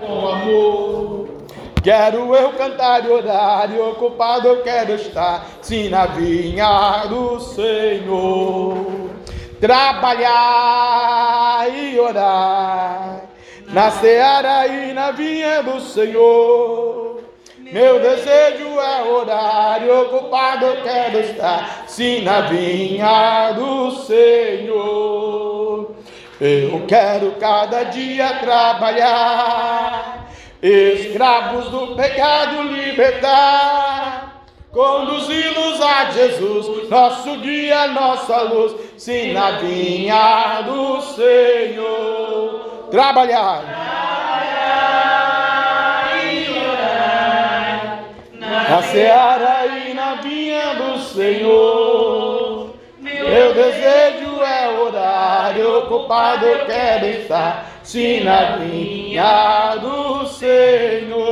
com amor. Quero eu cantar e orar, e ocupado eu quero estar, sim, na vinha do Senhor. Trabalhar e orar, na seara e na vinha do Senhor. Meu desejo é orar, e ocupado eu quero estar, sim, na vinha do Senhor. Eu quero cada dia trabalhar escravos do pecado libertar, conduzi-los a Jesus, nosso guia, nossa luz, sim na vinha do Senhor. Trabalhar. Na seara e na vinha do Senhor. Meu desejo é orar, ocupado eu quero estar se na vinha do Senhor.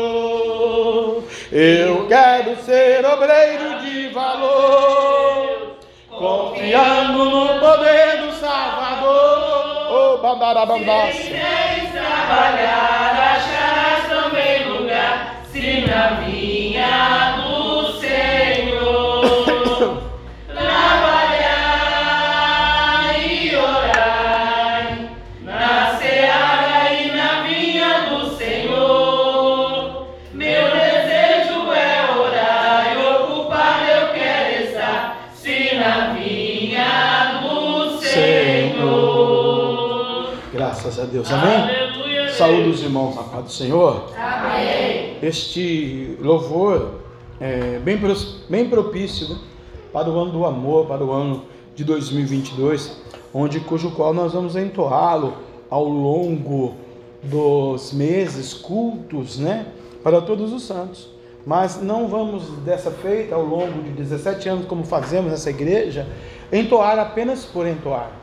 Eu quero ser obreiro de valor, confiando no poder do Salvador. Oh, bandarabandaça. trabalhar, acharás também lugar, se na vinha do Graças a Deus, amém? Aleluia. Saúde os irmãos na paz do Senhor. Amém. Este louvor é bem, bem propício né? para o ano do amor, para o ano de 2022, onde cujo qual nós vamos entoá-lo ao longo dos meses cultos, né, para todos os santos. Mas não vamos dessa feita ao longo de 17 anos como fazemos nessa igreja, entoar apenas por entoar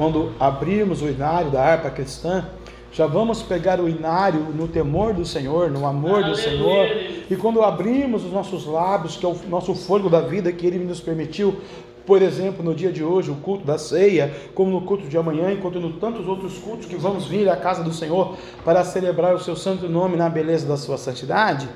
quando abrirmos o inário da harpa cristã, já vamos pegar o inário no temor do Senhor, no amor Aleluia. do Senhor. E quando abrimos os nossos lábios, que é o nosso fogo da vida que Ele nos permitiu, por exemplo, no dia de hoje, o culto da ceia, como no culto de amanhã, enquanto no tantos outros cultos que vamos vir à casa do Senhor para celebrar o seu santo nome na beleza da sua santidade,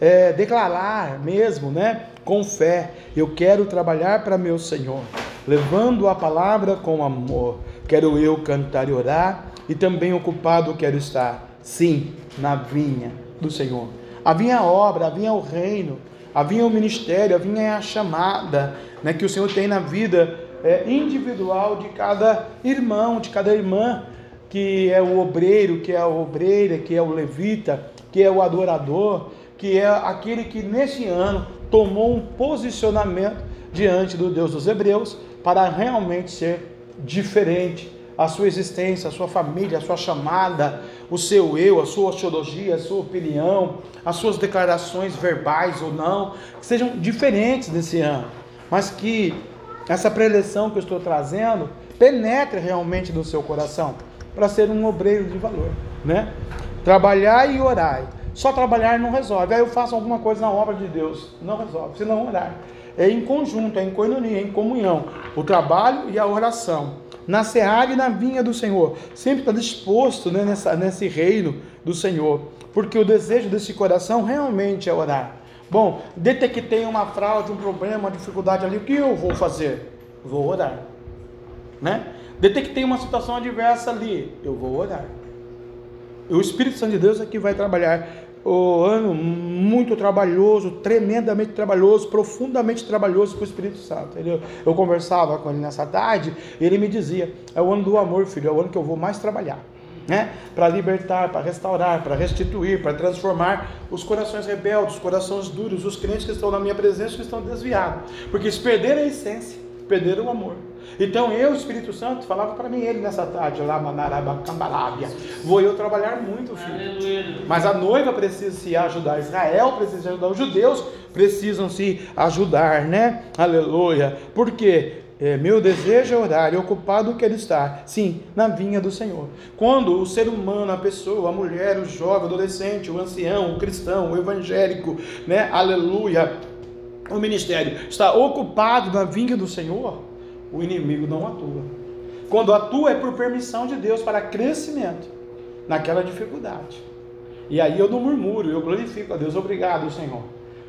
é, declarar mesmo, né, com fé, eu quero trabalhar para meu Senhor, levando a palavra com amor. Quero eu cantar e orar, e também ocupado quero estar, sim, na vinha do Senhor. A vinha é a obra, a vinha é o reino, a vinha é o ministério, a vinha é a chamada né, que o Senhor tem na vida é, individual de cada irmão, de cada irmã, que é o obreiro, que é a obreira, que é o levita, que é o adorador, que é aquele que nesse ano tomou um posicionamento diante do Deus dos Hebreus para realmente ser diferente. A sua existência, a sua família, a sua chamada, o seu eu, a sua teologia, a sua opinião, as suas declarações verbais ou não, que sejam diferentes desse ano, mas que essa preleção que eu estou trazendo penetre realmente no seu coração para ser um obreiro de valor, né? Trabalhar e orar só trabalhar não resolve. Aí eu faço alguma coisa na obra de Deus. Não resolve, se não orar. É em conjunto, é em coinonia, é em comunhão. O trabalho e a oração. Na seara e na vinha do Senhor. Sempre está disposto né, nessa, nesse reino do Senhor. Porque o desejo desse coração realmente é orar. Bom, detectei uma fraude, um problema, uma dificuldade ali. O que eu vou fazer? Vou orar. Né? Detectei uma situação adversa ali. Eu vou orar. O Espírito Santo de Deus é que vai trabalhar o ano muito trabalhoso, tremendamente trabalhoso, profundamente trabalhoso para o Espírito Santo. Eu conversava com ele nessa tarde e ele me dizia: é o ano do amor, filho, é o ano que eu vou mais trabalhar. Né? Para libertar, para restaurar, para restituir, para transformar os corações rebeldes, os corações duros, os crentes que estão na minha presença que estão desviados. Porque se perderam a essência, perderam o amor. Então eu, Espírito Santo, falava para mim ele nessa tarde, lá Manarabacambalábia. Vou eu trabalhar muito, filho. Mas a noiva precisa se ajudar, Israel precisa se ajudar, os judeus precisam se ajudar, né? Aleluia. Por quê? É, meu desejo é orar e ocupado quero estar, sim, na vinha do Senhor. Quando o ser humano, a pessoa, a mulher, o jovem, o adolescente, o ancião, o cristão, o evangélico, né, aleluia, o ministério está ocupado na vinha do Senhor, o inimigo não atua. Quando atua é por permissão de Deus para crescimento naquela dificuldade. E aí eu não murmuro, eu glorifico a Deus. Obrigado, Senhor.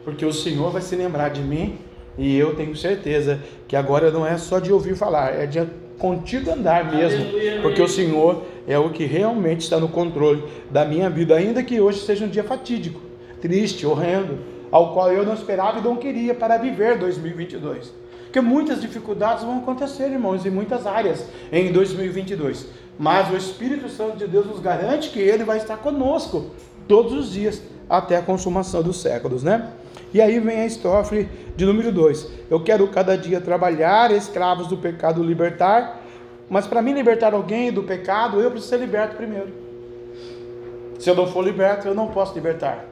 Porque o Senhor vai se lembrar de mim e eu tenho certeza que agora não é só de ouvir falar, é de contigo andar mesmo. Porque o Senhor é o que realmente está no controle da minha vida, ainda que hoje seja um dia fatídico, triste, horrendo, ao qual eu não esperava e não queria para viver 2022. Porque muitas dificuldades vão acontecer, irmãos, em muitas áreas em 2022. Mas o Espírito Santo de Deus nos garante que ele vai estar conosco todos os dias até a consumação dos séculos, né? E aí vem a estrofe de número 2. Eu quero cada dia trabalhar, escravos do pecado libertar, mas para mim libertar alguém do pecado, eu preciso ser liberto primeiro. Se eu não for liberto, eu não posso libertar.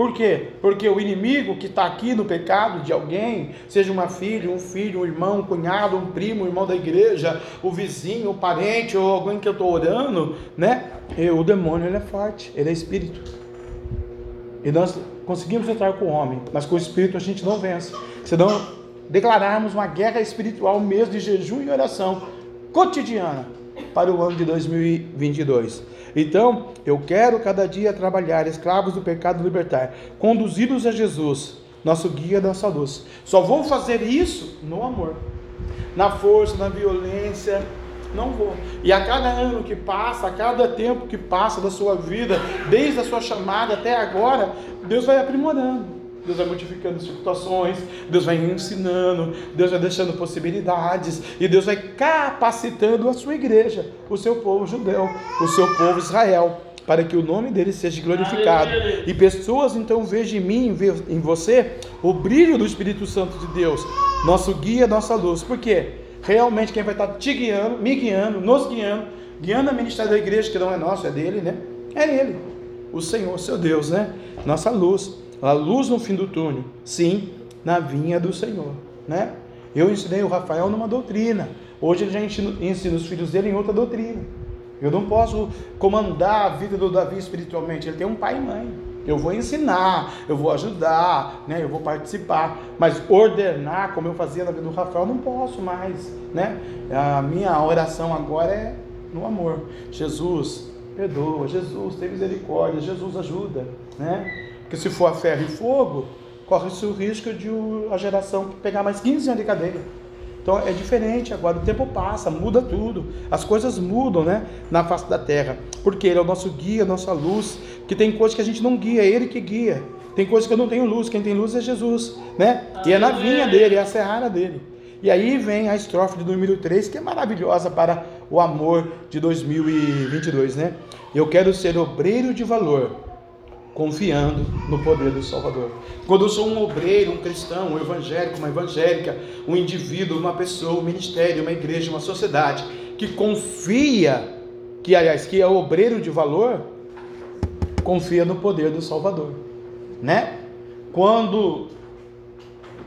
Por quê? Porque o inimigo que está aqui no pecado de alguém, seja uma filha, um filho, um irmão, um cunhado, um primo, um irmão da igreja, o vizinho, o parente ou alguém que eu estou orando, né? E o demônio ele é forte, ele é espírito. E nós conseguimos entrar com o homem, mas com o espírito a gente não vence. Se não declararmos uma guerra espiritual mesmo de jejum e oração cotidiana para o ano de 2022. Então, eu quero cada dia trabalhar, escravos do pecado libertar, conduzidos a Jesus, nosso guia, nossa luz. Só vou fazer isso no amor, na força, na violência, não vou. E a cada ano que passa, a cada tempo que passa da sua vida, desde a sua chamada até agora, Deus vai aprimorando. Deus vai modificando situações, Deus vai ensinando, Deus vai deixando possibilidades e Deus vai capacitando a sua igreja, o seu povo judeu, o seu povo Israel, para que o nome dele seja glorificado. E pessoas então vejam em mim, em você, o brilho do Espírito Santo de Deus, nosso guia, nossa luz. Por quê? Realmente quem vai estar te guiando, me guiando, nos guiando, guiando a ministério da igreja, que não é nosso, é dele, né? É ele, o Senhor, seu Deus, né? Nossa luz a luz no fim do túnel, sim, na vinha do Senhor, né? Eu ensinei o Rafael numa doutrina, hoje já ensina, ensina os filhos dele em outra doutrina. Eu não posso comandar a vida do Davi espiritualmente, ele tem um pai e mãe. Eu vou ensinar, eu vou ajudar, né? Eu vou participar, mas ordenar como eu fazia na vida do Rafael não posso mais, né? A minha oração agora é no amor. Jesus, perdoa, Jesus, tem misericórdia, Jesus ajuda, né? Porque se for a ferro e fogo, corre-se o risco de a geração pegar mais 15 anos de cadeia. Então é diferente agora, o tempo passa, muda tudo, as coisas mudam, né, na face da terra, porque Ele é o nosso guia, nossa luz, que tem coisas que a gente não guia, é Ele que guia, tem coisas que eu não tenho luz, quem tem luz é Jesus, né, e é na vinha dele, é a serrara dele. E aí vem a estrofe de número 3, que é maravilhosa para o amor de 2022, né, eu quero ser obreiro de valor, confiando no poder do Salvador. Quando eu sou um obreiro, um cristão, um evangélico, uma evangélica, um indivíduo, uma pessoa, um ministério, uma igreja, uma sociedade que confia, que aliás, que é obreiro de valor, confia no poder do Salvador, né? Quando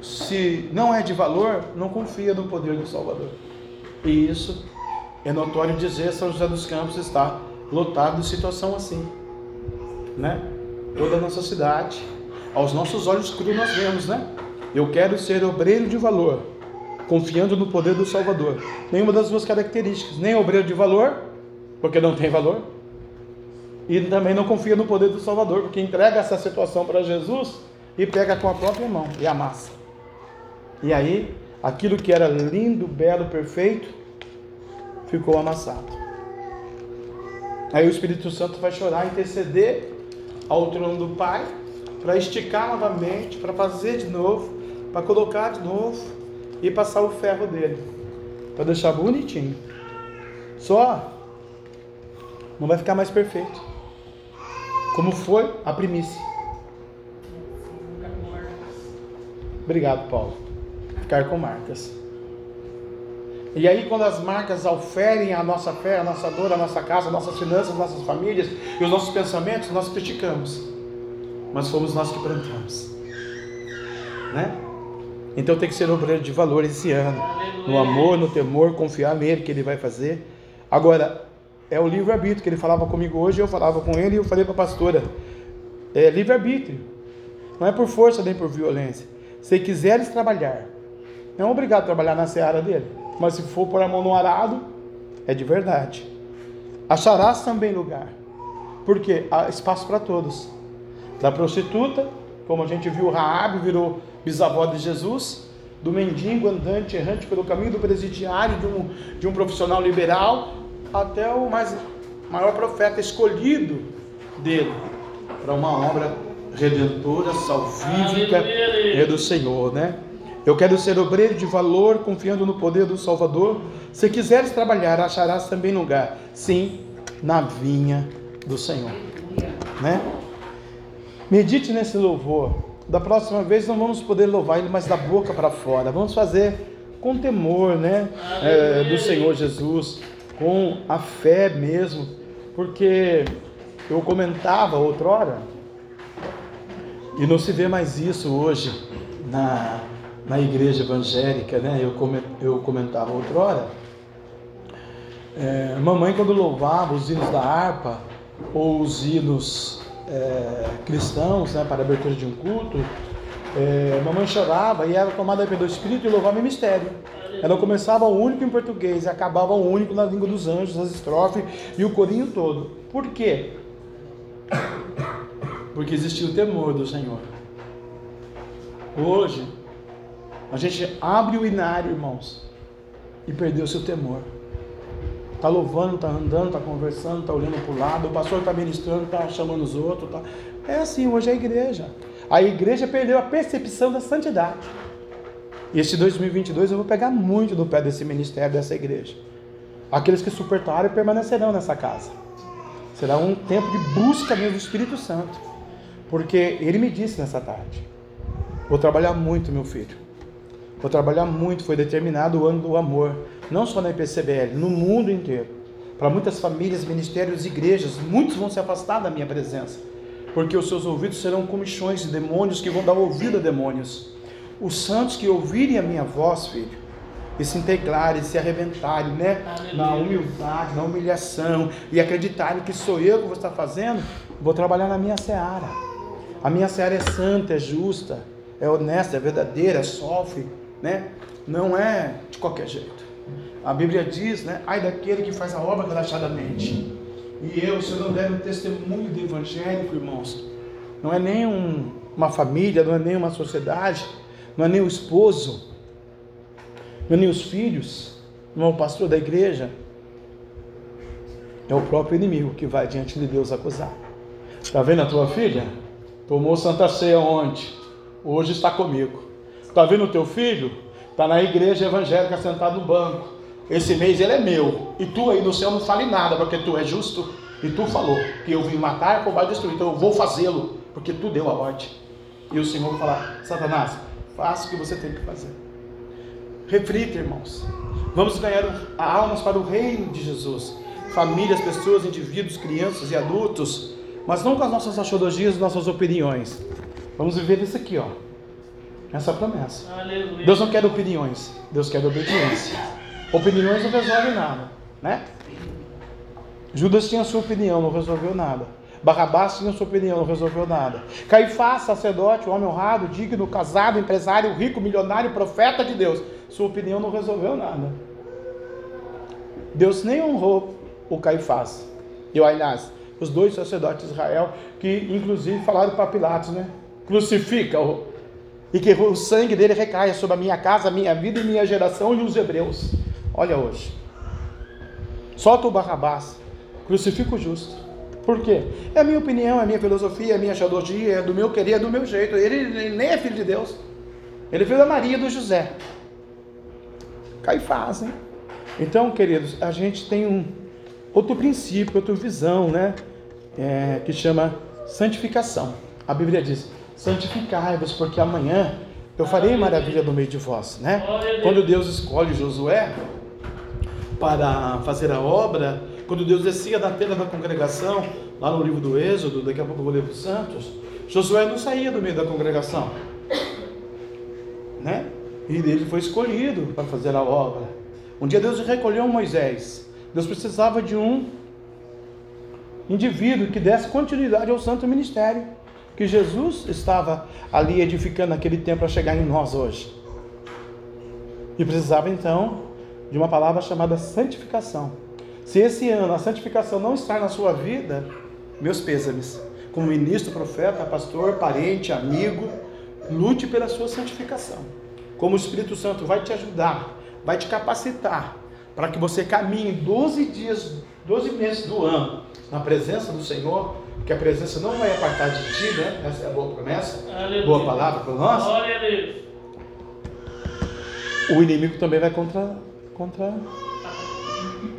se não é de valor, não confia no poder do Salvador. E isso é notório dizer, São José dos Campos está lotado de situação assim, né? Toda a nossa cidade. Aos nossos olhos crus nós vemos, né? Eu quero ser obreiro de valor, confiando no poder do Salvador. Nenhuma das duas características, nem obreiro de valor, porque não tem valor, e também não confia no poder do Salvador, porque entrega essa situação para Jesus e pega com a própria mão e amassa. E aí, aquilo que era lindo, belo, perfeito, ficou amassado. Aí o Espírito Santo vai chorar, interceder ao trono do Pai, para esticar novamente, para fazer de novo, para colocar de novo e passar o ferro dele, para deixar bonitinho. Só não vai ficar mais perfeito, como foi a primícia. Obrigado, Paulo. Ficar com marcas. E aí, quando as marcas auferem a nossa fé, a nossa dor, a nossa casa, as nossas finanças, as nossas famílias e os nossos pensamentos, nós criticamos. Mas fomos nós que plantamos. Né? Então tem que ser obreiro de valor esse ano. No amor, no temor, confiar nele que ele vai fazer. Agora, é o livre-arbítrio que ele falava comigo hoje, eu falava com ele e eu falei para a pastora. É livre-arbítrio. Não é por força nem por violência. Se quiseres trabalhar, não é obrigado a trabalhar na seara dele. Mas se for pôr a mão no arado, é de verdade. Acharás também lugar. Porque há espaço para todos. Da prostituta, como a gente viu, Raabe virou bisavó de Jesus, do mendigo andante errante pelo caminho do presidiário, de um, de um profissional liberal, até o mais maior profeta escolhido dele para uma obra redentora, salvífica é do Senhor, né? Eu quero ser obreiro de valor, confiando no poder do Salvador. Se quiseres trabalhar, acharás também lugar, sim, na vinha do Senhor, né? Medite nesse louvor. Da próxima vez não vamos poder louvar Ele mais da boca para fora. Vamos fazer com temor, né? É, do Senhor Jesus, com a fé mesmo, porque eu comentava outrora e não se vê mais isso hoje na, na igreja evangélica, né? Eu, comentava outrora. É, mamãe, quando louvava os hinos da harpa ou os hinos é, cristãos, né, para a abertura de um culto, é, mamãe chorava e era tomada pelo Espírito e louvava em mistério. Ela começava o único em português e acabava o único na língua dos anjos, as estrofes e o corinho todo. Por quê? Porque existia o temor do Senhor. Hoje, a gente abre o inário, irmãos, e perdeu seu temor. Está louvando, está andando, está conversando, está olhando para o lado, o pastor está ministrando, está chamando os outros. Tá... É assim, hoje é a igreja. A igreja perdeu a percepção da santidade. E este 2022 eu vou pegar muito do pé desse ministério, dessa igreja. Aqueles que suportaram permanecerão nessa casa. Será um tempo de busca mesmo do Espírito Santo. Porque ele me disse nessa tarde: Vou trabalhar muito, meu filho. Vou trabalhar muito. Foi determinado o ano do amor. Não só na IPCBL, no mundo inteiro. Para muitas famílias, ministérios, igrejas, muitos vão se afastar da minha presença. Porque os seus ouvidos serão comichões de demônios que vão dar ouvido a demônios. Os santos que ouvirem a minha voz, filho, e se integrarem, se arrebentarem, né? Na humildade, na humilhação, e acreditarem que sou eu que vou estar fazendo, vou trabalhar na minha seara. A minha seara é santa, é justa, é honesta, é verdadeira, sofre, né? Não é de qualquer jeito. A Bíblia diz, né? Ai daquele que faz a obra relaxadamente. E eu, se eu não der um testemunho do evangélico, irmãos, não é nem um, uma família, não é nem uma sociedade, não é nem o esposo, não é nem os filhos, não é o pastor da igreja, é o próprio inimigo que vai diante de Deus acusar. Está vendo a tua filha? Tomou Santa Ceia ontem, hoje está comigo. Está vendo o teu filho? Está na igreja evangélica sentado no banco. Esse mês ele é meu. E tu aí no céu não fale nada, porque tu é justo. E tu falou que eu vim matar, roubar e destruir. Então eu vou fazê-lo, porque tu deu a ordem. E o Senhor vai falar: Satanás, faça o que você tem que fazer. Reflita, irmãos. Vamos ganhar almas para o reino de Jesus. Famílias, pessoas, indivíduos, crianças e adultos. Mas não com as nossas axiologias, nossas opiniões. Vamos viver isso aqui, ó. Essa promessa. Aleluia. Deus não quer opiniões, Deus quer obediência. Opiniões não resolvem nada, né? Judas tinha sua opinião, não resolveu nada. Barrabás tinha sua opinião, não resolveu nada. Caifás, sacerdote, homem honrado, digno, casado, empresário, rico, milionário, profeta de Deus, sua opinião não resolveu nada. Deus nem honrou o Caifás e o Ainás, os dois sacerdotes de Israel, que inclusive falaram para Pilatos, né? Crucifica-o e que o sangue dele recaia sobre a minha casa, a minha vida e minha geração e os hebreus. Olha hoje. Solta o Barrabás, crucifica o justo. Por quê? É a minha opinião, é a minha filosofia, é a minha xadologia, é do meu querer, é do meu jeito. Ele, ele, nem é filho de Deus. Ele é filho da Maria e do José. Caifás, hein? Então, queridos, a gente tem um outro princípio, outra visão, né? É, que chama santificação. A Bíblia diz: santificai-vos, porque amanhã eu farei maravilha no meio de vós, né? Quando Deus escolhe Josué para fazer a obra, quando Deus descia da tenda da congregação, lá no livro do Êxodo, daqui a pouco eu vou ler para os Santos, Josué não saía do meio da congregação, né? E ele foi escolhido para fazer a obra. Um dia Deus recolheu Moisés. Deus precisava de um indivíduo que desse continuidade ao santo ministério que Jesus estava ali edificando naquele tempo para chegar em nós hoje. E precisava então de uma palavra chamada santificação. Se esse ano a santificação não estar na sua vida, meus pêsames. Como ministro, profeta, pastor, parente, amigo, lute pela sua santificação. Como o Espírito Santo vai te ajudar, vai te capacitar para que você caminhe 12 dias, 12 meses do ano na presença do Senhor, que a presença não vai apartar de ti, né? Essa é a boa promessa, Aleluia. boa palavra para nós. Glória a Deus. O inimigo também vai contra, contra,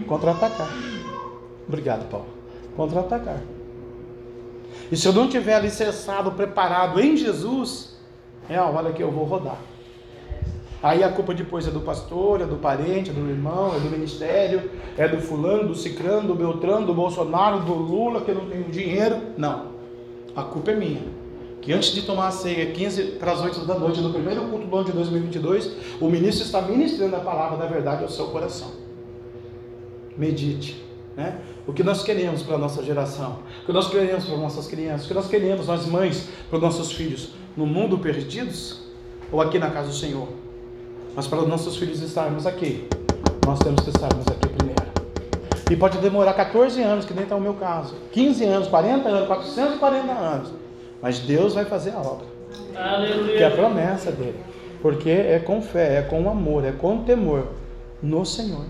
contra-atacar. Obrigado, Paulo. Contra-atacar. E se eu não tiver alicerçado, preparado em Jesus, é a hora que eu vou rodar. Aí a culpa depois é do pastor, é do parente, é do irmão, é do ministério, é do fulano, do cicrano, do beltrano, do Bolsonaro, do Lula, que eu não tenho dinheiro. Não. A culpa é minha. Que antes de tomar a ceia, 15 para as 8 da noite, no primeiro culto do ano de 2022, o ministro está ministrando a palavra da verdade ao seu coração. Medite. Né? O que nós queremos para a nossa geração, o que nós queremos para nossas crianças, o que nós queremos, nós mães, para os nossos filhos, no mundo perdidos ou aqui na casa do Senhor. Mas para os nossos filhos estarmos aqui, nós temos que estarmos aqui primeiro. E pode demorar 14 anos, que nem está o meu caso, 15 anos, 40 anos, 440 anos. Mas Deus vai fazer a obra. Aleluia. Que é a promessa dele. Porque é com fé, é com amor, é com temor no Senhor.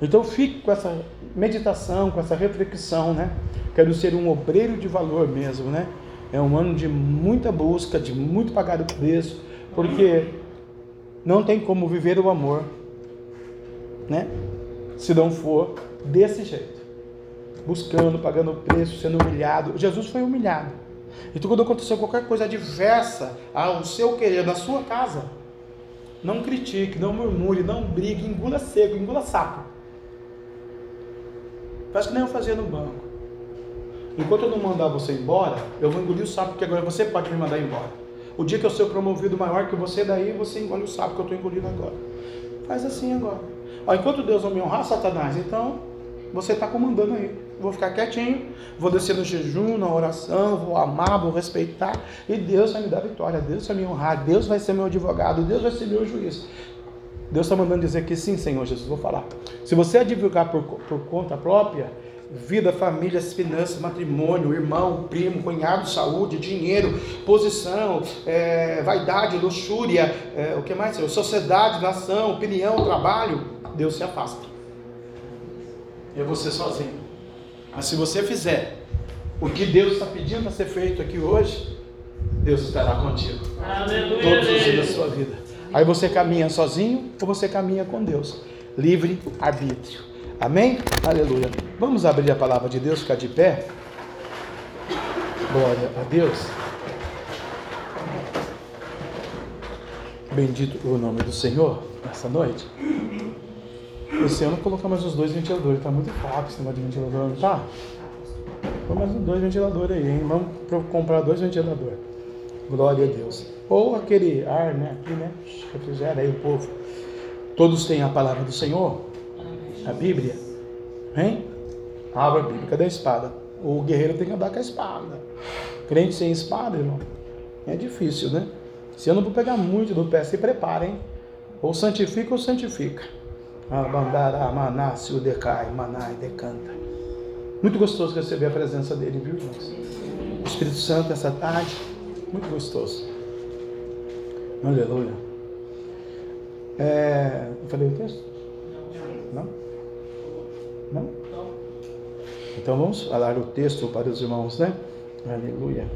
Então fique com essa meditação, com essa reflexão, né? Quero ser um obreiro de valor mesmo, né? É um ano de muita busca, de muito pagar o preço, porque não tem como viver o amor, né? Se não for desse jeito. Buscando, pagando o preço, sendo humilhado. Jesus foi humilhado. Então, quando aconteceu qualquer coisa adversa ao seu querer, na sua casa, não critique, não murmure, não brigue, engula seco, engula sapo. Faz que nem eu fazia no banco. Enquanto eu não mandar você embora, eu vou engolir o sapo, porque agora você pode me mandar embora. O dia que eu ser promovido maior que você, daí você engole o sapo que eu estou engolindo agora. Faz assim agora. Ó, enquanto Deus não me honrar, Satanás, então você está comandando aí. Vou ficar quietinho, vou descer no jejum, na oração, vou amar, vou respeitar, e Deus vai me dar vitória, Deus vai me honrar, Deus vai ser meu advogado, Deus vai ser meu juiz. Deus está mandando dizer que sim, Senhor Jesus, vou falar. Se você advogar por, por conta própria, vida, família, finanças, matrimônio, irmão, primo, cunhado, saúde, dinheiro, posição, é, vaidade, luxúria, é, o que mais? Sociedade, nação, opinião, trabalho, Deus se afasta. É você sozinho. Mas se você fizer o que Deus está pedindo para ser feito aqui hoje, Deus estará contigo. Aleluia. Todos os dias da sua vida. Aí você caminha sozinho ou você caminha com Deus. Livre arbítrio. Amém? Aleluia. Vamos abrir a palavra de Deus, ficar de pé. Glória a Deus. Bendito o nome do Senhor nessa noite. Esse ano colocamos os dois ventiladores. Está muito fraco esse negócio de ventilador, não tá? Põe mais dois ventiladores aí, hein? Vamos comprar dois ventiladores. Glória a Deus. Ou aquele ar, né? Aqui, né? Refrigera aí o povo. Todos têm a palavra do Senhor? A Bíblia? Hein? A Bíblia. Cadê a espada? O guerreiro tem que andar com a espada. Crente sem espada, irmão, é difícil, né? Se eu não vou pegar muito do pé, se prepara, hein? Ou santifica ou santifica. Abandara, manácio, decai, manai, decanta. Muito gostoso receber a presença dele, viu, irmãos? O Espírito Santo essa tarde, muito gostoso. Aleluia. É, eu falei o texto? Não? Não? Então vamos falar o texto para os irmãos, né? Aleluia.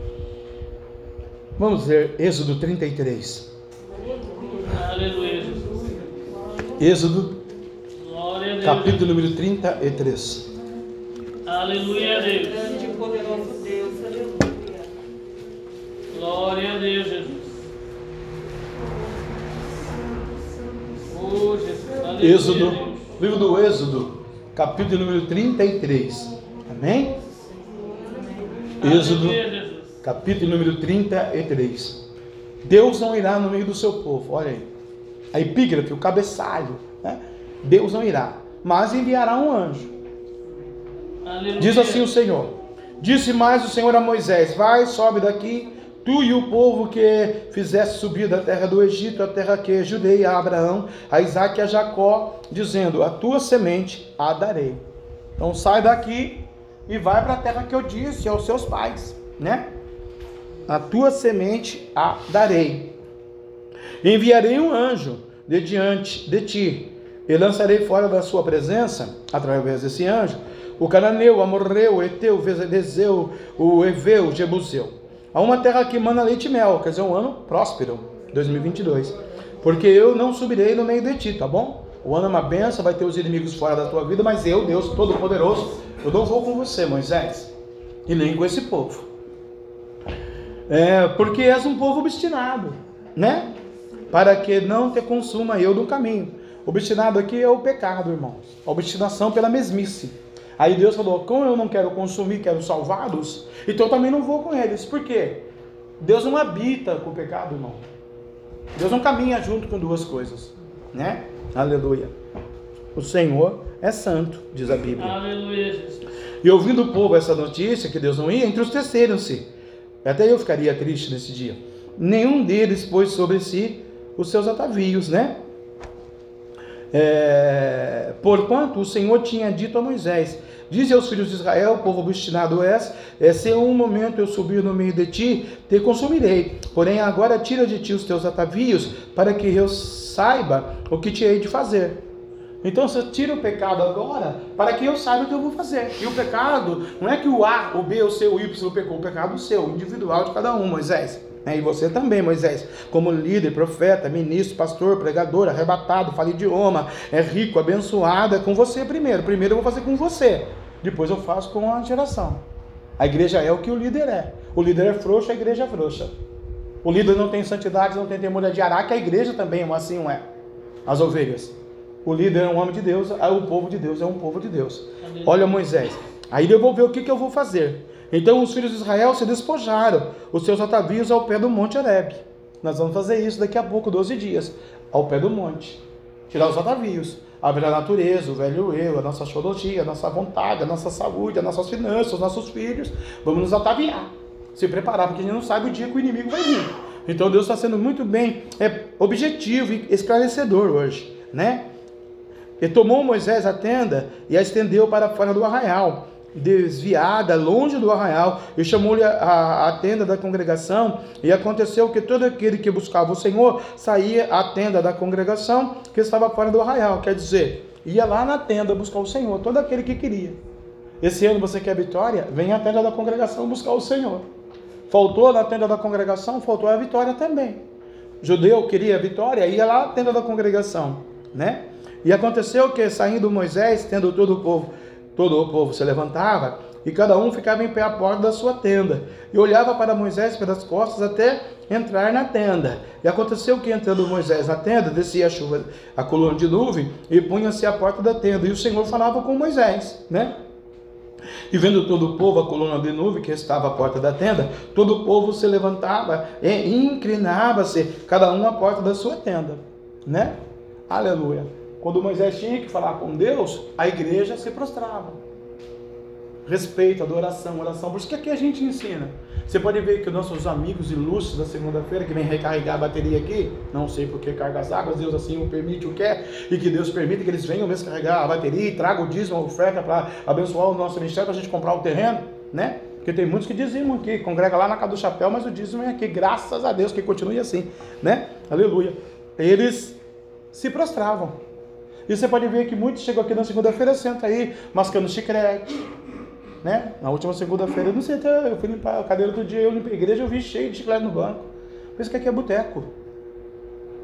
Vamos ler Êxodo 33. Aleluia. Êxodo, capítulo número 33. Aleluia a Deus. Grande e poderoso Deus, aleluia. Glória a Deus, Jesus. Êxodo, livro do Êxodo, capítulo número 33. Amém? Êxodo, capítulo número 33. Deus não irá no meio do seu povo. Olha aí. A epígrafe, o cabeçalho. Né? Deus não irá, mas enviará um anjo. Aleluia. Diz assim o Senhor. Disse mais o Senhor a Moisés: Vai, sobe daqui tu e o povo que fizeste subir da terra do Egito, a terra que jurei a Abraão, a Isaac e a Jacó, dizendo: A tua semente a darei. Então sai daqui, e vai para a terra que eu disse aos seus pais, né? A tua semente a darei. Enviarei um anjo de diante de ti, e lançarei fora da sua presença, através desse anjo, o cananeu, o amorreu, o eteu, o o eveu, o jebuseu. A uma terra que mana leite e mel, quer dizer, um ano próspero, 2022. Porque eu não subirei no meio de ti, tá bom? O ano é uma benção, vai ter os inimigos fora da tua vida, mas eu, Deus Todo-Poderoso, eu não vou com você, Moisés, e nem com esse povo. É, porque és um povo obstinado, né? Para que não te consuma eu do caminho. Obstinado aqui é o pecado, irmãos. A obstinação pela mesmice. Aí Deus falou: como eu não quero consumir, quero salvá-los, então eu também não vou com eles. Por quê? Deus não habita com o pecado, irmão. Deus não caminha junto com duas coisas, né? Aleluia. O Senhor é santo, diz a Bíblia. Aleluia, Jesus. E ouvindo o povo essa notícia que Deus não ia, entristeceram-se. Até eu ficaria triste nesse dia. Nenhum deles pôs sobre si os seus atavios, né? É, porquanto o Senhor tinha dito a Moisés: Dize aos filhos de Israel, povo obstinado és, é, se um momento eu subir no meio de ti, te consumirei. Porém, agora tira de ti os teus atavios, para que eu saiba o que te hei de fazer. Então você tira o pecado agora, para que eu saiba o que eu vou fazer. E o pecado, não é que o A, o B, o C, o Y pecou, o pecado é seu, individual de cada um, Moisés. Né? E você também, Moisés, como líder, profeta, ministro, pastor, pregador, arrebatado, fala idioma, é rico, abençoado, é com você primeiro. Primeiro eu vou fazer com você, depois eu faço com a geração. A igreja é o que o líder é. O líder é frouxo, a igreja é frouxa. O líder não tem santidade, não tem temor de Araque, a igreja também assim é. As ovelhas. O líder é um homem de Deus, o povo de Deus é um povo de Deus. Olha Moisés. Aí eu vou ver o que, que eu vou fazer. Então os filhos de Israel se despojaram os seus atavios ao pé do monte Horeb. Nós vamos fazer isso daqui a pouco, 12 dias, ao pé do monte. Tirar os atavios, a natureza, o velho eu, a nossa astrologia, a nossa vontade, a nossa saúde, as nossas finanças, os nossos filhos. Vamos nos ataviar, se preparar, porque a gente não sabe o dia que o inimigo vai vir. Então Deus está sendo muito bem é, objetivo e esclarecedor hoje, né? E tomou Moisés a tenda e a estendeu para fora do arraial desviada, longe do arraial, e chamou-lhe a, a, tenda da congregação, e aconteceu que todo aquele que buscava o Senhor saía à tenda da congregação que estava fora do arraial, quer dizer, ia lá na tenda buscar o Senhor, todo aquele que queria. Esse ano você quer vitória? Vem à tenda da congregação buscar o Senhor. Faltou na tenda da congregação, faltou a vitória também. judeu queria vitória, ia lá à tenda da congregação, né? E aconteceu que saindo Moisés, tendo todo o povo Todo o povo se levantava e cada um ficava em pé à porta da sua tenda e olhava para Moisés pelas costas até entrar na tenda. E aconteceu que entrando Moisés na tenda, descia a chuva, a coluna de nuvem e punha-se à porta da tenda. E o Senhor falava com Moisés, né? E vendo todo o povo a coluna de nuvem que estava à porta da tenda, todo o povo se levantava e inclinava-se, cada um à porta da sua tenda, né? Aleluia. Quando Moisés tinha que falar com Deus, a igreja se prostrava. Respeito, adoração, oração. Por isso que aqui a gente ensina. Você pode ver que nossos amigos ilustres da segunda-feira, que vem recarregar a bateria aqui, não sei por que carga as águas, Deus assim o permite, o quer, e que Deus permite que eles venham mesmo carregar a bateria e tragam o dízimo, a oferta para abençoar o nosso ministério, para a gente comprar o terreno, né? Porque tem muitos que dizimam aqui, congrega lá na casa do chapéu, mas o dízimo é aqui, graças a Deus, que continue assim, né? Aleluia. Eles se prostravam. E você pode ver que muitos chegam aqui na segunda-feira, senta aí, mascando chiclete. Né? Na última segunda-feira, eu não sei até, eu fui limpar a cadeira do dia, eu limpei a igreja, eu vi cheio de chiclete no banco. Por isso que aqui é boteco.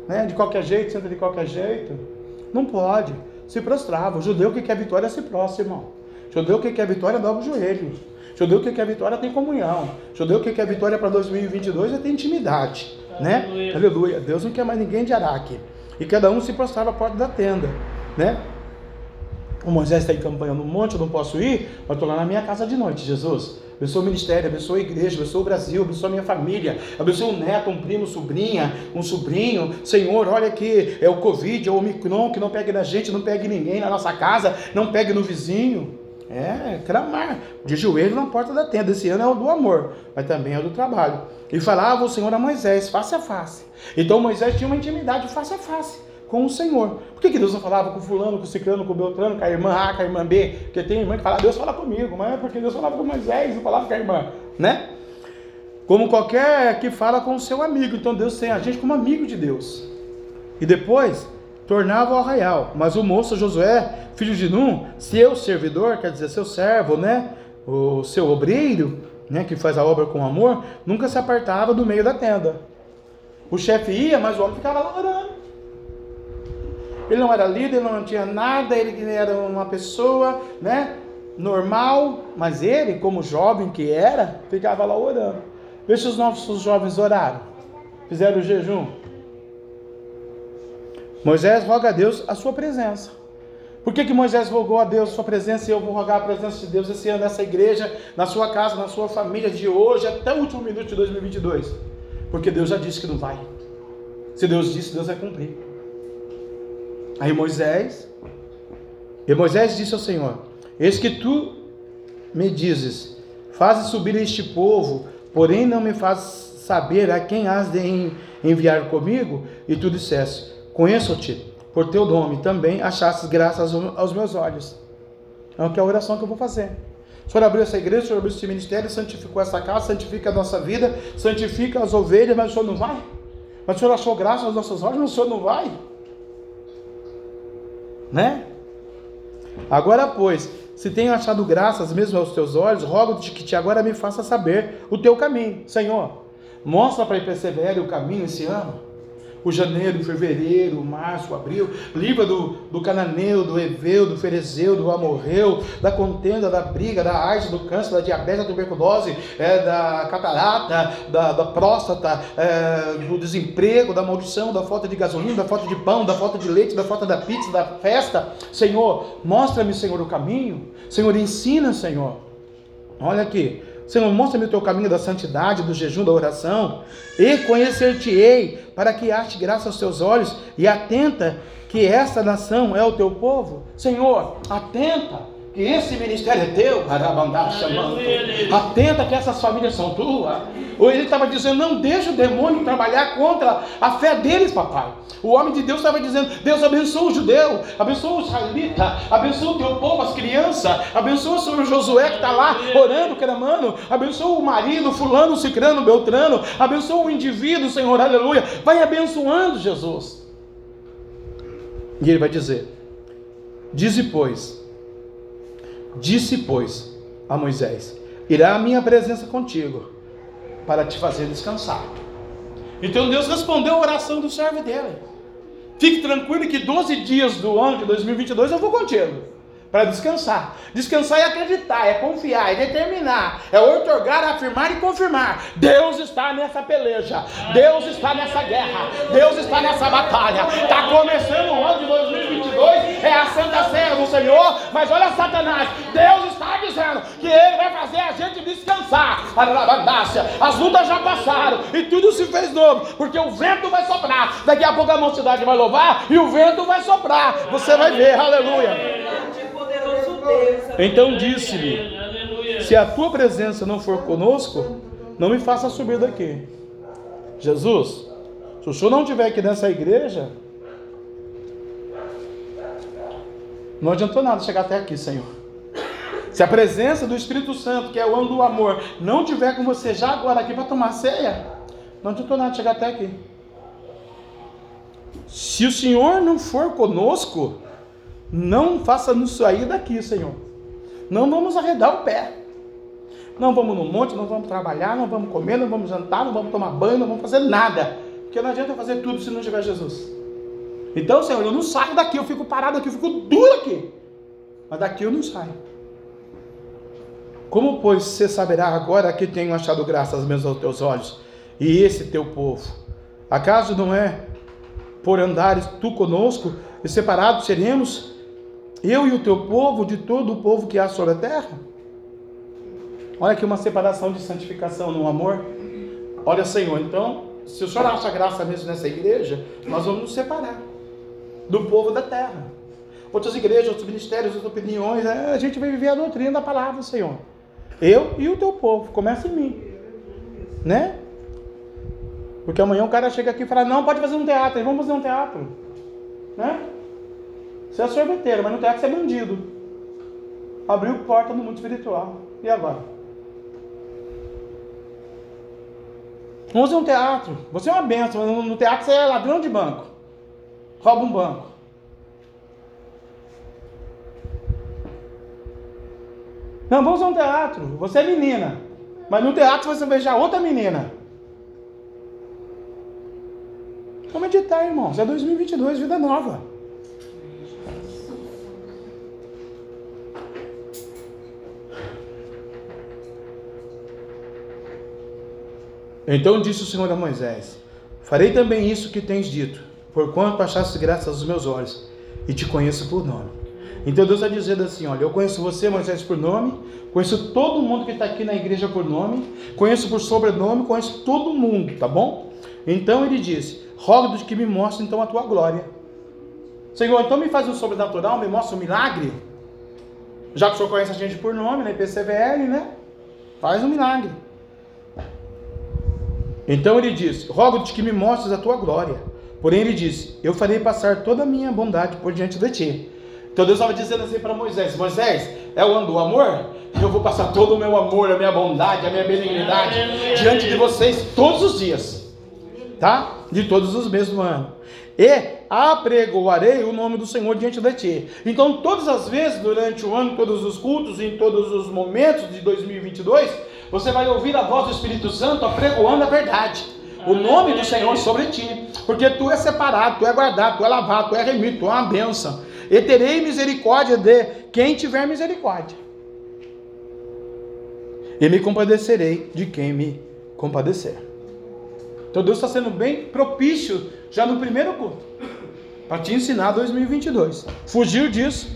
Né? De qualquer jeito, senta de qualquer jeito. Não pode. Se prostrava. O judeu que quer vitória se prostra, irmão. O judeu que quer vitória dobra o joelho. O judeu que quer vitória tem comunhão. O judeu que quer vitória para 2022 é ter intimidade. Né? Aleluia. Aleluia. Deus não quer mais ninguém de Araque. E cada um se prostrava à porta da tenda né? O Moisés está em campanha no monte, eu não posso ir, mas estou lá na minha casa de noite, Jesus. Abençoa o ministério, abençoa a igreja, abençoa o Brasil, abençoa a minha família, abençoa um neto, um primo, sobrinha, um sobrinho. Senhor, olha aqui, é o Covid, é o Omicron, que não pegue na gente, não pegue ninguém na nossa casa, não pegue no vizinho. É, clamar, de joelho na porta da tenda. Esse ano é o do amor, mas também é o do trabalho. E falava o Senhor a Moisés, face a face. Então Moisés tinha uma intimidade face a face com o Senhor. Por que, que Deus não falava com fulano, com ciclano, com beltrano, com a irmã A, com a irmã B? Porque tem irmã que fala, Deus fala comigo, mas é porque Deus falava com Moisés, não falava com a irmã, né? Como qualquer que fala com o seu amigo. Então Deus tem a gente como amigo de Deus. E depois tornava o arraial. Mas o moço Josué, filho de Num, seu servidor, quer dizer, seu servo, né? O seu obreiro, né? Que faz a obra com amor, nunca se apartava do meio da tenda. O chefe ia, mas o homem ficava lá orando. Ele não era líder, ele não tinha nada, ele era uma pessoa, né? Normal, mas ele, como jovem que era, ficava lá orando. Veja os nossos jovens oraram, fizeram o jejum, Moisés roga a Deus a sua presença. Por que, que Moisés rogou a Deus a sua presença e eu vou rogar a presença de Deus esse ano nessa igreja, na sua casa, na sua família, de hoje até o último minuto de 2022? Porque Deus já disse que não vai. Se Deus disse, Deus vai cumprir. Aí Moisés, e Moisés disse ao Senhor: Eis que tu me dizes, fazes subir este povo, porém não me faz saber a quem has de enviar comigo, e tu disseste: Conheço-te por teu nome, também achastes graças aos meus olhos. É o que é a oração que eu vou fazer. O Senhor abriu essa igreja, o Senhor abriu esse ministério, santificou essa casa, santifica a nossa vida, santifica as ovelhas, mas o Senhor não vai? Mas o Senhor achou graça aos nossos olhos, mas o Senhor não vai? Né? Agora, pois, se tenho achado graças mesmo aos teus olhos, rogo-te que te agora me faça saber o teu caminho. Senhor, mostra para persevere o caminho esse ano o janeiro, fevereiro, março, abril, livra do, do cananeu, do eveu, do ferezeu, do amorreu, da contenda, da briga, da AIDS, do câncer, da diabetes, da tuberculose, é, da catarata, da, da próstata, é, do desemprego, da maldição, da falta de gasolina, da falta de pão, da falta de leite, da falta da pizza, da festa. Senhor, mostra-me, Senhor, o caminho. Senhor, ensina, Senhor. Olha aqui. Senhor, mostra-me o teu caminho da santidade, do jejum, da oração, e conhecer-te-ei, para que ache graça aos teus olhos, e atenta que esta nação é o teu povo. Senhor, atenta que esse ministério é teu, chamando. Atenta que essas famílias são tuas. Ou ele estava dizendo: não deixa o demônio trabalhar contra a fé deles, papai. O homem de Deus estava dizendo: Deus abençoa o judeu, abençoa o israelita, abençoa o teu povo, as crianças, abençoa o senhor Josué que está lá orando, clamando, abençoa o marido, fulano, cicrano, beltrano, abençoa o indivíduo, Senhor, aleluia. Vai abençoando Jesus. E ele vai dizer: Dize, pois, Disse, pois, a Moisés: Irá a minha presença contigo, para te fazer descansar. Então Deus respondeu a oração do servo dele. Fique tranquilo que 12 dias do ano de 2022 eu vou contigo para descansar. Descansar é acreditar, é confiar, é determinar, é otorgar, afirmar e confirmar. Deus está nessa peleja, Deus está nessa guerra, Deus está nessa batalha. Está começando o ano de 2022, é a Santa Ceia do Senhor, mas olha Satanás, Deus está dizendo que Ele vai fazer a gente descansar. As lutas já passaram e tudo se fez novo, porque o vento vai soprar. Daqui a pouco a mocidade vai louvar e o vento vai soprar. Você vai ver, aleluia. Então disse-lhe: Se a tua presença não for conosco, não me faça subir daqui. Jesus, se o senhor não estiver aqui nessa igreja, não adiantou nada chegar até aqui, Senhor. Se a presença do Espírito Santo, que é o ano do amor, não tiver com você já agora aqui para tomar ceia, não adiantou nada chegar até aqui. Se o Senhor não for conosco, não faça-nos sair daqui, Senhor. Não vamos arredar o pé. Não vamos no monte, não vamos trabalhar, não vamos comer, não vamos jantar, não vamos tomar banho, não vamos fazer nada. Porque não adianta fazer tudo se não tiver Jesus. Então, Senhor, eu não saio daqui, eu fico parado aqui, eu fico duro aqui. Mas daqui eu não saio. Como, pois, você saberá agora que tenho achado graças mesmo aos teus olhos, e esse teu povo? Acaso não é por andares tu conosco, e separados seremos eu e o teu povo de todo o povo que há sobre a terra? Olha aqui uma separação de santificação no amor. Olha, Senhor, então, se o Senhor acha graça mesmo nessa igreja, nós vamos nos separar do povo da terra. Outras igrejas, outros ministérios, outras opiniões, é, a gente vai viver a doutrina da palavra, Senhor. Eu e o teu povo, começa em mim. Né? Porque amanhã o cara chega aqui e fala: Não, pode fazer um teatro, vamos fazer um teatro. Né? Você é sorveteiro, mas no teatro você é bandido. Abriu porta no mundo espiritual. E agora? Use um teatro. Você é uma benção. No teatro você é ladrão de banco. Rouba um banco. Não, vamos a um teatro. Você é menina. Mas no teatro você vai beijar outra menina. Vamos meditar, irmãos. É 2022, vida nova. Então disse o Senhor a Moisés: Farei também isso que tens dito, porquanto achaste graça aos meus olhos, e te conheço por nome. Então Deus está dizendo assim: olha, eu conheço você, Moisés, por nome, conheço todo mundo que está aqui na igreja por nome, conheço por sobrenome, conheço todo mundo, tá bom? Então ele disse: rogo-te que me mostre então a tua glória. Senhor, então me faz um sobrenatural, me mostra um milagre. Já que o Senhor conhece a gente por nome, né? PCVL, né? Faz um milagre. Então ele disse: Rogo-te que me mostres a tua glória. Porém ele disse: Eu farei passar toda a minha bondade por diante de ti então Deus estava dizendo assim para Moisés: Moisés, é o ano do amor? Eu vou passar todo o meu amor, a minha bondade, a minha benignidade diante de vocês todos os dias, tá? De todos os meses do ano. E apregoarei o nome do Senhor diante de ti. Então, todas as vezes durante o ano, todos os cultos, em todos os momentos de 2022, você vai ouvir a voz do Espírito Santo apregoando a verdade o nome do Senhor sobre ti, porque tu é separado, tu é guardado, tu é lavado, tu é remido, tu é uma bênção e terei misericórdia de quem tiver misericórdia. E me compadecerei de quem me compadecer. Então Deus está sendo bem propício já no primeiro culto. Para te ensinar 2022. Fugiu disso.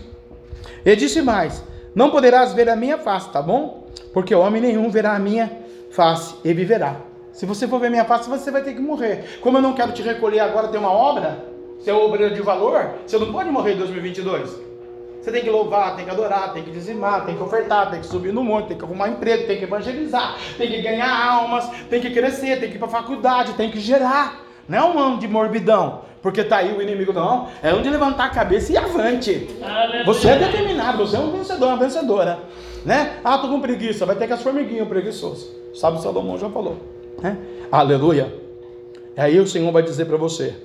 E disse mais: Não poderás ver a minha face, tá bom? Porque homem nenhum verá a minha face e viverá. Se você for ver minha face, você vai ter que morrer. Como eu não quero te recolher agora, tem uma obra, você é obreiro de valor, você não pode morrer em 2022. Você tem que louvar, tem que adorar, tem que dizimar, tem que ofertar, tem que subir no monte, tem que arrumar emprego, tem que evangelizar, tem que ganhar almas, tem que crescer, tem que ir para faculdade, tem que gerar. Não é um ano de morbidão, porque tá aí o inimigo, não. É um de levantar a cabeça e avante. Você é determinado, você é um vencedor, uma vencedora. Né? Ah, tô com preguiça, vai ter que as formiguinhas preguiçoso. Sabe o Salomão já falou. Né? Aleluia. Aí o Senhor vai dizer para você: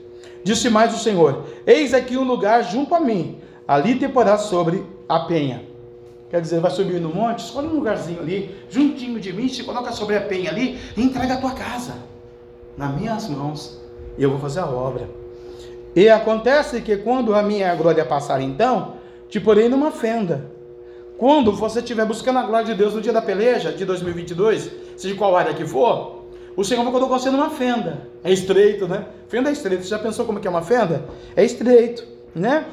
Disse mais o Senhor: Eis aqui um lugar junto a mim, ali te porás sobre a penha. Quer dizer, vai subir no monte, escolhe um lugarzinho ali, juntinho de mim, se coloca sobre a penha ali e entrega a tua casa nas minhas mãos, eu vou fazer a obra. E acontece que quando a minha glória passar, então, te porei numa fenda. Quando você estiver buscando a glória de Deus no dia da peleja de 2022, seja qual área que for, o Senhor colocou você numa fenda. É estreito, né? Fenda é estreito. Você já pensou como que é uma fenda? É estreito, né?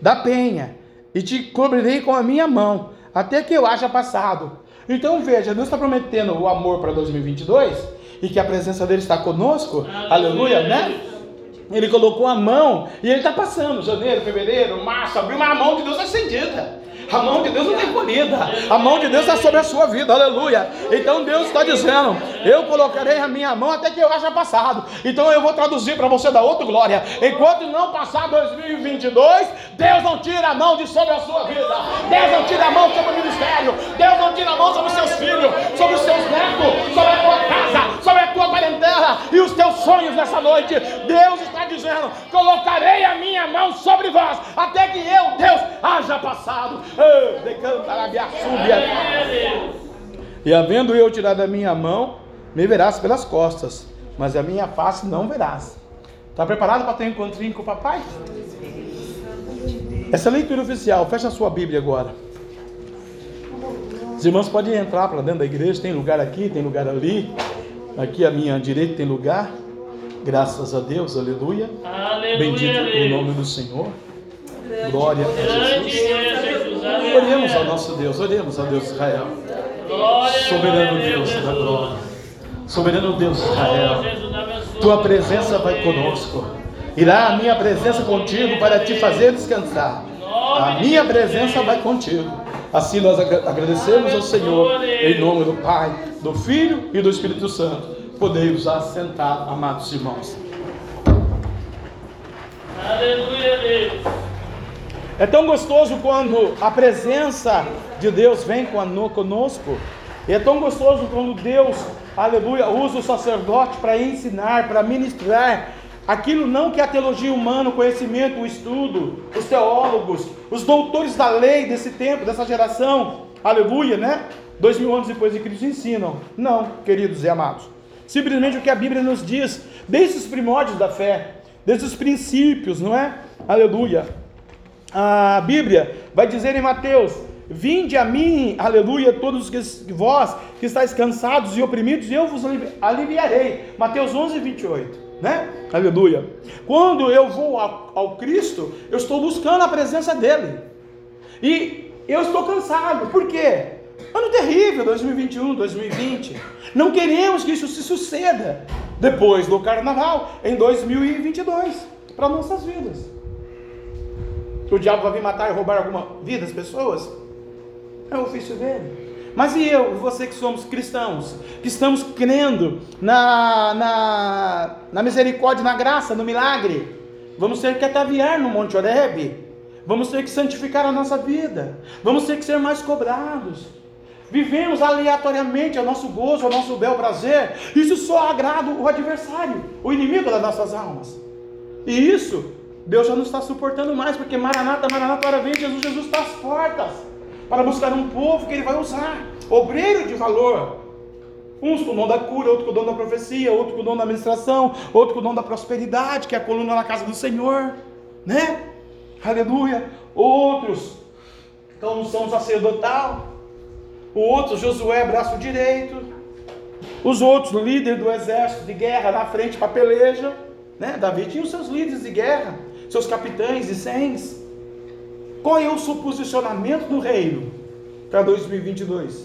Da penha. E te cobrirei com a minha mão, até que eu haja passado. Então veja, Deus está prometendo o amor para 2022 e que a presença dele está conosco. Aleluia, Aleluia né? Ele colocou a mão e ele está passando. Janeiro, fevereiro, março, abril, mas a mão de Deus é acendida. A mão de Deus não tem colhida. A mão de Deus está sobre a sua vida. Aleluia. Então Deus está dizendo: Eu colocarei a minha mão até que eu haja passado. Então eu vou traduzir para você da outra glória. Enquanto não passar 2022, Deus não tira a mão de sobre a sua vida. Deus não tira a mão sobre o ministério. Deus não tira a mão sobre os seus filhos, sobre os seus netos, sobre a tua casa, sobre a tua parentela e os teus sonhos nessa noite. Deus está dizendo: Colocarei a minha mão sobre vós até que eu, Deus, haja passado. E havendo eu tirado a minha mão, me verás pelas costas, mas a minha face não verás. Está preparado para ter um encontrinho com o papai? Essa é leitura oficial, fecha a sua Bíblia agora. Os irmãos podem entrar para dentro da igreja, tem lugar aqui, tem lugar ali. Aqui à minha direita tem lugar. Graças a Deus, aleluia. aleluia Bendito o nome do Senhor. Glória a Jesus. Oremos ao nosso Deus, oremos ao Deus de Israel. Soberano Deus da glória. Soberano Deus de Israel. Tua presença vai conosco. Irá a minha presença contigo para te fazer descansar. A minha presença vai contigo. Assim nós agradecemos ao Senhor, em nome do Pai, do Filho e do Espírito Santo. Podemos assentar, amados irmãos. Aleluia, Deus. É tão gostoso quando a presença de Deus vem conosco. E é tão gostoso quando Deus, aleluia, usa o sacerdote para ensinar, para ministrar aquilo não que a teologia humana, o conhecimento, o estudo, os teólogos, os doutores da lei desse tempo, dessa geração, aleluia, né? Dois mil anos depois de Cristo ensinam. Não, queridos e amados. Simplesmente o que a Bíblia nos diz, desde os primórdios da fé, desde os princípios, não é? Aleluia. A Bíblia vai dizer em Mateus: Vinde a mim, aleluia, todos vós que estáis cansados e oprimidos, e eu vos aliviarei. Mateus 11, 28 né? Aleluia. Quando eu vou ao, ao, Cristo, eu estou buscando a presença dEle. E eu estou cansado. Por quê? Ano terrível, 2021, 2020. Não queremos que isso se suceda depois do carnaval, em 2022, para nossas vidas. O diabo vai vir matar e roubar alguma vida das pessoas? É o ofício dele. Mas e eu, e você que somos cristãos, que estamos crendo na, na, na misericórdia, na graça, no milagre, vamos ter que ataviar no Monte Oreb, vamos ter que santificar a nossa vida, vamos ter que ser mais cobrados. Vivemos aleatoriamente ao nosso gozo, ao nosso bel prazer, isso só agrada o adversário, o inimigo das nossas almas. E isso Deus já não está suportando mais, porque Maranata, Maranata, ora vem, Jesus, Jesus está às portas para buscar um povo que ele vai usar, obreiro de valor. Uns com o dom da cura, outro com o dom da profecia, outro com o dom da administração, outro com o dom da prosperidade, que é a coluna na casa do Senhor, né? Aleluia. Outros então, unção sacerdotal, o outro Josué, braço direito, os outros líder do exército de guerra na frente para peleja, né? Davi tinha os seus líderes de guerra, seus capitães e cens. Qual é o seu posicionamento no reino para 2022?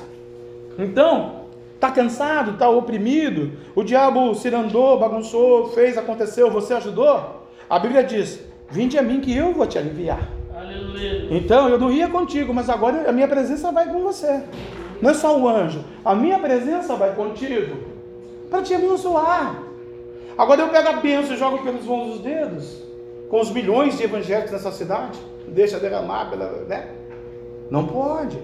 Então, está cansado, está oprimido, o diabo se andou, bagunçou, fez, aconteceu, você ajudou? A Bíblia diz: Vinde a mim que eu vou te aliviar. Aleluia. Então, eu não ia contigo, mas agora a minha presença vai com você. Não é só o anjo, a minha presença vai contigo para te abençoar. Agora eu pego a bênção e jogo pelos vãos dos dedos, com os milhões de evangélicos nessa cidade deixa derramar, né? Não pode.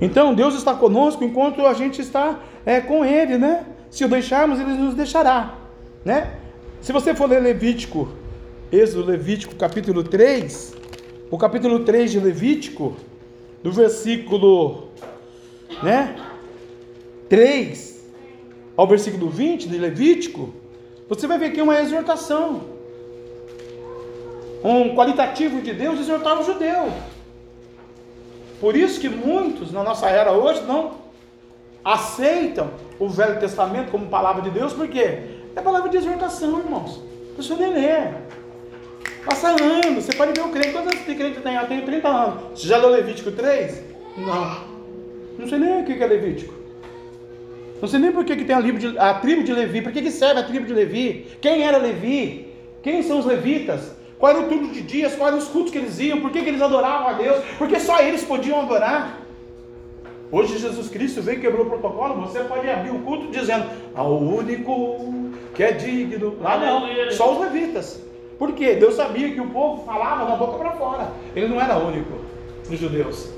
Então Deus está conosco enquanto a gente está é, com Ele, né? Se o deixarmos, Ele nos deixará, né? Se você for ler Levítico, Êxodo Levítico capítulo 3, o capítulo 3 de Levítico, do versículo, né? 3 ao versículo 20 de Levítico, você vai ver aqui uma exortação um qualitativo de Deus exortar o judeu. Por isso que muitos na nossa era hoje não aceitam o Velho Testamento como palavra de Deus, porque é palavra de exortação, irmãos. A pessoa nem lê. Passa anos, você pode ver o crente, quantos anos de crente tem? Eu tenho 30 anos. Você já leu Levítico 3? Não. Não sei nem o que é Levítico. Não sei nem por que, que tem a, de, a tribo de Levi, que, que serve a tribo de Levi? Quem era Levi? Quem são os levitas? Qual era o turno de dias? Quais eram os cultos que eles iam? Por que, que eles adoravam a Deus? Porque só eles podiam adorar. Hoje Jesus Cristo veio e quebrou o protocolo. Você pode abrir o culto dizendo ao único que é digno. Lá não, só os levitas. Por quê? Deus sabia que o povo falava da boca para fora. Ele não era único dos judeus.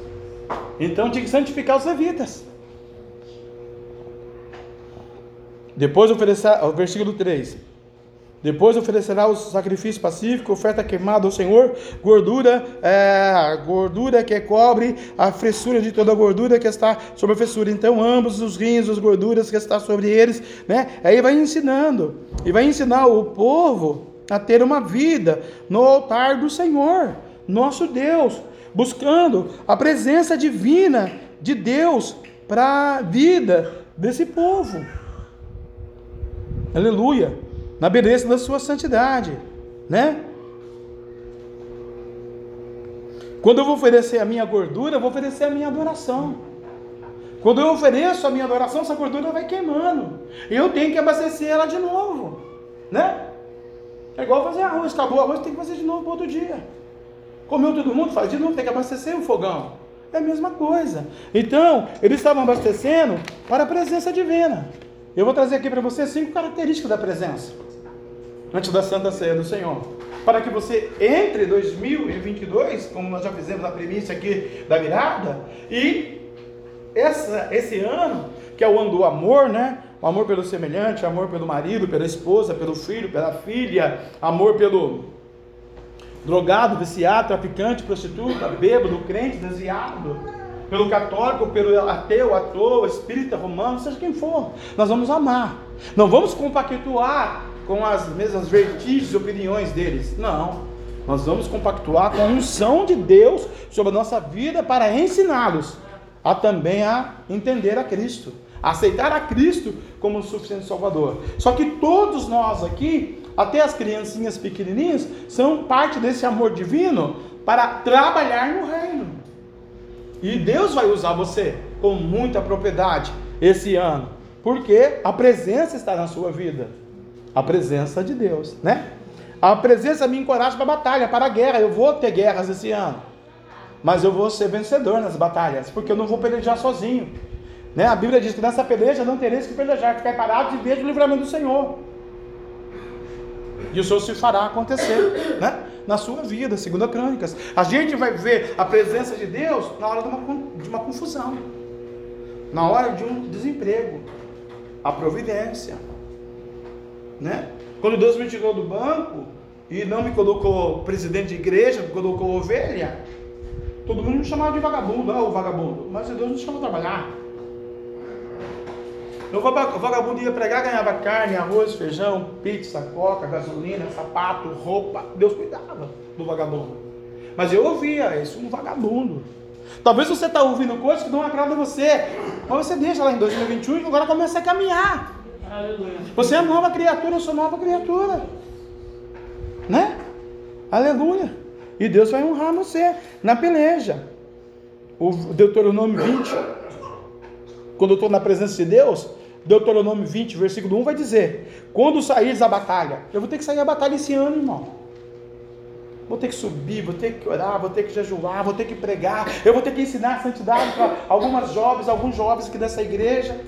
Então tinha que santificar os levitas. Depois oferecer, o versículo 3. Depois oferecerá o sacrifício pacífico, oferta queimada ao Senhor, gordura, é, gordura que cobre a fressura de toda a gordura que está sobre a fessura. Então, ambos os rins, as gorduras que está sobre eles, né? Aí vai ensinando, e vai ensinar o povo a ter uma vida no altar do Senhor, nosso Deus, buscando a presença divina de Deus para a vida desse povo. Aleluia na beleza da sua santidade, né? Quando eu vou oferecer a minha gordura, eu vou oferecer a minha adoração. Quando eu ofereço a minha adoração, essa gordura vai queimando. E eu tenho que abastecer ela de novo, né? É igual fazer arroz, acabou o arroz, tem que fazer de novo para outro dia. Comeu todo mundo, faz de novo, tem que abastecer o fogão. É a mesma coisa. Então, eles estavam abastecendo para a presença divina. Eu vou trazer aqui para você cinco características da presença antes da Santa Ceia do Senhor. para que você entre 2022, como nós já fizemos a premissa aqui da virada, e essa, esse ano, que é o ano do amor, né? O amor pelo semelhante, amor pelo marido, pela esposa, pelo filho, pela filha, amor pelo drogado, viciado, traficante, prostituta, bêbado, crente, desviado, pelo católico, pelo ateu, ator, espírita, romano, seja quem for, nós vamos amar. Não vamos compactuar com as mesmas vertigens e opiniões deles. Não. Nós vamos compactuar com a unção de Deus sobre a nossa vida para ensiná-los a também a entender a Cristo, a aceitar a Cristo como o suficiente Salvador. Só que todos nós aqui, até as criancinhas pequenininhas, são parte desse amor divino para trabalhar no reino. E Deus vai usar você com muita propriedade esse ano, porque a presença está na sua vida. A presença de Deus, né? A presença me encoraja para a batalha, para a guerra. Eu vou ter guerras esse ano mas eu vou ser vencedor nas batalhas, porque eu não vou pelejar sozinho. Né? A Bíblia diz que nessa peleja não tereis que pelejar, ficar parado e veja o livramento do Senhor. E o Senhor se fará acontecer, né? Na sua vida, segundo a Crônicas. A gente vai ver a presença de Deus na hora de uma, de uma confusão, na hora de um desemprego, a providência, né? Quando Deus me tirou do banco e não me colocou presidente de igreja, me colocou ovelha, Todo mundo me chamava de vagabundo, ah, o vagabundo. Mas Deus nos chamou a trabalhar. O vagabundo ia pregar, ganhava carne, arroz, feijão, pizza, coca, gasolina, sapato, roupa. Deus cuidava do vagabundo. Mas eu ouvia, isso um vagabundo. Talvez você está ouvindo coisas que não agradam a você. Mas você deixa lá em 2021 e agora começa a caminhar. Você é nova criatura, eu sou nova criatura. Né? Aleluia. E Deus vai honrar você na peleja. O Deuteronômio 20, quando eu estou na presença de Deus, Deuteronômio 20, versículo 1 vai dizer: Quando saíres da batalha, eu vou ter que sair da batalha esse ano, irmão. Vou ter que subir, vou ter que orar, vou ter que jejuar, vou ter que pregar, eu vou ter que ensinar a santidade para algumas jovens, alguns jovens aqui dessa igreja,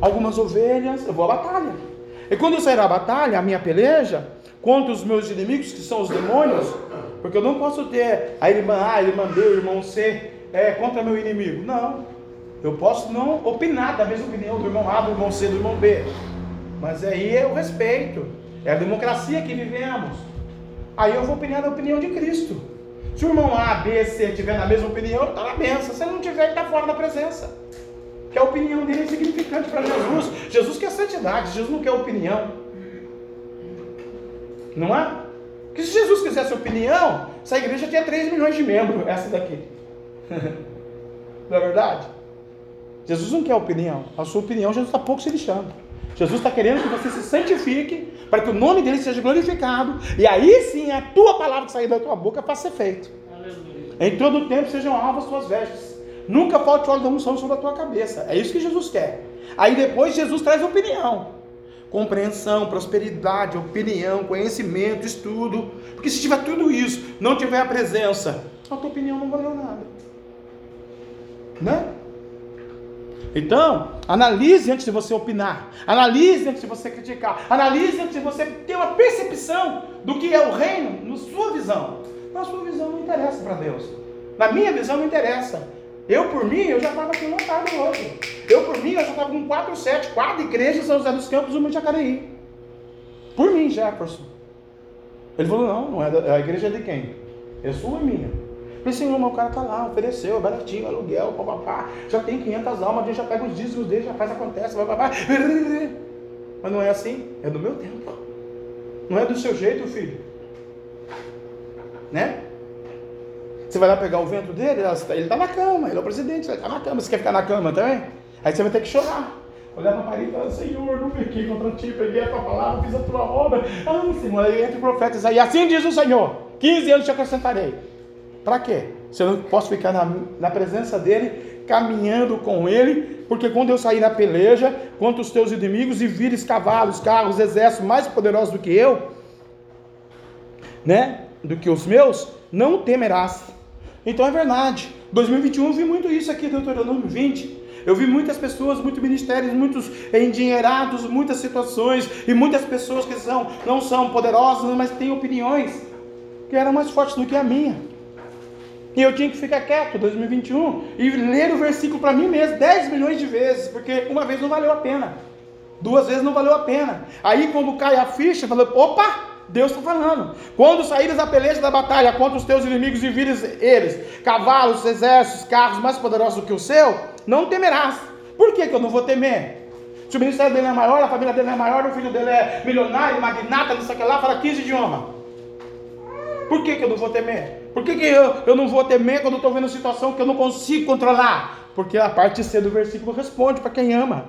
algumas ovelhas, eu vou à batalha. E quando eu sair da batalha, a minha peleja, contra os meus inimigos, que são os demônios, porque eu não posso ter a irmã A, a irmã B, o irmão C é, contra meu inimigo. Não. Eu posso não opinar da mesma opinião do irmão A, do irmão C, do irmão B. Mas aí é o respeito. É a democracia que vivemos. Aí eu vou opinar da opinião de Cristo. Se o irmão A, B, C tiver na mesma opinião, está na benção. Se ele não tiver, ele está fora da presença. Que a opinião dele é significante para Jesus. Jesus quer santidade, Jesus não quer opinião. Não é? Porque se Jesus quisesse opinião, essa igreja tinha 3 milhões de membros, essa daqui. não é verdade? Jesus não quer opinião. A sua opinião, Jesus está pouco se lixando. Jesus está querendo que você se santifique, para que o nome dele seja glorificado, e aí sim a tua palavra que sair da tua boca faça efeito. Em todo o tempo sejam alvas tuas vestes. Nunca falte óleo da unção sobre a tua cabeça. É isso que Jesus quer. Aí depois Jesus traz opinião compreensão, prosperidade, opinião, conhecimento, estudo. Porque se tiver tudo isso, não tiver a presença, a tua opinião não valeu nada. Né? Então, analise antes de você opinar, analise antes de você criticar, analise antes de você ter uma percepção do que é o reino na sua visão. Na sua visão não interessa para Deus. Na minha visão não interessa. Eu, por mim, eu já estava aqui lotado hoje. Eu, por mim, eu já estava com 4, 7, 4 igrejas São José dos Campos, uma em Jacareí. Por mim, Jefferson. Ele falou, não, não é a igreja é de quem? É sua e minha. Falei, senhor, mas o cara está lá, ofereceu, é baratinho, aluguel, papapá. Já tem 500 almas, a gente já pega os dízimos dele, já faz, acontece, papapá. Mas não é assim, é do meu tempo. Não é do seu jeito, filho. Né? Você vai lá pegar o vento dele, ele está na cama, ele é o presidente, ele está na cama. Você quer ficar na cama também? Aí você vai ter que chorar. Olhar para a parede e falar, Senhor, não pequei contra ti, peguei a tua palavra, fiz a tua obra. Ah, Senhor, aí entra o profeta e assim diz o Senhor, 15 anos te acrescentarei. Para quê? Se eu não posso ficar na, na presença dele, caminhando com ele, porque quando eu sair na peleja contra os teus inimigos e vires cavalos, carros, exércitos mais poderosos do que eu, né, do que os meus, não temerás. Então é verdade. 2021 eu vi muito isso aqui, Deuteronômio 20. Eu vi muitas pessoas, muitos ministérios, muitos endinheirados, muitas situações e muitas pessoas que são, não são poderosas, mas têm opiniões que eram mais fortes do que a minha. E eu tinha que ficar quieto 2021 e ler o versículo para mim mesmo 10 milhões de vezes, porque uma vez não valeu a pena, duas vezes não valeu a pena. Aí quando cai a ficha, falou: opa, Deus está falando. Quando saíres da peleja da batalha contra os teus inimigos e vires eles, cavalos, exércitos, carros mais poderosos do que o seu, não temerás. Por que, que eu não vou temer? Se o ministério dele é maior, a família dele é maior, o filho dele é milionário, magnata, não sei o que lá, fala 15 idiomas. Por que, que eu não vou temer? Por que, que eu, eu não vou temer quando estou vendo situação que eu não consigo controlar? Porque a parte C do versículo responde para quem ama,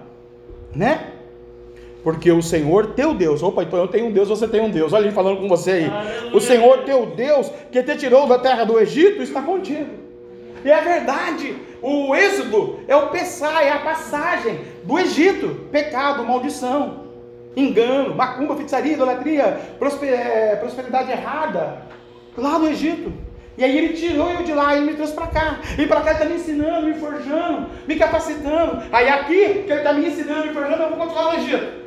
né? Porque o Senhor teu Deus, opa, então eu tenho um Deus, você tem um Deus, olha ele falando com você aí. Aleluia. O Senhor teu Deus, que te tirou da terra do Egito, está contigo. E é verdade, o êxodo é o pensar, é a passagem do Egito, pecado, maldição, engano, macumba, feitiçaria, idolatria, é, prosperidade errada, lá no Egito. E aí ele tirou eu de lá e me trouxe para cá. E para cá ele está me ensinando, me forjando, me capacitando. Aí aqui, que ele está me ensinando, me forjando, eu vou continuar no Egito.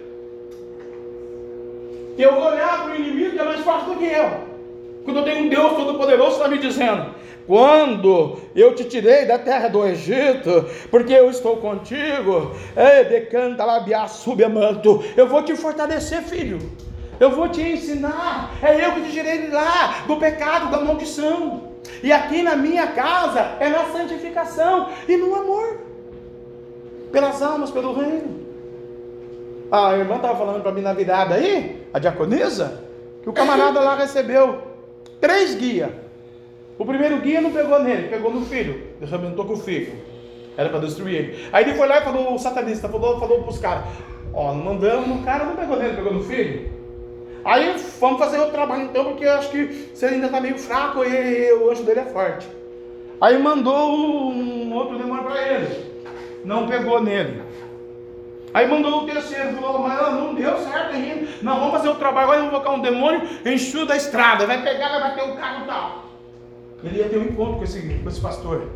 E eu vou olhar para o inimigo que é mais forte do que eu. Quando eu tenho um Deus Todo-Poderoso, está me dizendo: quando eu te tirei da terra do Egito, porque eu estou contigo, decanta labiar, subiamanto, eu vou te fortalecer, filho. Eu vou te ensinar. É eu que te tirei lá, do pecado, da maldição. E aqui na minha casa é na santificação e no amor. Pelas almas, pelo reino. A irmã estava falando para mim na virada aí, a diaconisa, que o camarada lá recebeu três guias. O primeiro guia não pegou nele, pegou no filho. Deus aumentou com o filho. Era para destruir ele. Aí ele foi lá e falou, o satanista falou, falou para os caras: Ó, mandamos no cara, não pegou nele, pegou no filho. Aí vamos fazer outro trabalho então, porque eu acho que você ainda está meio fraco e, o anjo dele é forte. Aí mandou um outro demônio para ele. Não pegou nele. Aí mandou o terceiro, falou, mas não deu certo ainda. Não, vamos fazer o trabalho, vamos colocar um demônio, enxuga da estrada, vai pegar, vai bater o carro e tal. Ele ia ter um encontro com esse, com esse pastor.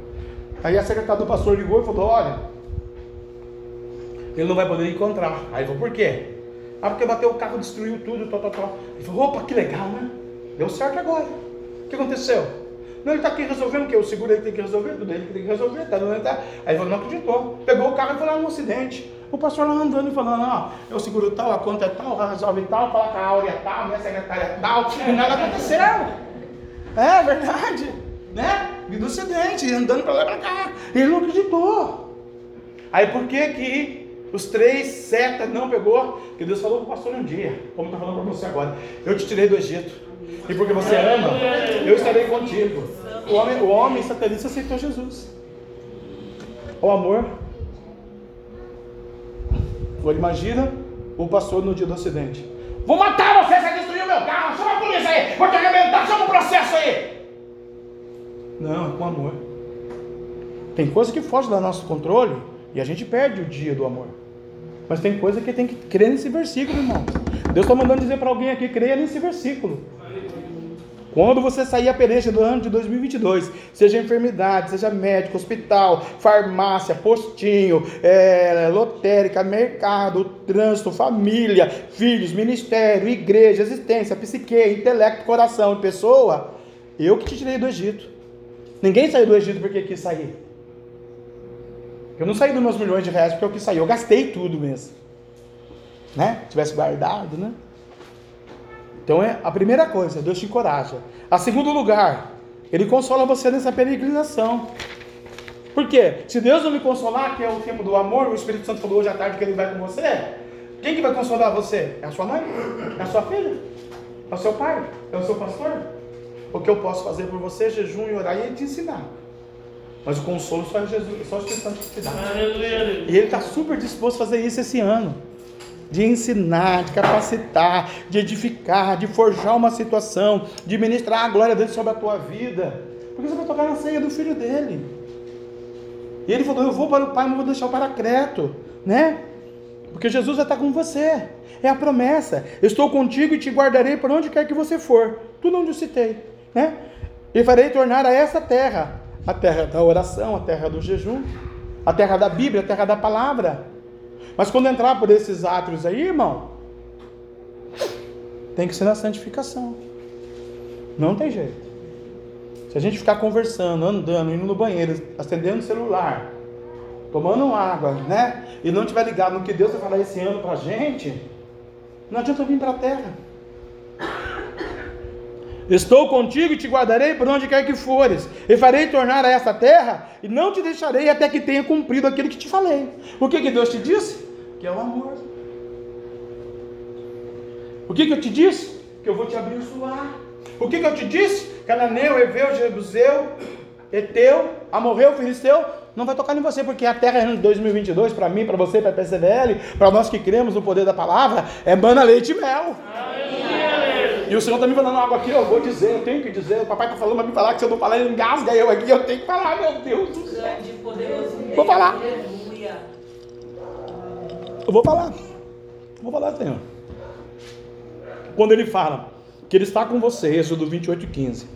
Aí a secretária do pastor ligou e falou, olha, ele não vai poder encontrar. Aí falou, por quê? Ah, porque bateu o carro, destruiu tudo, tal, tal, tal. Ele falou, opa, que legal, né? Deu certo agora. O que aconteceu? Não, ele está aqui resolvendo o quê? O seguro ele tem que resolver, tudo ele tem que resolver, tá, não, tá. Aí ele falou, não acreditou. Pegou o carro e foi lá no acidente. O pastor lá andando e falando, ó, eu seguro tal, a conta é tal, resolve tal, fala com a Áurea é tal, minha secretária é tal, e nada aconteceu. É verdade, né? E do acidente, andando para lá e para cá. Ele não acreditou. Aí por que que os três setas não pegou? Porque Deus falou para o pastor um dia, como está falando para você agora. Eu te tirei do Egito. E porque você ama, eu estarei contigo. O homem, o homem satanista aceitou Jesus. O amor Agora imagina o pastor no dia do acidente. Vou matar você, você destruiu meu carro, chama a polícia aí, vou te arrebentar, chama o processo aí. Não, é com amor. Tem coisa que foge do nosso controle e a gente perde o dia do amor. Mas tem coisa que tem que crer nesse versículo, irmão. Deus está mandando dizer para alguém aqui, creia nesse versículo. Quando você sair a peleja do ano de 2022, seja enfermidade, seja médico, hospital, farmácia, postinho, é, lotérica, mercado, trânsito, família, filhos, ministério, igreja, existência, psique, intelecto, coração e pessoa, eu que te tirei do Egito. Ninguém saiu do Egito porque quis sair. Eu não saí dos meus milhões de reais porque eu quis sair, eu gastei tudo mesmo. Né? Tivesse guardado, né? Então é a primeira coisa, Deus te encoraja. A segundo lugar, Ele consola você nessa peregrinação. Por quê? Se Deus não me consolar, que é o tempo do amor, o Espírito Santo falou hoje à tarde que Ele vai com você, quem que vai consolar você? É a sua mãe? É a sua filha? É o seu pai? É o seu pastor? O que eu posso fazer por você, jejum e orar e te ensinar. Mas o consolo só é Jesus, só o Espírito Santo te dá. E Ele está super disposto a fazer isso esse ano de ensinar, de capacitar, de edificar, de forjar uma situação, de ministrar a glória dele sobre a tua vida. Porque você vai tocar na ceia do filho dele. E ele falou: Eu vou para o Pai, mas vou deixar o paracreto, né? Porque Jesus vai estar com você. É a promessa. Estou contigo e te guardarei por onde quer que você for. Tudo onde eu citei, né? E farei tornar a essa terra a terra da oração, a terra do jejum, a terra da Bíblia, a terra da palavra. Mas quando entrar por esses átrios aí, irmão, tem que ser na santificação. Não tem jeito. Se a gente ficar conversando, andando, indo no banheiro, acendendo o celular, tomando água, né? E não estiver ligado no que Deus vai falar esse ano pra gente, não adianta vir para a terra. Estou contigo e te guardarei por onde quer que fores, e farei tornar a essa terra, e não te deixarei até que tenha cumprido aquilo que te falei. O que, que Deus te disse? Que é o amor. O que, que eu te disse? Que eu vou te abençoar. O que, que eu te disse? Cananeu, Eveu, Jebuseu, Eteu, Amorreu, Filisteu, não vai tocar em você, porque a terra em 2022, para mim, para você, para a PCVL, para nós que cremos no poder da palavra, é mana, leite e mel. E o Senhor está me falando algo aqui, eu vou dizer, eu tenho que dizer. O papai está falando para me falar que se eu não falar, ele engasga eu aqui, eu tenho que falar, meu Deus do céu. Vou falar. Eu vou falar. Vou falar, Senhor. Quando ele fala que ele está com você, Êxodo 28, 15.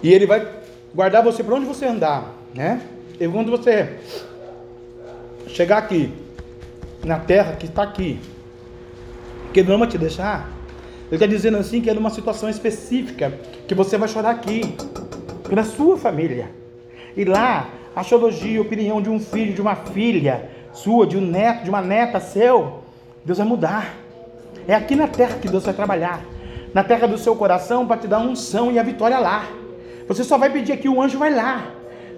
E ele vai guardar você para onde você andar, né? E quando você chegar aqui, na terra que está aqui, que ele não vai te deixar, ele está dizendo assim que é numa situação específica, que você vai chorar aqui, pela sua família. E lá, a teologia, a opinião de um filho, de uma filha sua, de um neto, de uma neta seu, Deus vai mudar. É aqui na terra que Deus vai trabalhar. Na terra do seu coração para te dar unção e a vitória lá. Você só vai pedir aqui, o anjo vai lá.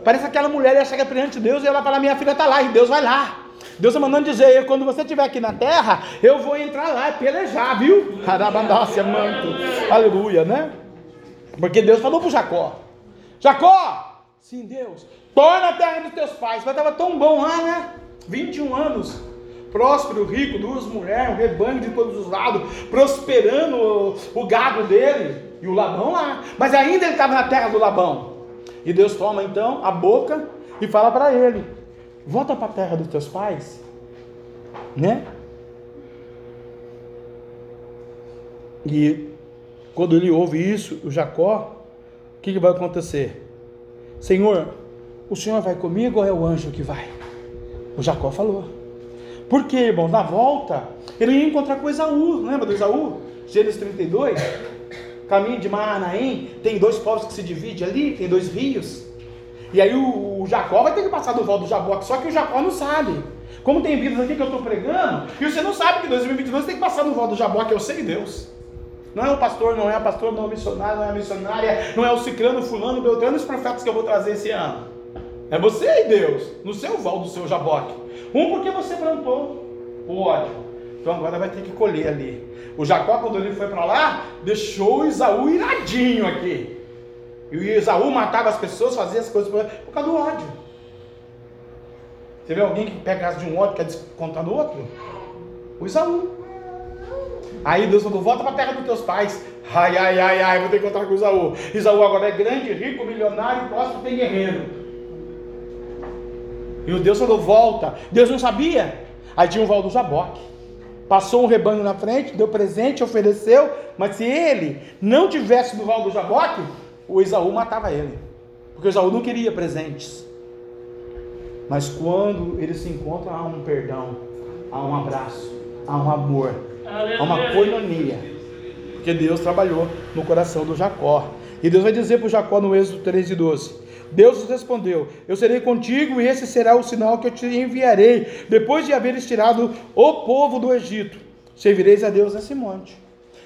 Parece aquela mulher, ela chega perante Deus e ela fala: Minha filha está lá, e Deus vai lá. Deus está mandando dizer: quando você estiver aqui na terra, eu vou entrar lá e pelejar, viu? Carabandácia, manto. Aleluia, né? Porque Deus falou para Jacó: Jacó, sim, Deus, torna a terra dos teus pais. Mas estava tão bom lá, né? 21 anos próspero, rico, duas mulheres, um rebanho de todos os lados, prosperando o, o gado dele e o Labão lá. Mas ainda ele estava na terra do Labão. E Deus toma então a boca e fala para ele: Volta para a terra dos teus pais, né? E quando ele ouve isso, o Jacó, o que, que vai acontecer? Senhor, o Senhor vai comigo ou é o anjo que vai? O Jacó falou. Por quê, irmão? Na volta, ele ia encontrar com Esaú. Lembra do Esaú? Gênesis 32. Caminho de Maranaim. Tem dois povos que se dividem ali, tem dois rios. E aí o, o Jacó vai ter que passar do val do Jaboque. Só que o Jacó não sabe. Como tem vidas aqui que eu estou pregando, e você não sabe que 2022 tem que passar no val do Jaboque, eu sei Deus. Não é o pastor, não é a pastor, não é o missionário, não é a missionária, não é o ciclano, fulano, beltrano, os profetas que eu vou trazer esse ano. É você e Deus, no seu val do seu Jaboque. Um porque você plantou o ódio. Então agora vai ter que colher ali. O Jacó, quando ele foi para lá, deixou Isaú iradinho aqui. E o Isaú matava as pessoas, fazia as coisas por causa do ódio. Você vê alguém que pega de um ódio e quer descontar no outro? O Isaú. Aí Deus falou: volta para a terra dos teus pais. Ai, ai, ai, ai, vou ter que encontrar com o Isaú. Isaú agora é grande, rico, milionário, próximo, tem guerreiro. E o Deus falou: volta. Deus não sabia. Aí tinha o Val do Jaboque. Passou um rebanho na frente, deu presente, ofereceu. Mas se ele não tivesse no Val do Jaboque, o Esaú matava ele. Porque o Esaú não queria presentes. Mas quando eles se encontram, há um perdão, há um abraço, há um amor, há uma coinonia. Porque Deus trabalhou no coração do Jacó. E Deus vai dizer para o Jacó no Êxodo 13, 12: Deus respondeu: Eu serei contigo, e esse será o sinal que eu te enviarei, depois de haveres tirado o povo do Egito. Servireis a Deus nesse monte.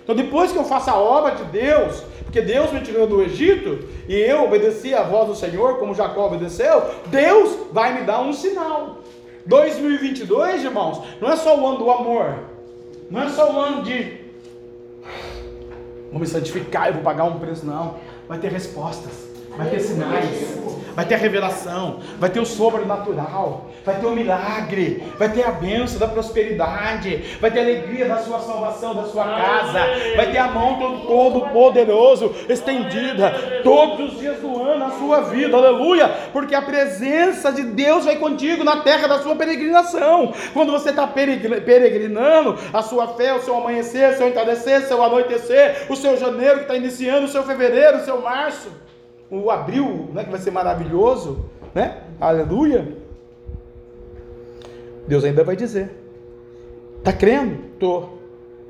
Então, depois que eu faço a obra de Deus, porque Deus me tirou do Egito, e eu obedeci a voz do Senhor, como Jacó obedeceu, Deus vai me dar um sinal. 2022, irmãos, não é só o ano do amor, não é só o ano de vou me santificar, eu vou pagar um preço, não. Vai ter respostas vai ter sinais, vai ter a revelação, vai ter o sobrenatural, vai ter o milagre, vai ter a bênção da prosperidade, vai ter a alegria da sua salvação, da sua casa, vai ter a mão do Todo-Poderoso estendida todos os dias do ano na sua vida, aleluia, porque a presença de Deus vai contigo na terra da sua peregrinação. Quando você está peregrinando, a sua fé, o seu amanhecer, o seu entardecer, o seu anoitecer, o seu janeiro que está iniciando, o seu fevereiro, o seu março o abril, né, que vai ser maravilhoso, né? Aleluia. Deus ainda vai dizer: Tá crendo? Tô.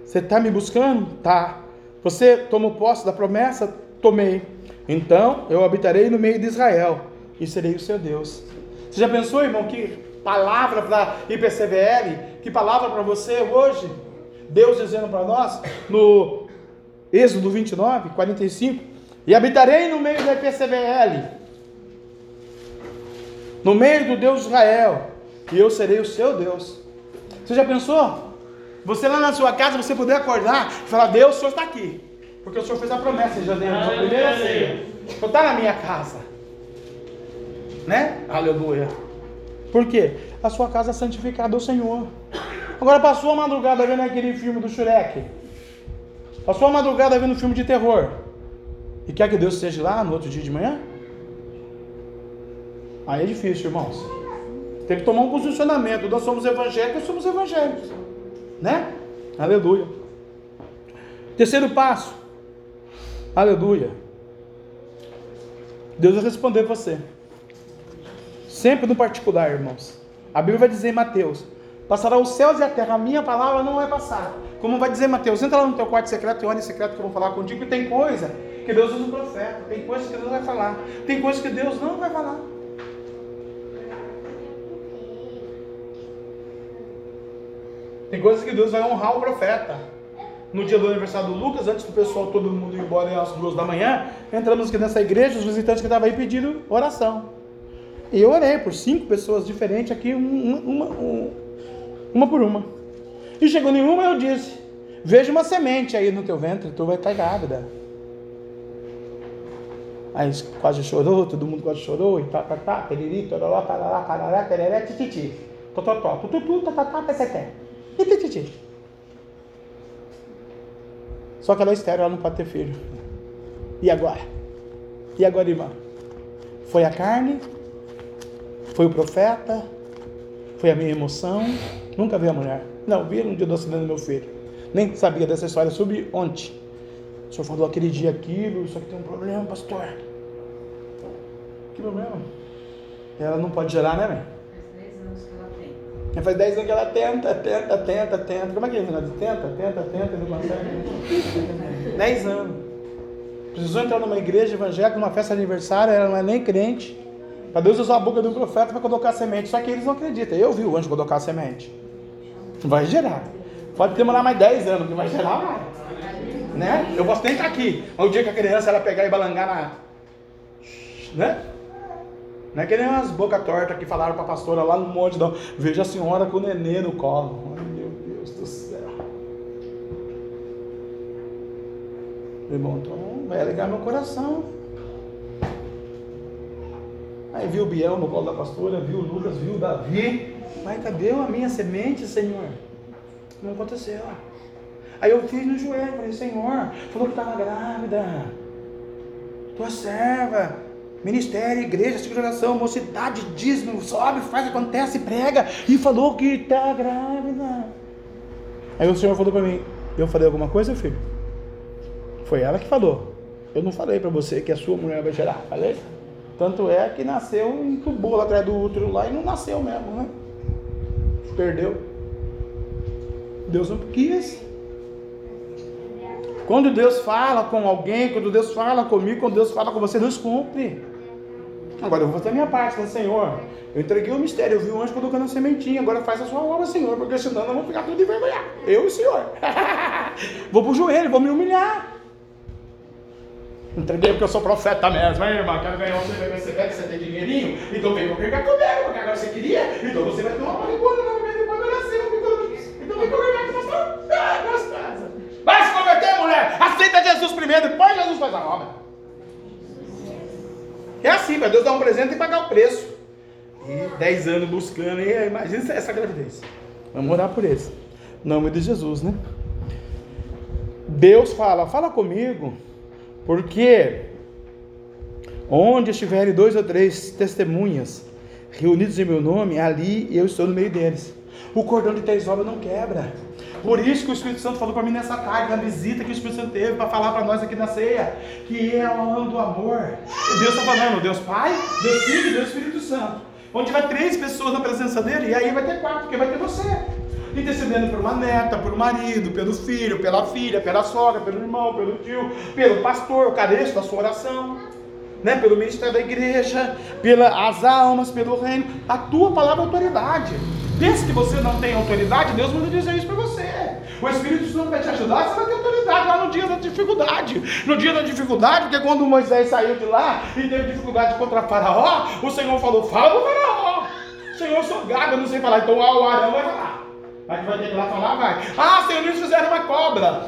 Você tá me buscando? Tá. Você tomou posse da promessa? Tomei. Então eu habitarei no meio de Israel e serei o seu Deus. Você já pensou, irmão, que palavra para IPCBL? Que palavra para você hoje? Deus dizendo para nós no Êxodo 29, 45: E habitarei no meio da IPCBL, no meio do Deus de Israel, e eu serei o seu Deus. Você já pensou? Você lá na sua casa, você poder acordar e falar: Deus, o Senhor está aqui. Porque o Senhor fez a promessa em janeiro, na primeira ceia. O Senhor está na minha casa. Né? Aleluia. Por quê? A sua casa é santificada ao Senhor. Agora passou a madrugada vendo aquele filme do Shurek. Passou a madrugada vendo filme de terror. E quer que Deus esteja lá no outro dia de manhã? Aí é difícil, irmãos. Tem que tomar um posicionamento. Nós somos evangélicos, somos evangélicos. Né? Aleluia. Terceiro passo. Aleluia. Deus vai responder você. Sempre no particular, irmãos. A Bíblia vai dizer em Mateus: Passará os céus e a terra, a minha palavra não vai passar. Como vai dizer Mateus, entra lá no teu quarto secreto e olha em secreto que eu vou falar contigo. E tem coisa que Deus usa o profeta, tem coisa que Deus vai falar, tem coisa que Deus não vai falar. Tem coisas que Deus vai honrar o profeta. No dia do aniversário do Lucas, antes do pessoal todo mundo ir embora às duas da manhã, entramos aqui nessa igreja, os visitantes que estavam aí pediram oração. E eu orei por cinco pessoas diferentes aqui, uma, uma, uma por uma. E chegou nenhuma, eu disse: Veja uma semente aí no teu ventre, tu vai estar grávida. Aí quase chorou, todo mundo quase chorou, e tá, tá, tá, periri, tororó, parará, parará, tereré, tititi. Tototó, tututu, tatatá, peteté. E tititi. Só que ela é estéreo, ela não pode ter filho. E agora? E agora, irmã? Foi a carne? Foi o profeta? Foi a minha emoção? Nunca vi a mulher. Não, vi no dia do acidente do meu filho. Nem sabia dessa história, soube ontem. O senhor falou aquele dia aquilo, só que tem um problema, pastor. Que problema? Ela não pode gerar, né, mãe? Faz 10 anos que ela tenta, tenta, tenta, tenta. Como é que é, Renato? Tenta, tenta, tenta, não consegue. 10 anos. Precisou entrar numa igreja evangélica, numa festa de aniversário, ela não é nem crente. Para Deus usar a boca de um profeta para colocar a semente. Só que eles não acreditam. Eu vi o anjo colocar a semente. Vai gerar. Pode demorar mais 10 anos, que vai gerar mais. Né? Eu posso nem estar aqui. Mas o dia que a criança ela pegar e balangar na. Né? Não é que nem umas boca torta que falaram para a pastora lá no monte, não. Veja a senhora com o nenê no colo. Ai, meu Deus do céu. Irmão, então vai alegar meu coração. Aí viu o Biel no colo da pastora, viu o Lucas, viu o Davi. Mas cadê a minha semente, Senhor? Não aconteceu. Aí eu fiz no joelho, falei, Senhor, falou que estava grávida. Tua serva Ministério, igreja, seguração, mocidade, dízimo, sobe, faz, acontece, prega, e falou que está grávida. Aí o Senhor falou para mim: Eu falei alguma coisa, filho? Foi ela que falou. Eu não falei para você que a sua mulher vai gerar, falei? Tanto é que nasceu, entubou lá atrás do útero lá e não nasceu mesmo, né? Perdeu. Deus não quis. Quando Deus fala com alguém, quando Deus fala comigo, quando Deus fala com você, Deus cumpre. Agora eu vou fazer a minha parte, né, Senhor? Eu entreguei o mistério, eu vi o anjo colocando a sementinha, agora faz a sua obra, Senhor, porque senão nós vamos ficar tudo envergonhado. Eu e o Senhor. vou pro joelho, vou me humilhar. Entreguei porque eu sou profeta mesmo, hein, irmã? Quero ganhar você, vai você que você tem dinheirinho? Então vem congregar comigo, porque agora você queria, então você vai ter uma marihuana no meio do nasceu, então vem congregar com você. Ah, gostosa. Vai se converter, mulher! Aceita Jesus primeiro, depois Jesus faz a obra. É assim, para Deus dar um presente e pagar o preço. E dez anos buscando, e imagina essa gravidez. Vamos orar por isso. Em nome de Jesus, né? Deus fala, fala comigo, porque onde estiverem dois ou três testemunhas reunidos em meu nome, ali eu estou no meio deles. O cordão de três obras não quebra. Por isso que o Espírito Santo falou para mim nessa tarde, na visita que o Espírito Santo teve para falar para nós aqui na ceia, que é o ano do amor. E Deus está falando, Deus Pai, Deus Filho e Deus Espírito Santo. Onde vai três pessoas na presença dele, e aí vai ter quatro, porque vai ter você. Intercedendo por uma neta, por um marido, pelo filho, pela filha, pela sogra, pelo irmão, pelo tio, pelo pastor, eu careço da sua oração. Né, pelo ministério da igreja, pelas almas, pelo reino, a tua palavra é autoridade. Pense que você não tem autoridade, Deus manda dizer isso para você. O Espírito Santo vai te ajudar, você vai ter autoridade lá no dia da dificuldade. No dia da dificuldade, porque quando Moisés saiu de lá e teve dificuldade contra Faraó, o Senhor falou: fala do Faraó. Senhor, eu sou gago, eu não sei falar, então o Arão vai falar. Mas vai ter que lá falar, vai. Ah, Senhor, eles fizeram uma cobra.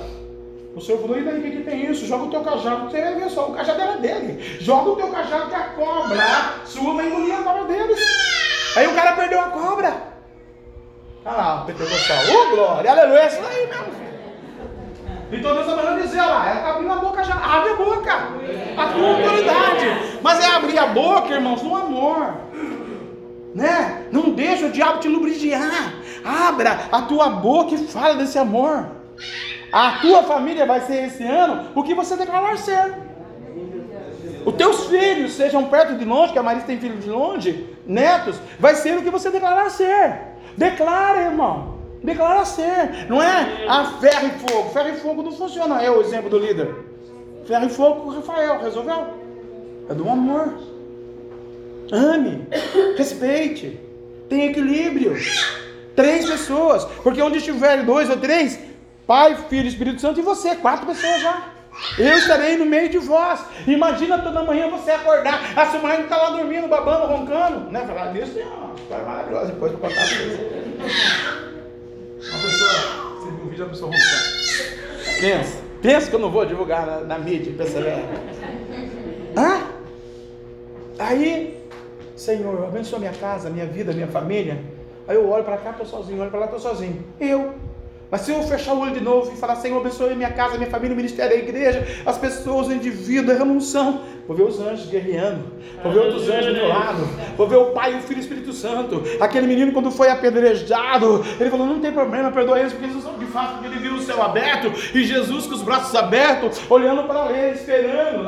O Senhor falou, e daí o que, que tem isso? Joga o teu cajado, você vai ver só, o cajado era dele. Joga o teu cajado que a cobra sua vai engolir a cobra deles. Aí o cara perdeu a cobra. Olha lá, o pentecostal. Ô, glória, aleluia, é isso aí mesmo. Então Deus está mandando dizer lá, ela está abrindo a boca já, abre a boca. A tua autoridade. Mas é abrir a boca, irmãos, no amor. Né? Não deixa o diabo te lubrificar. Abra a tua boca e fala desse amor. A tua família vai ser esse ano o que você declarar ser. Os teus filhos, sejam perto de longe, que a Marisa tem filhos de longe, netos, vai ser o que você declarar ser. Declara, irmão. Declara ser. Não é a ferro e fogo. Ferro e fogo não funciona. É o exemplo do líder. Ferro e fogo Rafael. Resolveu? É do amor. Ame. Respeite. Tem equilíbrio. Três pessoas. Porque onde estiver dois ou três, Pai, Filho, Espírito Santo e você, quatro pessoas já. Eu estarei no meio de vós. Imagina toda manhã você acordar. A sua mãe está lá dormindo, babando, roncando. Né? Falar disso tem uma história maravilhosa depois para contar Uma pessoa, você viu um vídeo da pessoa roncando. Pensa, pensa que eu não vou divulgar na, na mídia, percebe? Hã? Aí, Senhor, abençoa minha casa, minha vida, minha família. Aí eu olho para cá, estou sozinho, olho para lá, estou sozinho. Eu mas se eu fechar o olho de novo e falar, Senhor, abençoe minha casa, minha família, o ministério, a igreja, as pessoas, o indivíduo, a remoção, vou ver os anjos guerreando, vou ver outros anjos do meu lado, vou ver o Pai, o Filho e o Espírito Santo. Aquele menino, quando foi apedrejado, ele falou: Não tem problema, perdoa eles, porque eles não de fato, porque ele viu o céu aberto e Jesus com os braços abertos, olhando para ele, esperando.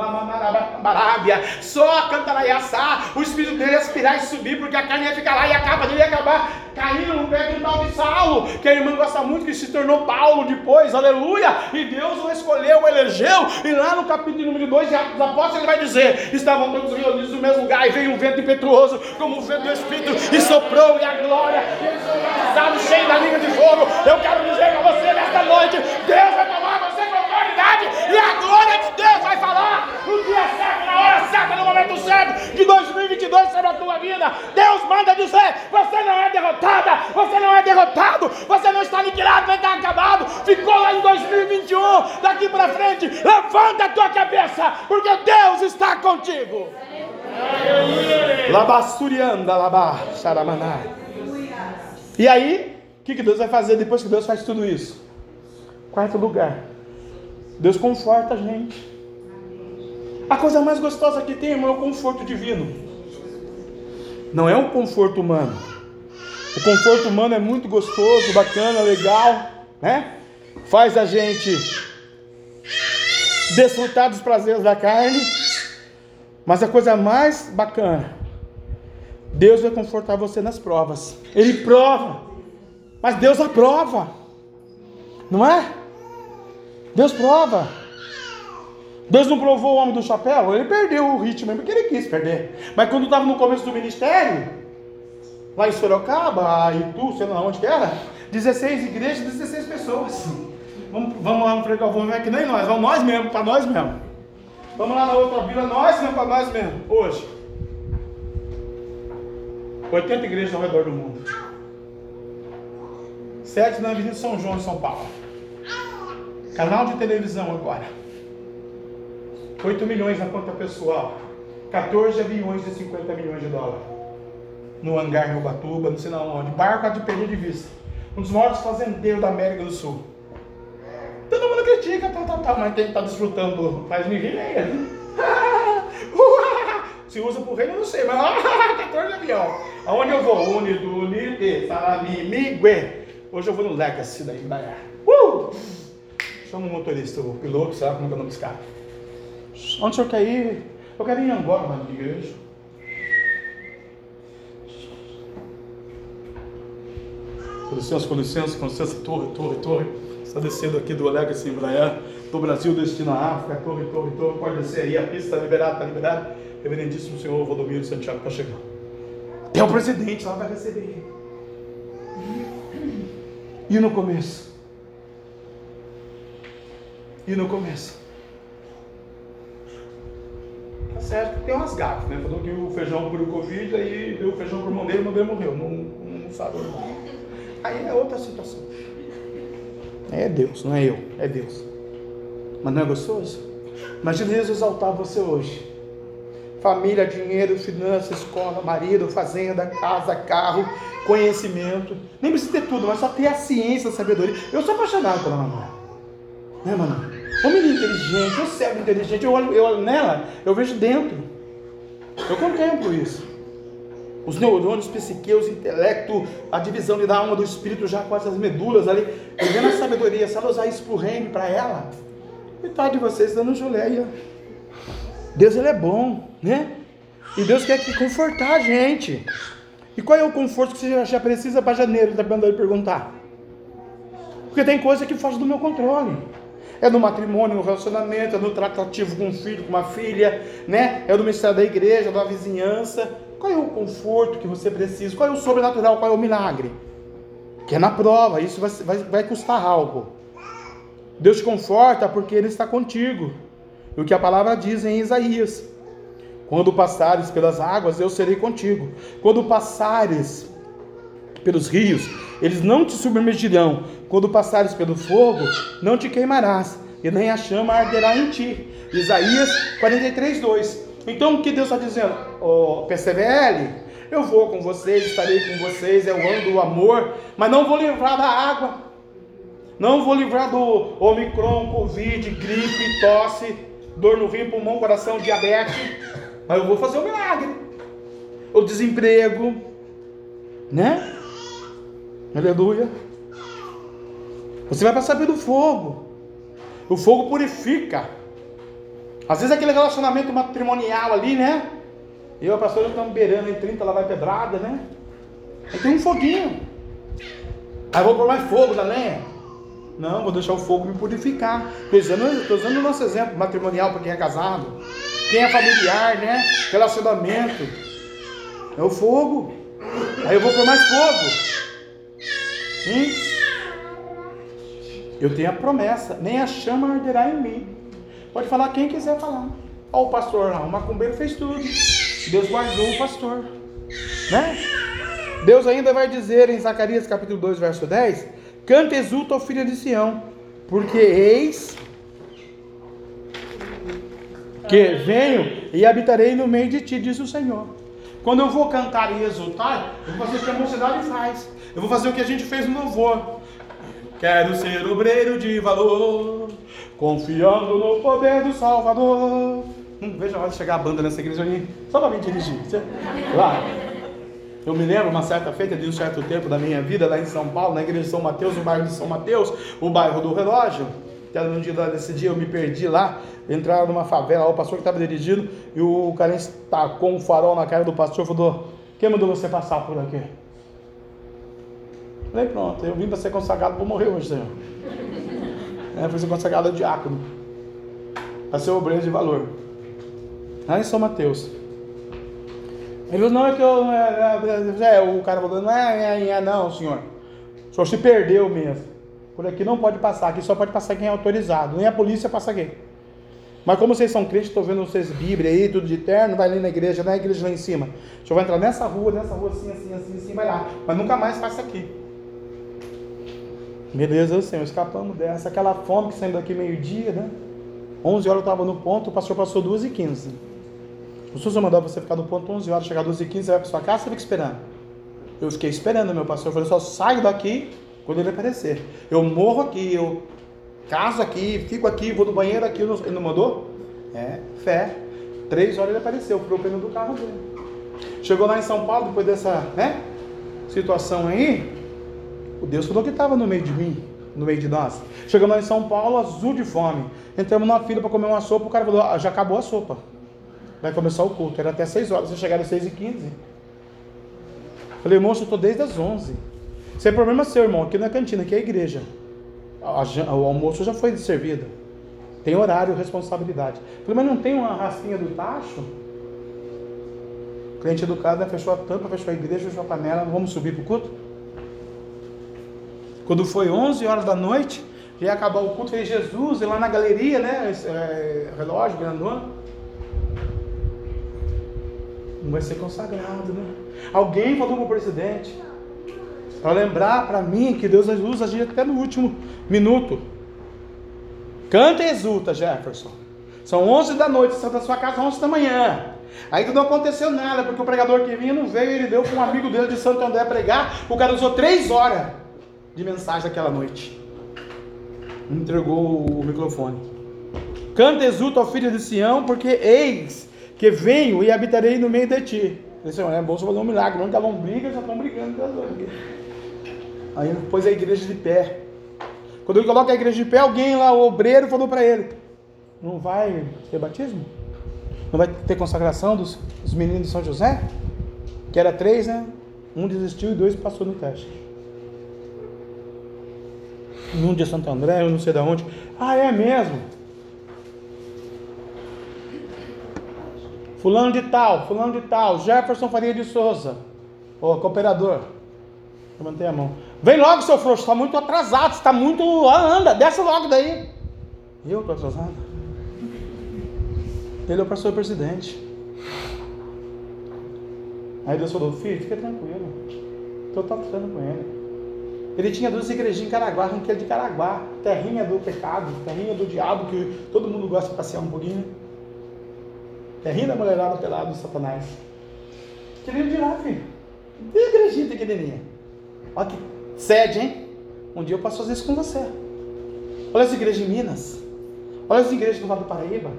Barábia, só cantar assar, o espírito dele aspirar e subir, porque a carne ia ficar lá e a capa dele ia acabar. Caindo no pé de tal de Saulo, que a irmã gosta muito, que se tornou Paulo depois, aleluia, e Deus o escolheu, o elegeu, e lá no capítulo número 2 de Atos Apóstolos, ele vai dizer: estavam todos reunidos no mesmo lugar, e veio um vento impetuoso, como o vento do Espírito, e soprou, e a glória, e eles foram cheios da língua de fogo. Eu quero dizer para você nesta noite: Deus vai tomar você com autoridade, e a glória de Deus vai falar no dia certo, na hora certa, no momento certo, de 2022 sobre a tua vida. Deus manda dizer: você não é derrotada, você não é derrotado, você não está aniquilado, nem está acabado. Ficou lá em 2021, daqui para frente, levanta a tua cabeça, porque Deus está contigo. Labassurianda, labá, xaramaná. E aí, o que, que Deus vai fazer depois que Deus faz tudo isso? Quarto lugar, Deus conforta a gente. A coisa mais gostosa que tem, irmão, é o conforto divino. Não é um conforto humano. O conforto humano é muito gostoso, bacana, legal, né? Faz a gente desfrutar dos prazeres da carne. Mas a coisa mais bacana, Deus vai confortar você nas provas. Ele prova, mas Deus aprova, não é? Deus prova. Deus não provou o homem do chapéu, ele perdeu o ritmo porque ele quis perder. Mas quando estava no começo do ministério, lá em Sorocaba, Itu, sei lá onde que era, 16 igrejas, 16 pessoas. Vamos, vamos lá no Frei Galvão, vem aqui nem nós, vamos nós mesmo, para nós mesmo. Vamos lá na outra vila, nós mesmo, para nós mesmo, hoje. 80 igrejas ao redor do mundo. Sete na Avenida São João, São Paulo. Canal de televisão agora. 8 milhões na conta pessoal. 14 aviões de 50 milhões de dólares. No hangar no Ubatuba, não sei não onde. Barco de perder de vista. Um dos maiores fazendeiros da América do Sul. Todo mundo critica, tal, tal, tal, mas quem está desfrutando faz me rir Se usa por reino, eu não sei, mas 14 avião. Aonde eu vou? Unido, Unite, Salami, Migue. Hoje eu vou no Legacy da Embraer. Uh! Chama o motorista, o piloto, sabe como é que o nome desse cara? Onde o senhor quer ir? Eu quero ir em Angola, de igreja. Com licença, com licença, com licença, torre, torre, torre. Está descendo aqui do Legacy Embraer, do Brasil, destino à África, torre, torre, torre. Pode descer aí, a pista está liberada, está liberada. Reverendíssimo Senhor Valdomiro Santiago está chegando. Tem o presidente lá, vai receber. E no começo? E no começo? Tá certo que tem umas gafas, né? Falou que o feijão por Covid, aí deu o feijão por mão dele, o mão dele morreu. Não, não sabe. Aí é outra situação. É Deus, não é eu, é Deus. Mas não é gostoso? Imagina Deus exaltar você hoje. Família, dinheiro, finanças, escola, marido, fazenda, casa, carro, conhecimento. Nem precisa ter tudo, mas só ter a ciência, a sabedoria. Eu sou apaixonado pela mamãe. Né, mano? Menina inteligente, eu servo inteligente, eu olho, eu olho nela, eu vejo dentro. Eu contemplo isso. Os neurônios, psiqueus, intelecto, a divisão da alma do espírito já com essas medulas ali, vivendo a sabedoria, sabe usar isso para o reino, para ela. Coitado de vocês dando joleia. Deus ele é bom, né? E Deus quer que confortar a gente. E qual é o conforto que você já precisa para janeiro? Está mandando perguntar. Porque tem coisa que foge do meu controle. É no matrimônio, no relacionamento, é no tratativo com um filho, com uma filha, né? É no ministério da igreja, da vizinhança. Qual é o conforto que você precisa? Qual é o sobrenatural? Qual é o milagre? Que é na prova, isso vai, vai, vai custar algo. Deus te conforta porque Ele está contigo. O que a palavra diz em Isaías: Quando passares pelas águas, eu serei contigo. Quando passares pelos rios, eles não te submergirão. Quando passares pelo fogo, não te queimarás, e nem a chama arderá em ti. Isaías 43, 2. Então o que Deus está dizendo? Oh, PCVL, eu vou com vocês, estarei com vocês, eu ando o amor, mas não vou livrar da água. Não vou livrar do Omicron, Covid, gripe, tosse, dor no rim, pulmão, coração, diabetes. Mas eu vou fazer o um milagre. O desemprego, né? Aleluia. Você vai passar pelo fogo. O fogo purifica. Às vezes aquele relacionamento matrimonial ali, né? Eu e a pastora estamos beirando em 30, ela vai pedrada, né? Aí tem um foguinho. Aí vou pôr mais fogo da lenha. Não, vou deixar o fogo me purificar. Estou usando, usando o nosso exemplo matrimonial para quem é casado. Quem é familiar, né? Relacionamento. É o fogo. Aí eu vou pôr mais fogo. Hum? Eu tenho a promessa, nem a chama arderá em mim. Pode falar quem quiser falar. Ó, o pastor lá, o macumbeiro fez tudo. Deus guardou o pastor. Né? Deus ainda vai dizer em Zacarias capítulo 2, verso 10: Canta exulta, filha de Sião, porque eis que venho e habitarei no meio de ti, diz o Senhor. Quando eu vou cantar e exultar, eu vou fazer o que a mocidade faz. Eu vou fazer o que a gente fez no louvor. Quero ser obreiro de valor, confiando no poder do Salvador. Hum, veja a chegar a banda nessa igreja aí, só para me dirigir. Lá. Eu me lembro uma certa feita de um certo tempo da minha vida lá em São Paulo, na igreja de São Mateus, no bairro de São Mateus, o bairro do relógio. Até um dia desse dia eu me perdi lá, entraram numa favela, o pastor que estava dirigindo, e o cara tacou um farol na cara do pastor e falou: Quem mandou você passar por aqui? Falei, pronto, eu vim para ser consagrado, vou morrer hoje, Senhor. É, fui ser consagrado a diácono. Para ser obreiro de valor. Lá em São Mateus. Ele falou, não, é que eu. É, é, é, o cara falou, não é, é, é, não, senhor. O senhor se perdeu mesmo. Por aqui não pode passar, aqui só pode passar quem é autorizado. Nem a polícia passa aqui. Mas como vocês são crentes, estou vendo vocês Bíblia aí, tudo de terno, vai ali na igreja, na igreja lá em cima. O senhor vai entrar nessa rua, nessa rua, assim, assim, assim, assim, vai lá. Mas nunca mais passa aqui. Beleza, Senhor, escapamos dessa. Aquela fome que saiu daqui meio-dia, né? 11 horas eu estava no ponto, o pastor passou 2 e 15 O senhor mandou você ficar no ponto 11 horas, chegar 12 e 15 você vai para sua casa, você fica esperando. Eu fiquei esperando meu pastor, eu falei, só saio daqui quando ele aparecer. Eu morro aqui, eu caso aqui, fico aqui, vou no banheiro aqui, ele não mandou? É, fé. Três horas ele apareceu, furou o pneu do carro dele. Chegou lá em São Paulo, depois dessa né, situação aí, o Deus falou que estava no meio de mim, no meio de nós. Chegamos lá em São Paulo, azul de fome. Entramos numa fila para comer uma sopa, o cara falou, ah, já acabou a sopa. Vai começar o culto. Era até 6 horas, vocês chegaram às 6 e 15 Falei, moço, eu estou desde as 11 Isso é problema seu, irmão. Aqui na cantina, aqui é a igreja. O almoço já foi servido. Tem horário, responsabilidade. Pelo menos não tem uma raspinha do tacho. Cliente educado, né? fechou a tampa, fechou a igreja, fechou a panela. Vamos subir para o culto? Quando foi 11 horas da noite, já ia acabar o culto, fez Jesus, e lá na galeria, né? É, relógio, grandona. Não vai ser consagrado, né? Alguém falou para o presidente. Para lembrar para mim que Deus usa a gente até no último minuto. Canta e exulta, Jefferson. São 11 da noite, está da sua casa 11 da manhã. Ainda não aconteceu nada, porque o pregador que vinha não veio, ele deu para um amigo dele de Santo André pregar. O cara usou três horas de mensagem aquela noite. Entregou o microfone. Canta e exulta ao filho de Sião, porque eis que venho e habitarei no meio de ti. Esse é bom fazer um milagre, não estavam brigando, já estão brigando. Aí pôs a igreja de pé. Quando ele coloca a igreja de pé, alguém lá, o obreiro, falou para ele: Não vai ter batismo? Não vai ter consagração dos, dos meninos de São José? Que era três, né? Um desistiu e dois passou no teste. Um de Santo André, eu não sei de onde. Ah, é mesmo? Fulano de tal, fulano de tal, Jefferson Faria de Souza, o cooperador. Levantei a mão. Vem logo, seu frouxo, está muito atrasado, está muito. Anda, desce logo daí. Eu estou atrasado. Ele é o pastor presidente. Aí Deus falou, filho, fica tranquilo. Estou tratando com ele. Ele tinha duas igrejinhas em Caraguá, ranqueiro de Caraguá, terrinha do pecado, terrinha do diabo, que todo mundo gosta de passear um pouquinho. Terrinha da mulherada pelada do Satanás. Queria de lá, filho. E a igrejinha pequenininha? Olha que sede, hein? Um dia eu posso fazer isso com você. Olha as igrejas em Minas. Olha as igrejas do Vale do Paraíba.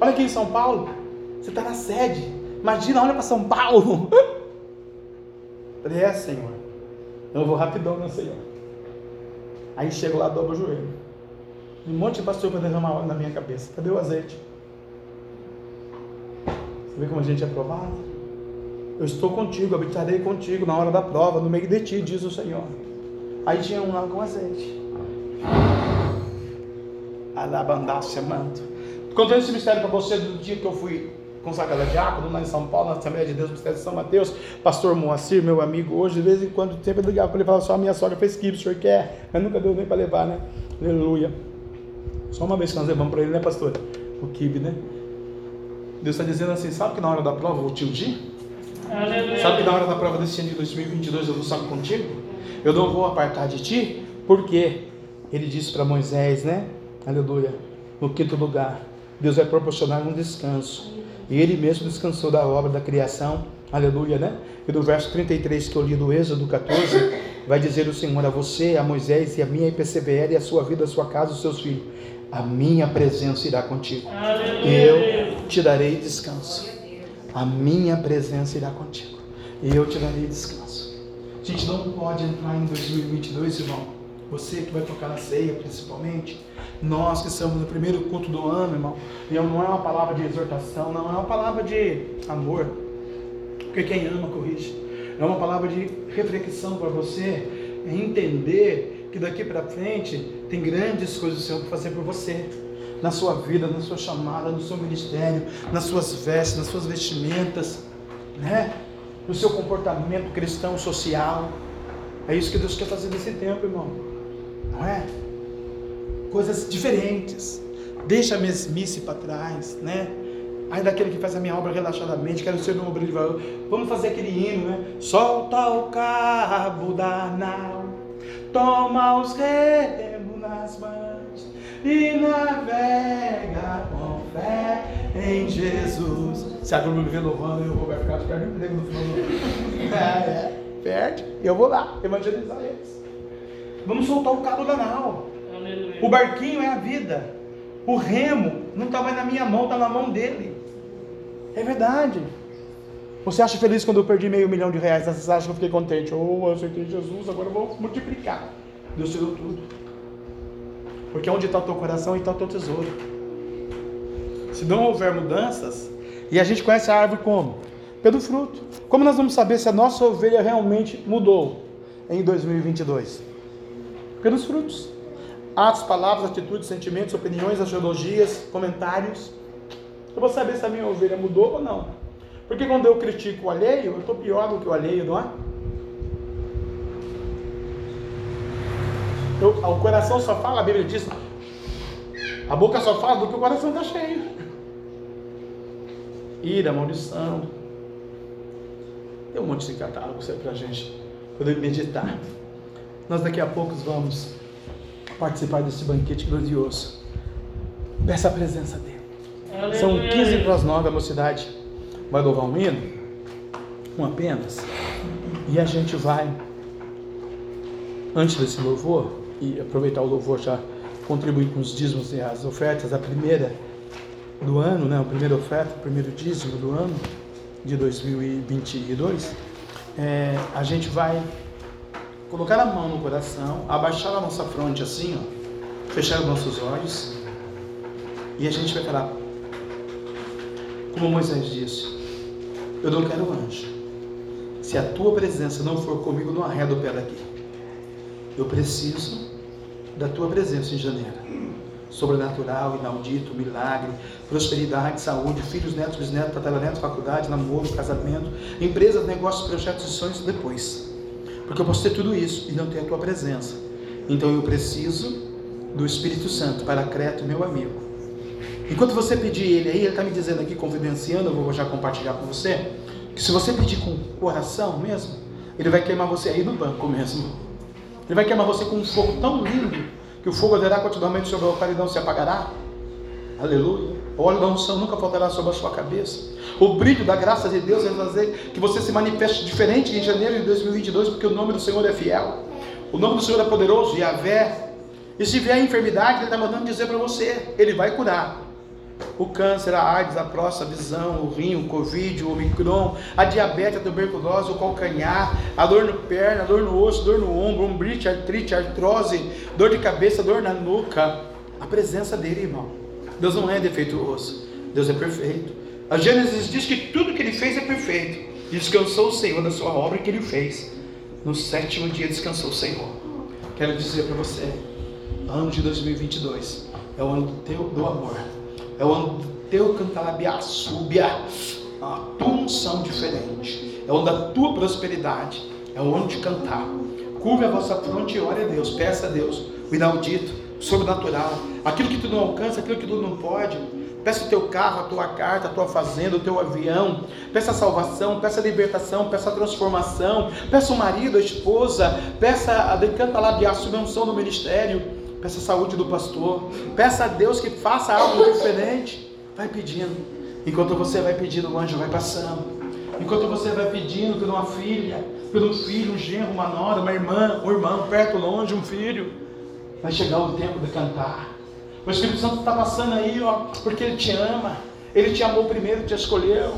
Olha aqui em São Paulo. Você está na sede. Imagina, olha para São Paulo. É, Senhor. Eu vou rapidão, meu Senhor. Aí chego lá, dobro o joelho. Um monte de pastor para derramar óleo na minha cabeça. Cadê o azeite? Você vê como a gente é provado? Eu estou contigo, habitarei contigo na hora da prova, no meio de ti, diz o Senhor. Aí tinha um lá com azeite. Alabandácia, manto. Contando esse mistério para você do dia que eu fui consagrado a diácono lá em São Paulo, na Assembleia de Deus, Mistério de São Mateus, pastor Moacir, meu amigo, hoje, de vez em quando, sempre ligava para ele e falava, só a minha sogra fez kibe, o senhor quer? Mas nunca deu nem para levar, né? Aleluia. Só uma vez que nós levamos para ele, né, pastor? O kibe, né? Deus está dizendo assim, sabe que na hora da prova eu vou te ungir? Sabe que na hora da prova desse ano de 2022 eu vou estar contigo? Eu não vou apartar de ti, porque ele disse para Moisés, né? Aleluia. No quinto lugar, Deus vai proporcionar um descanso. E ele mesmo descansou da obra da criação. Aleluia, né? E do verso 33 que eu li do Êxodo 14, vai dizer o Senhor a você, a Moisés e a minha e persevere a sua vida, a sua casa, os seus filhos. A minha presença irá contigo. Eu te darei descanso. A minha presença irá contigo. Eu te darei descanso. A gente não pode entrar em 2022, irmão. Você que vai tocar na ceia, principalmente. Nós que estamos no primeiro culto do ano, irmão. E não é uma palavra de exortação, não é uma palavra de amor. Porque quem ama corrige. É uma palavra de reflexão para você entender que daqui para frente tem grandes coisas do Senhor para fazer por você na sua vida, na sua chamada, no seu ministério, nas suas vestes, nas suas vestimentas, né? No seu comportamento cristão, social. É isso que Deus quer fazer nesse tempo, irmão. Não é? Coisas diferentes. Deixa a mesmice para trás, né? Aí daquele que faz a minha obra relaxadamente, quero ser um obreiro de valor. Vamos fazer aquele hino, né? Solta o cabo da nau, toma os remos nas mãos e navega com fé em Jesus. Se a Globo me vê louvando, eu vou ficar perto do no final do É, é, perde. Eu vou lá evangelizar eles. Vamos soltar o cabo da nau. O barquinho é a vida. O remo não está mais na minha mão, está na mão dele. É verdade. Você acha feliz quando eu perdi meio milhão de reais? Você acha que eu fiquei contente? Oh, eu aceitei Jesus, agora eu vou multiplicar. Deus tirou tudo. Porque onde está o teu coração, está o teu tesouro. Se não houver mudanças, e a gente conhece a árvore como? Pelo fruto. Como nós vamos saber se a nossa ovelha realmente mudou? em 2022? Pelos frutos. Atos, palavras, atitudes, sentimentos, opiniões, astrologias, comentários. Eu vou saber se a minha ovelha mudou ou não. Porque quando eu critico o alheio, eu estou pior do que o alheio, não é? Eu, o coração só fala, a Bíblia diz, a boca só fala do que o coração está cheio. Ira, maldição. Tem um monte de catálogo para a gente poder meditar. Nós daqui a pouco vamos participar desse banquete glorioso. Peça a presença dele. São 15 para as 9, a mocidade vai louvar um hino, um apenas, e a gente vai, antes desse louvor, e aproveitar o louvor já contribuir com os dízimos e as ofertas, a primeira do ano, né, a primeira oferta, o primeiro dízimo do ano de 2022, é, a gente vai colocar a mão no coração, abaixar a nossa fronte assim, ó, fechar os nossos olhos e a gente vai falar, como Moisés disse, eu não quero anjo. Se a tua presença não for comigo, não arredo o pé daqui. Eu preciso da tua presença em janeiro. Sobrenatural, inaudito, milagre, prosperidade, saúde, filhos, netos, bisnetos, tataranetos, faculdade, namoro, casamento, empresas, negócios, projetos e sonhos depois. Porque eu posso ter tudo isso e não ter a tua presença. Então eu preciso do Espírito Santo para Creto, meu amigo. Enquanto você pedir ele aí, ele está me dizendo aqui, confidenciando, eu vou já compartilhar com você, que se você pedir com coração mesmo, ele vai queimar você aí no banco mesmo. Ele vai queimar você com um fogo tão lindo que o fogo arderá continuamente sobre o altar e não se apagará. Aleluia. O óleo da unção nunca faltará sobre a sua cabeça. O brilho da graça de Deus vai fazer que você se manifeste diferente em janeiro de 2022, porque o nome do Senhor é fiel. O nome do Senhor é poderoso, Yahvé. E se vier a enfermidade, Ele está mandando dizer para você: Ele vai curar o câncer, a AIDS, a próstata, a visão, o rim, o covid, o omicron, a diabetes, a tuberculose, o calcanhar, a dor no perna, a dor no osso, dor no ombro, umbrite, artrite, artrose, dor de cabeça, dor na nuca. A presença dele, irmão. Deus não é defeituoso, Deus é perfeito. A Gênesis diz que tudo que ele fez é perfeito. Descansou o Senhor da sua obra que ele fez. No sétimo dia descansou o Senhor. Quero dizer para você, ano de 2022 é o ano do teu do amor é o teu cantalabiá, súbia, a tua unção diferente. É o ano da tua prosperidade. É o ano de cantar. Curve a vossa fronte e ore a Deus. Peça a Deus o inaudito, o sobrenatural. Aquilo que tu não alcança, aquilo que tu não pode. Peça o teu carro, a tua carta, a tua fazenda, o teu avião. Peça a salvação, peça a libertação, peça a transformação. Peça o marido, a esposa. Peça a decanta labiar, unção do ministério Peça a saúde do pastor. Peça a Deus que faça algo diferente. Vai pedindo. Enquanto você vai pedindo, o anjo vai passando. Enquanto você vai pedindo por uma filha, por um filho, um genro, uma nora, uma irmã, um irmão, perto, longe, um filho, vai chegar o tempo de cantar. O Espírito Santo está passando aí, ó, porque Ele te ama. Ele te amou primeiro, te escolheu.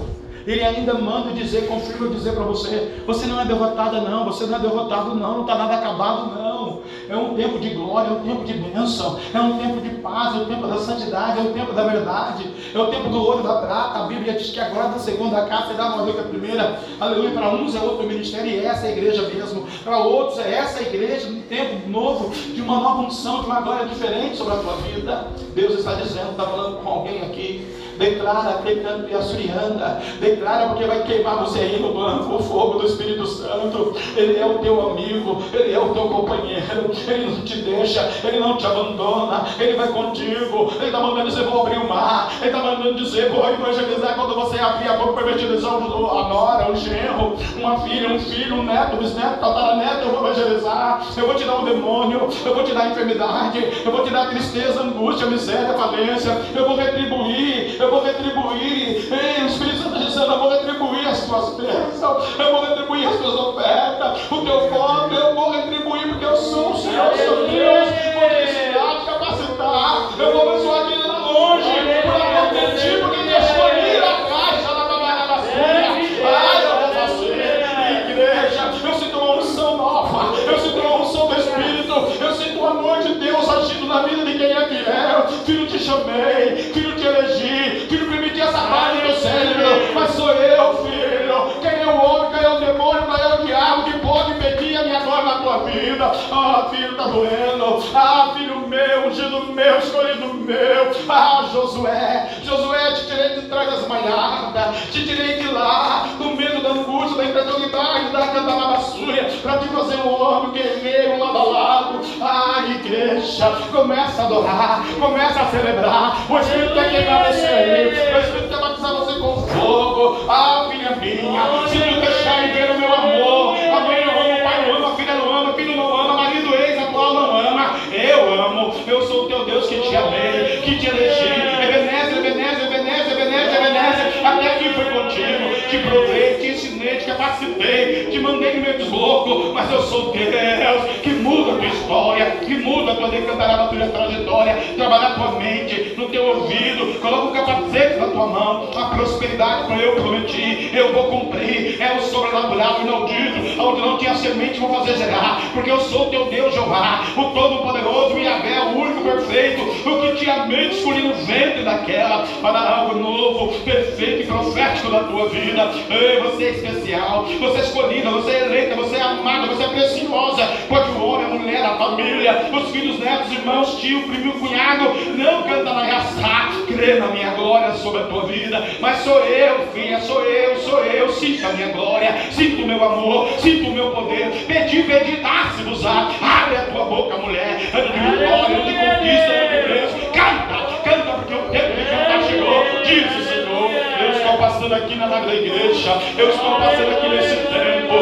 Ele ainda manda dizer, confirma dizer para você: você não é derrotada, não, você não é derrotado, não, não está nada acabado, não. É um tempo de glória, é um tempo de bênção, é um tempo de paz, é o tempo da santidade, é o tempo da verdade, é o tempo do ouro da prata. A Bíblia diz que agora da segunda casa será maior que a primeira. Aleluia. Para uns é outro ministério e essa é a igreja mesmo. Para outros é essa a igreja, um tempo novo, de uma nova unção, de uma glória diferente sobre a tua vida. Deus está dizendo, está falando com alguém aqui. Declara, pecando e assurianda. Declara porque vai queimar você aí no banco o fogo do Espírito Santo. Ele é o teu amigo, ele é o teu companheiro. Ele não te deixa, ele não te abandona. Ele vai contigo. Ele está mandando dizer: vou abrir o mar. Ele está mandando dizer: vou evangelizar. Quando você abrir a boca para evangelizar a nora, um genro, uma filha, um filho, um neto, bisneto, tataraneto, eu vou evangelizar. Eu vou tirar o demônio, eu vou tirar a enfermidade, eu vou tirar a tristeza, angústia, miséria, falência. Eu vou retribuir eu vou retribuir. Ei, o Espírito Santo está dizendo: eu vou retribuir as tuas bênçãos, eu vou retribuir as tuas ofertas, o teu voto, eu vou retribuir, porque eu sou o Senhor, sou Deus, vou te capacitar, eu vou abençoar a vida longe, por amor de ti, porque escolhi lá atrás, lá na basura. Ai, eu vou fazer, igreja, eu sinto uma unção nova, eu sinto uma unção do Espírito, eu sinto o amor de Deus agindo na vida de quem é fiel. Filho, te chamei, filho, te elegi do cérebro, mas sou eu, filho. Quem é o homem, quem é o demônio, quem é o diabo que pode pedir a minha glória na tua vida. Ah, filho, tá doendo. Ah, filho meu, ungido meu, escolhido meu. Ah, Josué, Josué, te tirei de trás das malhadas, te tirei de lá, do medo da angústia, da incredulidade, da cantalabassúria, para te fazer um homem guerreiro lado a lado. Ah, igreja, começa a adorar, começa a celebrar. O Espírito quer queimar você aí, o Espírito quer você com fogo. Ah, filha minha, se tu deixar e ver o meu amor, a mãe não ama, o pai não ama, a filha não ama, o filho não ama, marido ex atual não ama. Eu amo, eu sou o teu Deus que te amei, que te elegi. Ebenezer, Ebenezer, Ebenezer, Ebenezer, Ebenezer, até aqui foi contigo, te provei, te capacitei, te mandei no meio dos mas eu sou Deus que muda a tua história, que muda a tua decantarada, a tua trajetória, trabalhar a tua mente, no teu ouvido, coloca o capacete na tua mão, a prosperidade para eu prometi, eu vou cumprir, é o sobrenatural inaudito, onde não tinha semente, vou fazer gerar, porque eu sou teu Deus, Jeová, o Todo-Poderoso, Yahvé, o único perfeito, o que tinha mente escolhi no ventre daquela, para algo novo, perfeito e profético da tua vida. Ei, você é especial, você é escolhida, você é eleita, você é amada, você é preciosa, porque o homem, a mulher, a família, os filhos, netos, irmãos, tio, primo, cunhado, não canta na raça, crê na minha glória sobre a tua vida, mas sou eu, filha, sou eu, sou eu, sinto a minha glória, sinto o meu amor, sinto o meu poder, pedi, pedi, dá-se-vos-á, abre a tua boca, mulher, ano de ano de conquista, de bênção, canta, canta, porque o tempo de cantar chegou, diz o Senhor, estou passando aqui na da igreja, eu estou passando aqui nesse tempo,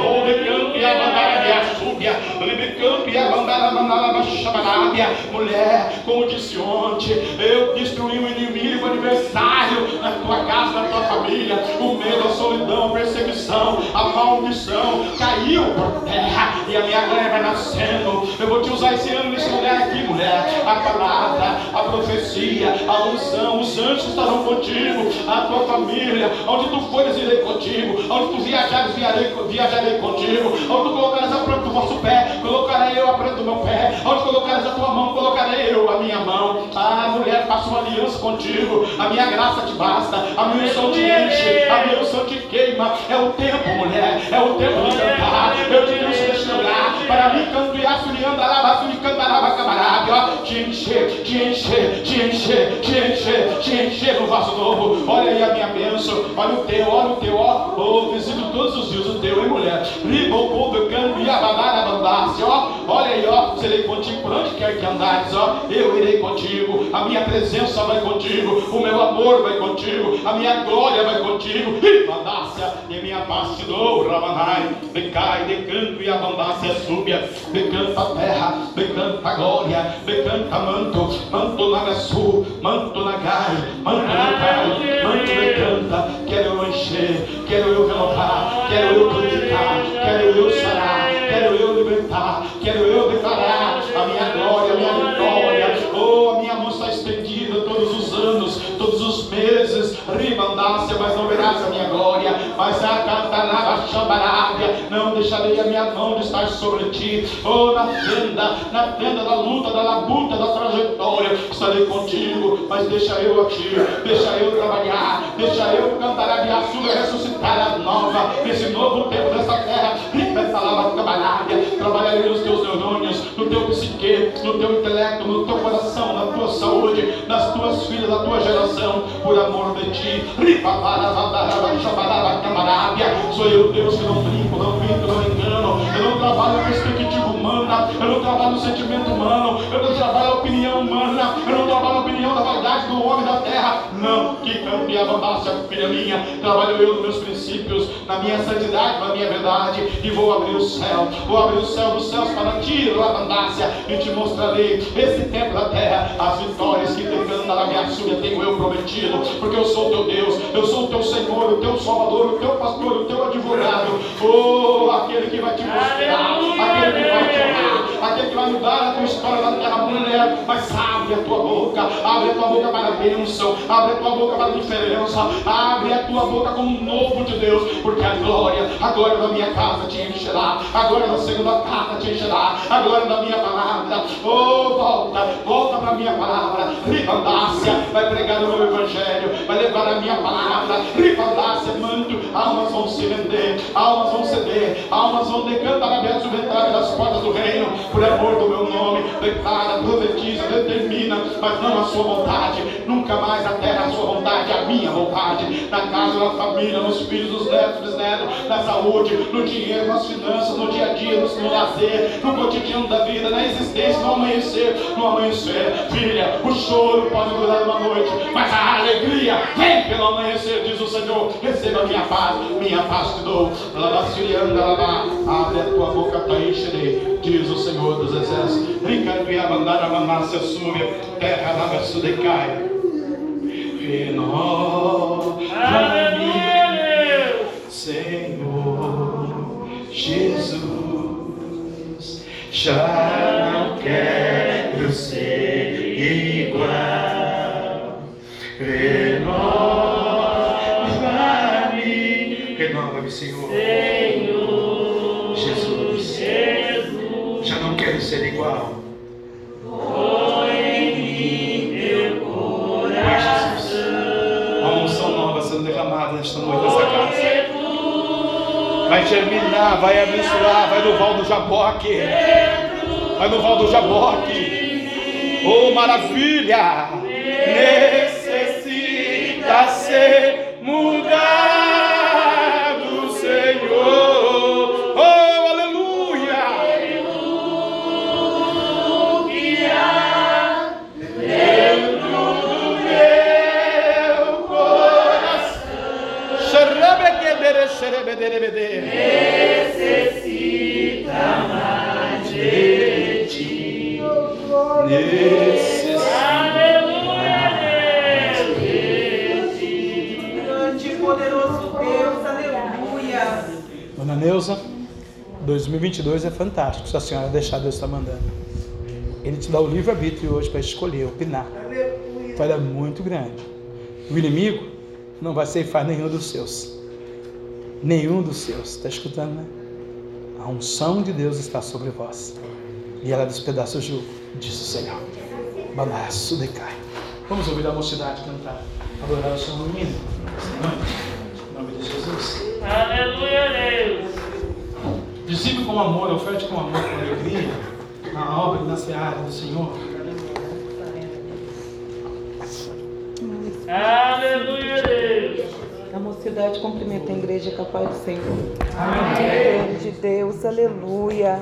rou, canto e abandara de açúbia, libicampo e abandara, mandala, chabarábia, mulher, como disse ontem, eu destruí o inimigo, aniversário na tua casa, na tua família, o medo, a solidão, a perseguição, a maldição, caiu por terra, e a minha glória vai nascendo, eu vou te usar esse ano nesse lugar aqui, mulher, a palavra, a profecia, a unção, os anjos estarão contigo, a tua família, onde tu fores, irei contigo, onde tu viajares, viarei, viajarei contigo, onde tu colocares a planta do vosso pé, colocarei eu a planta do meu pé, onde colocares a tua mão, colocarei eu a minha mão, ah, mulher, faço uma aliança contigo, a minha graça te basta, a minha unção te enche, a minha unção te queima, é o tempo, mulher, é o tempo de cantar, eu te trouxe deste lugar, para mim canto e assumiando, alabastro e cantaraba, camarada, ó, te encher, te encher, te encher, te encher, te encher no vaso novo, olha aí a minha bênção, olha o teu, olha o teu, ó, oh, visito todos os dias o teu, hein, mulher, riba o povo, canto e abadar, abandasse, ó, olha aí, ó, serei contigo por onde quer que andares, ó, eu irei contigo, a minha presença vai contigo, o meu amor vai contigo, a minha glória vai contigo, e mandácia, e minha paz te dou, Ramanai, decai, decanto e abundácia súbia, decanta a terra, decanta a glória, decanta manto, manto na gaçu, manto na gai, manto na gai, manto decanta, quero eu encher, quero eu renovar, quero eu purificar, quero eu quero eu declarar a minha glória, a minha vitória, oh, a minha mão está estendida todos os anos, todos os meses, ribandácia, mas não verás a minha glória, mas a cantaraba chambarábia, não deixarei a minha mão de estar sobre ti, oh, na tenda, na tenda da luta, da labuta, da trajetória, estarei contigo, mas deixa eu aqui, deixa eu trabalhar, deixa eu cantar a sua, ressuscitar a nova, nesse novo tempo dessa terra, trabalharei nos teus neurônios, no teu psique, no teu intelecto, no teu coração, na tua saúde, nas tuas filhas, na tua geração, por amor de ti. Sou eu, Deus, que não brinco, não minto, não engano. Eu não trabalho a perspectiva humana, eu não trabalho o sentimento humano, eu não trabalho a opinião humana, eu não trabalho a opinião da vaidade do homem da terra. Não, que campe a abundância, filha minha. Trabalho eu nos meus princípios, na minha santidade, na minha verdade, e vou abrir o céu, vou abrir o céu dos céus para ti, abundância, e te mostrarei esse tempo da terra, as vitórias que te canta na minha súbia, tenho eu prometido, porque eu sou teu Deus, eu sou o teu Senhor, o teu Salvador, o teu pastor, o teu advogado, oh, aquele que vai te mostrar, aquele que vai aquele que vai mudar a tua história na terra, mulher, mas abre a tua boca, abre a tua boca para a bênção, abre a tua boca para a diferença, abre a tua boca como um novo de Deus, porque a glória, a glória da minha casa te encherá, a glória da segunda casa te encherá, a glória da minha palavra, oh, volta, volta para a minha palavra, ribandácia, vai pregar o meu evangelho, vai levar a minha palavra, ribandácia, manto, almas vão se render, almas vão ceder, almas vão decantar aberto ventre das portas do reino, por amor do meu nome, declara, profetiza, determina, mas não a sua vontade, nunca mais a terra a sua vontade, a minha vontade, na casa, na família, nos filhos, nos netos, bisnetos, na saúde, no dinheiro, nas finanças, no dia a dia, no, no lazer, no cotidiano da vida, na existência, no amanhecer, no amanhecer, filha, o choro pode durar uma noite, mas a alegria vem pelo amanhecer, diz o Senhor, receba minha paz, minha paz te dou, abre a tua boca para encher, diz o Senhor dos exércitos, brinca e abandar a manácia sube, terra na decai, renova-me, Senhor Jesus, já não quero igual. põe em teu Jesus. Uma unção nova sendo derramada nesta noite nessa casa. Vai germinar, vai abençoar, vai no Val do Jaboque. Vai no Val do Jaboque. Oh, maravilha! Necessita ser xerebederebede. Necessita. Grande e poderoso Deus, aleluia. Dona Neuza, 2022 é fantástico se a senhora deixar Deus estar mandando. Ele te dá o livre-arbítrio hoje para escolher, opinar. Aleluia. Falha muito grande. O inimigo não vai ceifar nenhum dos seus. Nenhum dos seus. Está escutando, né? A unção de Deus está sobre vós. E ela despedaça o jugo, diz o Senhor. Balaço decai. Vamos ouvir a mocidade cantar. Adorar o Senhor no hino. Esta noite. Em nome de Jesus. Aleluia, Deus. Dissipe com amor, oferte com amor, com alegria, na obra e na seara do Senhor. Aleluia. A mocidade cumprimenta a igreja capaz do Senhor. Amém. Grande Deus, aleluia.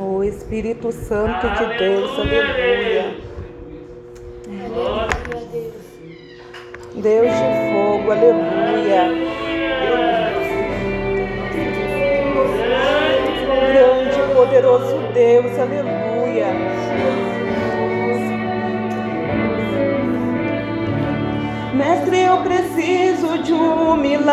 O Espírito Santo de Deus, aleluia. Deus de fogo, aleluia. Grande e poderoso Deus, aleluia. Mestre, eu preciso de um milagre.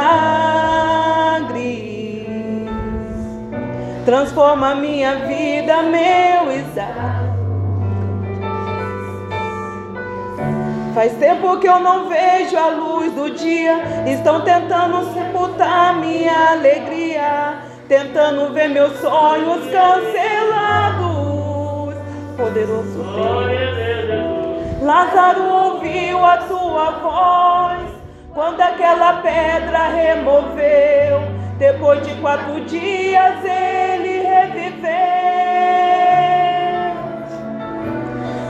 Transforma minha vida, meu exato. Faz tempo que eu não vejo a luz do dia. Estão tentando sepultar minha alegria. Tentando ver meus sonhos cancelados. Poderoso Deus. Lázaro ouviu a tua voz quando aquela pedra removeu. Depois de quatro dias ele reviveu.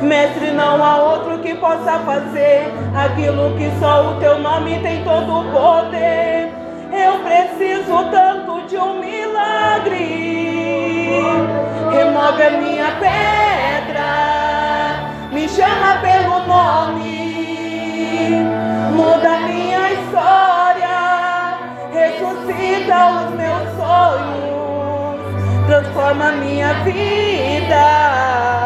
Mestre, não há outro que possa fazer aquilo que só o teu nome tem todo o poder. Eu preciso tanto de um milagre. Remove a minha pedra, me chama pelo nome, muda minha história, ressuscita os meus sonhos, transforma minha vida,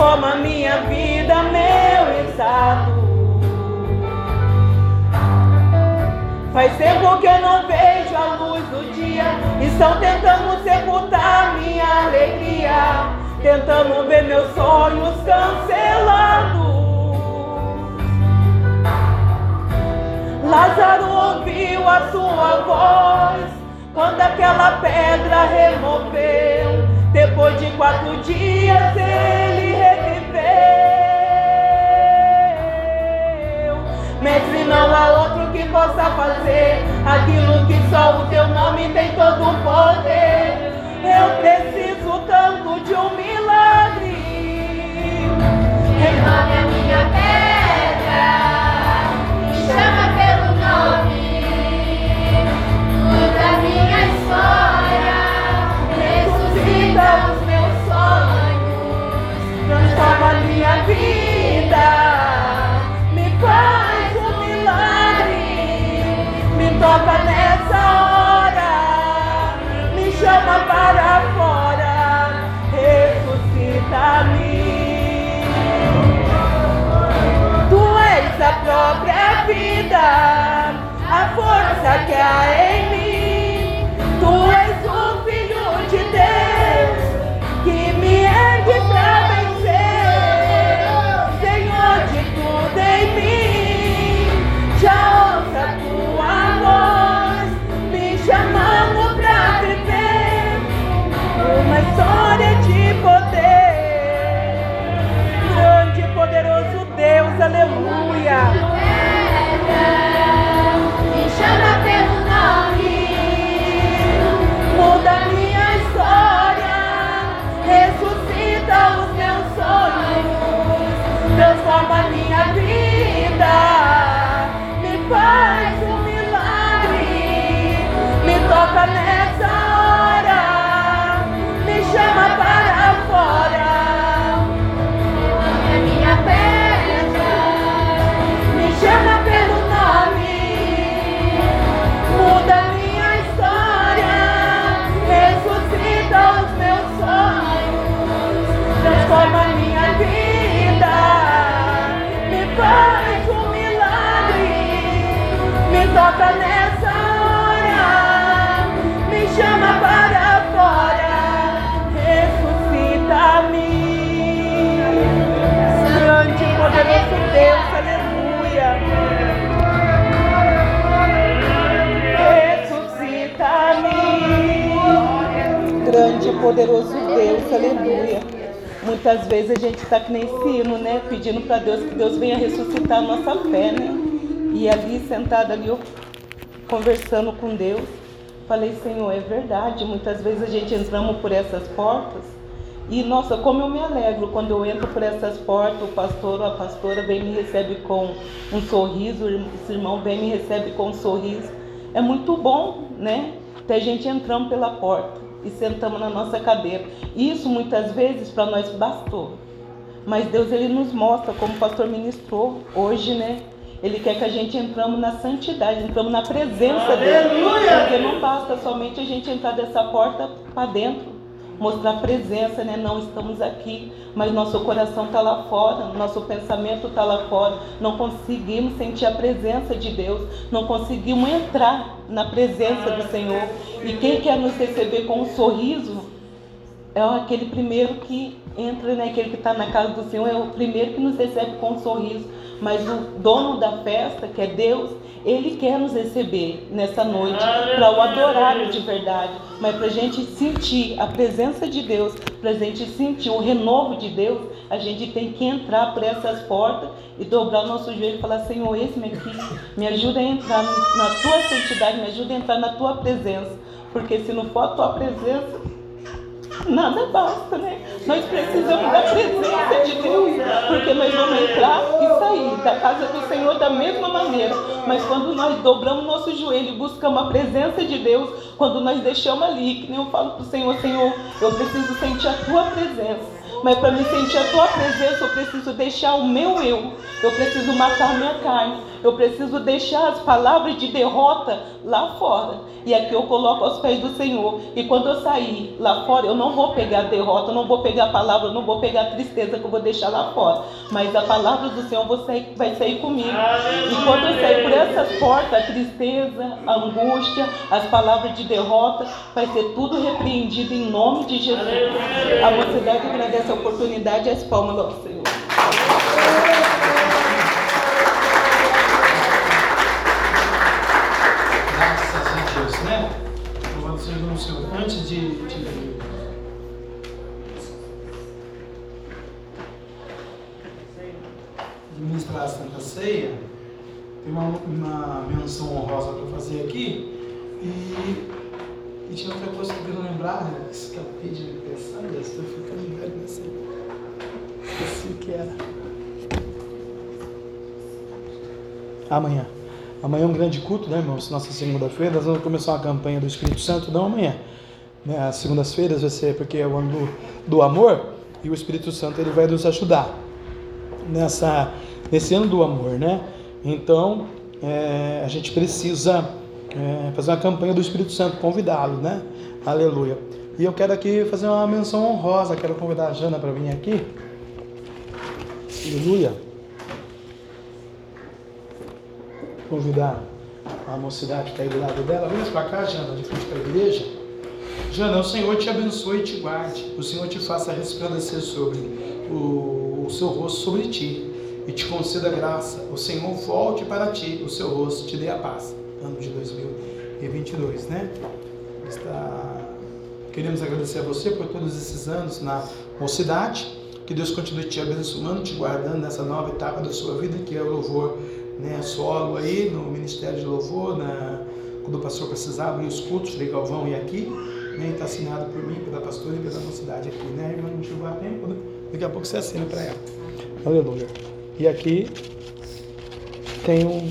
Transforma minha vida, meu exato. Faz tempo que eu não vejo a luz do dia. Estão tentando sepultar minha alegria. tentando ver meus sonhos cancelados. Lázaro ouviu a sua voz quando aquela pedra removeu. Depois de quatro dias ele Mestre, não há outro que possa fazer aquilo que só o teu nome tem todo o poder. Eu preciso tanto de um milagre. Vida, a força que há em mim. Tu és o Filho de Deus que me ergue pra vencer. Senhor de tudo em mim, já ouça tua voz, me chamando pra viver uma história de poder. Grande e poderoso Deus, aleluia. Toca nessa hora, me chama para fora, ressuscita-me. Grande e poderoso Deus, aleluia. Ressuscita-me. Grande e poderoso Deus, aleluia. Muitas vezes a gente está que nem sino, né? Pedindo para Deus que Deus venha ressuscitar a nossa fé, né? E ali, sentada ali, eu conversando com Deus, falei, Senhor, é verdade. Muitas vezes a gente entramos por essas portas e, nossa, como eu me alegro quando eu entro por essas portas, o pastor ou a pastora vem me recebe com um sorriso, esse irmão vem me recebe com um sorriso. É muito bom, né? Ter gente entrando pela porta e sentamos na nossa cadeira. Isso muitas vezes para nós bastou. Mas Deus ele nos mostra, como o pastor ministrou hoje, né? Ele quer que a gente entramos na santidade, entramos na presença dele. Porque não basta somente a gente entrar dessa porta para dentro, mostrar presença, né? Não estamos aqui, mas nosso coração está lá fora, nosso pensamento está lá fora. Não conseguimos sentir a presença de Deus, não conseguimos entrar na presença do Senhor. E quem quer nos receber com um sorriso é aquele primeiro que entra, né? Aquele que está na casa do Senhor é o primeiro que nos recebe com um sorriso. Mas o dono da festa, que é Deus, ele quer nos receber nessa noite para o adorar de verdade, mas para a gente sentir a presença de Deus, para a gente sentir o renovo de Deus, a gente tem que entrar por essas portas e dobrar o nosso joelho e falar: Senhor, esse-me aqui, me ajuda a entrar na tua santidade, me ajuda a entrar na tua presença, porque se não for a tua presença, nada basta, né? Nós precisamos da presença de Deus, porque nós vamos entrar e sair da casa do Senhor da mesma maneira. Mas quando nós dobramos nosso joelho e buscamos a presença de Deus, quando nós deixamos ali, que nem eu falo para o Senhor, Senhor, eu preciso sentir a tua presença. Mas para me sentir a tua presença, eu preciso deixar o meu eu. Eu preciso matar minha carne. Eu preciso deixar as palavras de derrota lá fora. E aqui eu coloco aos pés do Senhor. E quando eu sair lá fora, eu não vou pegar derrota, eu não vou pegar palavra, eu não vou pegar tristeza que eu vou deixar lá fora. Mas a palavra do Senhor vai sair comigo. E quando eu sair por essas portas, a tristeza, a angústia, as palavras de derrota, vai ser tudo repreendido em nome de Jesus. A mocidade agradece a oportunidade e as palmas ao Senhor. Graças a Deus, né? Louvado seja o Senhor. Antes de, de de ministrar a Santa Ceia, tem uma, uma menção honrosa para fazer aqui. E, e tinha outra coisa que eu né? escapei de pensar, já estou ficando velho. Esqueci o que era. Amanhã. Amanhã é um grande culto, né, irmãos? Nossa segunda-feira, nós vamos começar uma campanha do Espírito Santo, não amanhã. Né? As segundas-feiras vai ser porque é o ano do, do amor e o Espírito Santo ele vai nos ajudar nessa, nesse ano do amor, né? Então, é, a gente precisa é, fazer uma campanha do Espírito Santo, convidá-lo, né? Aleluia. E eu quero aqui fazer uma menção honrosa, quero convidar a Jana para vir aqui. Aleluia. Convidar a mocidade que está aí do lado dela. Vem para cá, Jana, de frente para a igreja. Jana, o Senhor te abençoe e te guarde. O Senhor te faça resplandecer sobre o, o seu rosto sobre ti e te conceda graça. O Senhor volte para ti o seu rosto, te dê a paz. Ano de 2022, né? Está... Queremos agradecer a você por todos esses anos na mocidade. Que Deus continue te abençoando, te guardando nessa nova etapa da sua vida, que é o louvor né, solo aí, no Ministério de Louvor, na, quando o pastor precisava, e os cultos de Galvão e aqui. Né, está assinado por mim, pela pastora e pela mocidade aqui, né? Irmã não chegou a tempo, né? Daqui a pouco você assina para ela. Aleluia. E aqui tem um,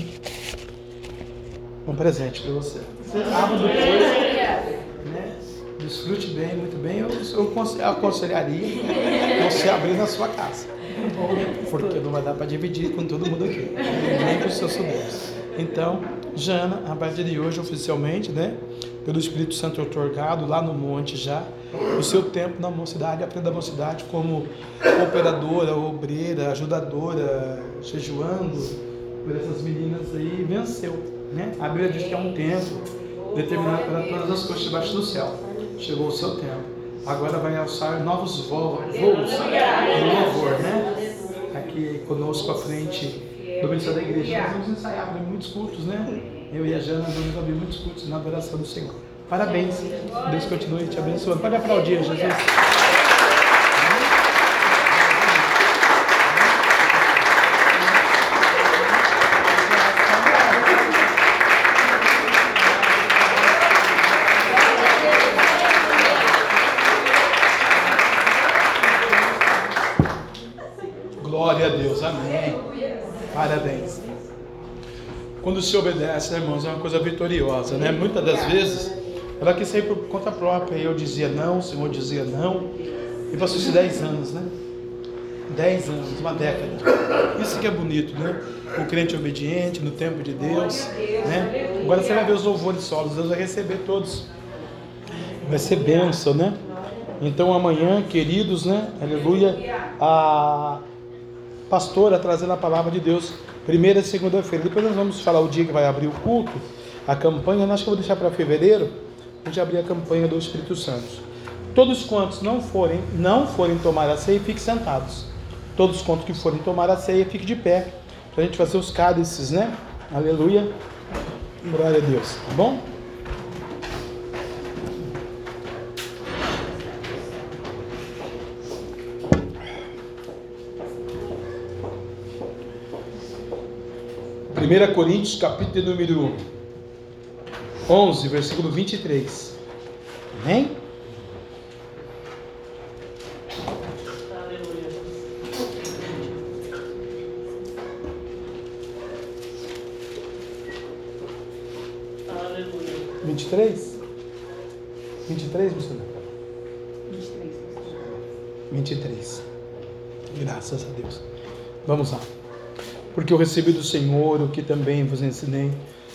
um presente para você. Você abre depois, né? Desfrute bem, muito bem. Eu, eu aconselharia você abrir na sua casa. Porque não vai dar para dividir com todo mundo aqui, nem com os seus sobrinhos. Então, Jana, a partir de hoje, oficialmente, né? Pelo Espírito Santo otorgado lá no monte já, o seu tempo na mocidade, aprenda a mocidade como operadora, obreira, ajudadora, jejuando por essas meninas aí, venceu. Né? A Bíblia diz que é um tempo determinado para todas as coisas debaixo do céu. Chegou o seu tempo. Agora vai alçar novos voos, voos no louvor, né? Aqui conosco à frente do Ministério da Igreja. Nós vamos ensaiar muitos cultos, né? Eu e a Jana vamos abrir muitos cultos na adoração do Senhor. Parabéns. Deus continue te abençoando. Pode aplaudir, Jesus. Quando se obedece, né, irmãos, é uma coisa vitoriosa, né? Muitas das vezes ela quis sair por conta própria e eu dizia não, o Senhor dizia não. E passou-se 10 anos, né? 10 anos, uma década. Isso que é bonito, né? O crente obediente no tempo de Deus, né? Agora você vai ver os louvores solos, Deus vai receber todos. Vai ser bênção, né? Então amanhã, queridos, né? Aleluia. A pastora trazendo a palavra de Deus, primeira e segunda-feira. Depois nós vamos falar o dia que vai abrir o culto, a campanha. Acho que eu vou deixar para fevereiro, a gente abrir a campanha do Espírito Santo. Todos quantos não forem, não forem tomar a ceia, fiquem sentados. Todos quantos que forem tomar a ceia, fiquem de pé. Para a gente fazer os cálices, né? Aleluia. Glória a Deus. Tá bom? Primeira Coríntios, capítulo número 11, versículo 23. Amém? Aleluia. Aleluia. 23? 23, missionário? 23. 23. Graças a Deus. Vamos lá. Porque eu recebi do Senhor o que também vos ensinei,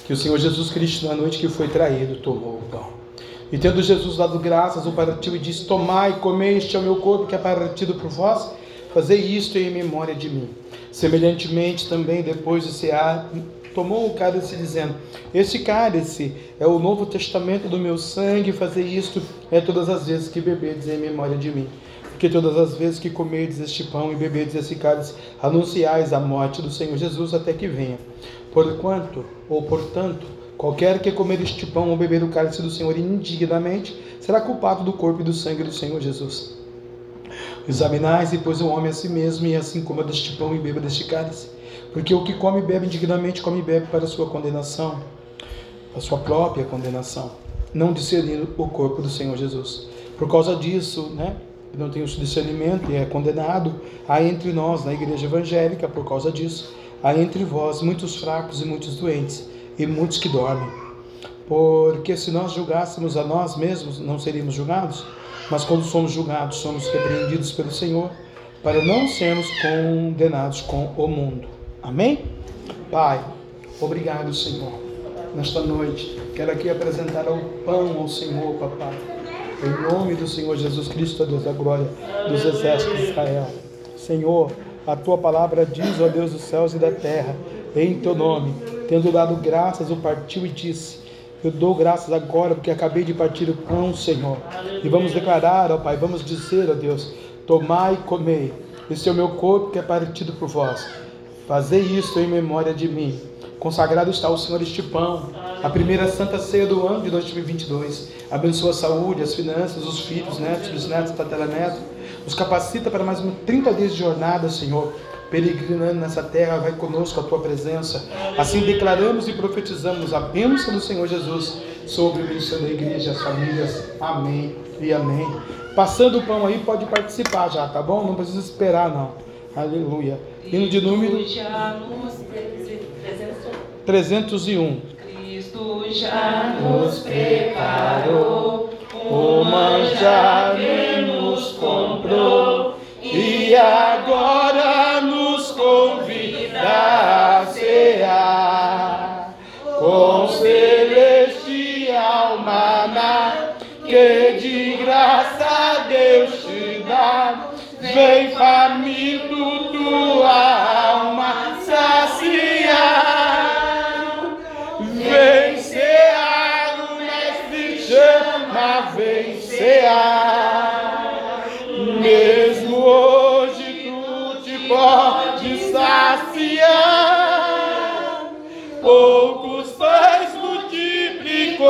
que o Senhor Jesus Cristo, na noite que foi traído, tomou o pão. E tendo Jesus dado graças, o partiu e disse: Tomai comei, este é o meu corpo que é partido por vós, fazei isto em memória de mim. Semelhantemente, também depois de cear, tomou o cálice, dizendo: Este cálice é o novo testamento do meu sangue, fazer isto é todas as vezes que bebedes em memória de mim. Porque todas as vezes que comerdes este pão e bebedes esse cálice, anunciais a morte do Senhor Jesus até que venha. Porquanto, ou portanto, qualquer que comer este pão ou beber o cálice do Senhor indignamente, será culpado do corpo e do sangue do Senhor Jesus. Examinais, e pois o homem a si mesmo, e assim coma deste pão e beba deste cálice. Porque o que come e bebe indignamente, come e bebe para a sua condenação, a sua própria condenação, não discernindo o corpo do Senhor Jesus. Por causa disso, né, não tem o discernimento e é condenado, há entre nós, na igreja evangélica, por causa disso, há entre vós muitos fracos e muitos doentes, e muitos que dormem. Porque se nós julgássemos a nós mesmos, não seríamos julgados, mas quando somos julgados, somos repreendidos pelo Senhor, para não sermos condenados com o mundo. Amém? Pai, obrigado, Senhor. Nesta noite, quero aqui apresentar o pão ao Senhor, papai. Em nome do Senhor Jesus Cristo, Deus da glória dos exércitos de Israel. Senhor, a tua palavra diz, ó Deus dos céus e da terra, em teu nome, tendo dado graças, o partiu e disse: Eu dou graças agora porque acabei de partir o pão, Senhor. E vamos declarar, ó Pai, vamos dizer, ó Deus: Tomai e comei, esse é o meu corpo que é partido por vós. Fazei isso em memória de mim. Consagrado está o Senhor este pão, a primeira santa ceia do ano de 2022. Abençoa a saúde, as finanças, os filhos, netos, bisnetos, tataranetos. Os capacita para mais 30 dias de jornada, Senhor. Peregrinando nessa terra, vai conosco a tua presença. Assim declaramos e profetizamos a bênção do Senhor Jesus sobre o ministério da igreja, as famílias. Amém e amém. Passando o pão aí, pode participar já, tá bom? Não precisa esperar, não. Aleluia. Hino de número já nos 301. Cristo já nos preparou, O manjar nos comprou e agora nos convida a cear com celestial maná que de graça Deus te dá. Vem faminto tua alma saciar. Poucos pães multiplicou,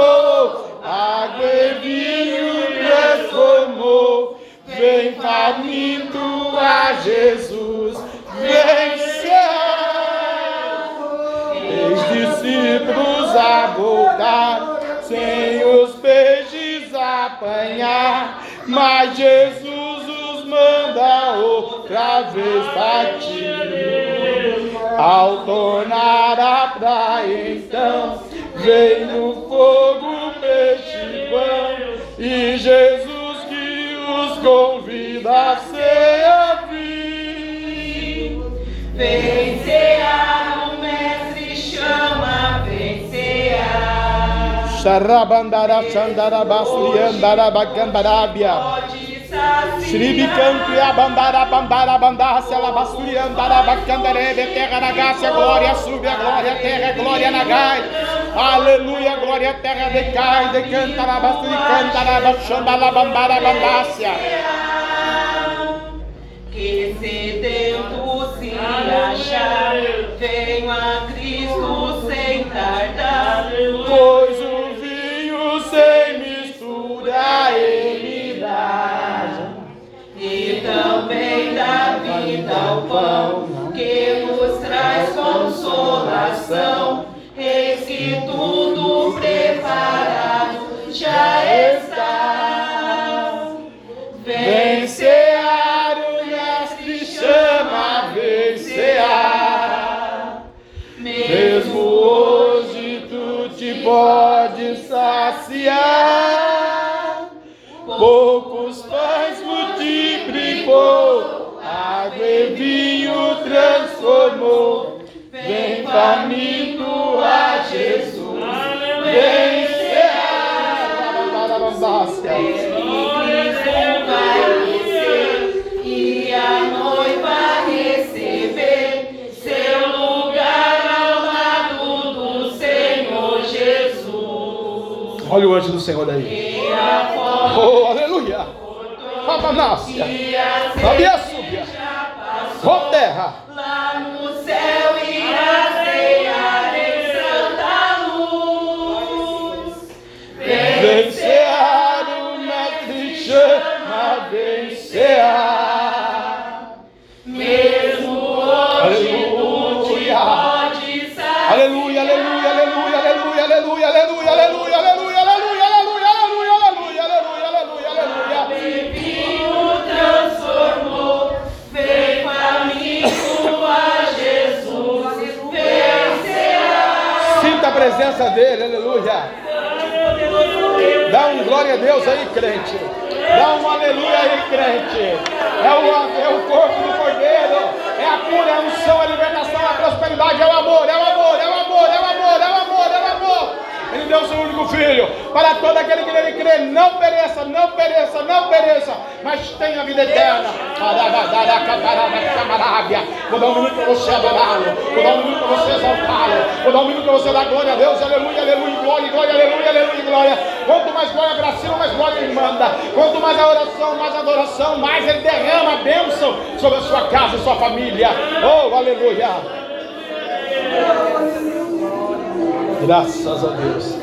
água e vinho transformou. Vem faminto a Jesus, vem cear. Eis discípulos a voltar, sem os peixes apanhar, mas Jesus manda outra vez partir. Ao tornar a praia, então, vem no fogo peixe e Jesus que os convida a servir. Vencear, o mestre chama, vencear. Sarabandara Chandarabasriandara Bagandarabia. Pode Shribicanto e abandara bandara bandácia labasturiandara bacandarebe terra na gácia, glória sube a glória, terra glória na gai. Aleluia, glória, terra decai, decanta la basturi, canta la bachanda la bambara bandácia. Que sedento se achar, venho a Cristo sem tardar. Pois o vinho sem mistura ele dá. E também dá vida ao pão, que nos traz consolação. Eis que tudo preparado já está. Vencear Olha o anjo do Senhor daí. Oh, aleluia. Amanácia. Sabia glória a Deus aí, crente. Dá um aleluia aí, crente. É o, é o corpo do cordeiro. É a cura, é a unção, a libertação, a prosperidade, é o amor, é o amor, é o amor, é o amor, é o amor, é o amor. Ele deu seu único filho para todo aquele que nele crê, não pereça, não pereça, não pereça, mas tenha vida eterna. Vou dar um minuto para você adorá-lo, vou dar um minuto para você exaltá-lo, vou dar um minuto para você dar glória a Deus, aleluia, aleluia, glória, glória, aleluia, aleluia, glória. Quanto mais glória para cima, mais glória ele manda. Quanto mais a oração, mais adoração, mais ele derrama a bênção sobre a sua casa e sua família. Oh, aleluia. Graças a Deus.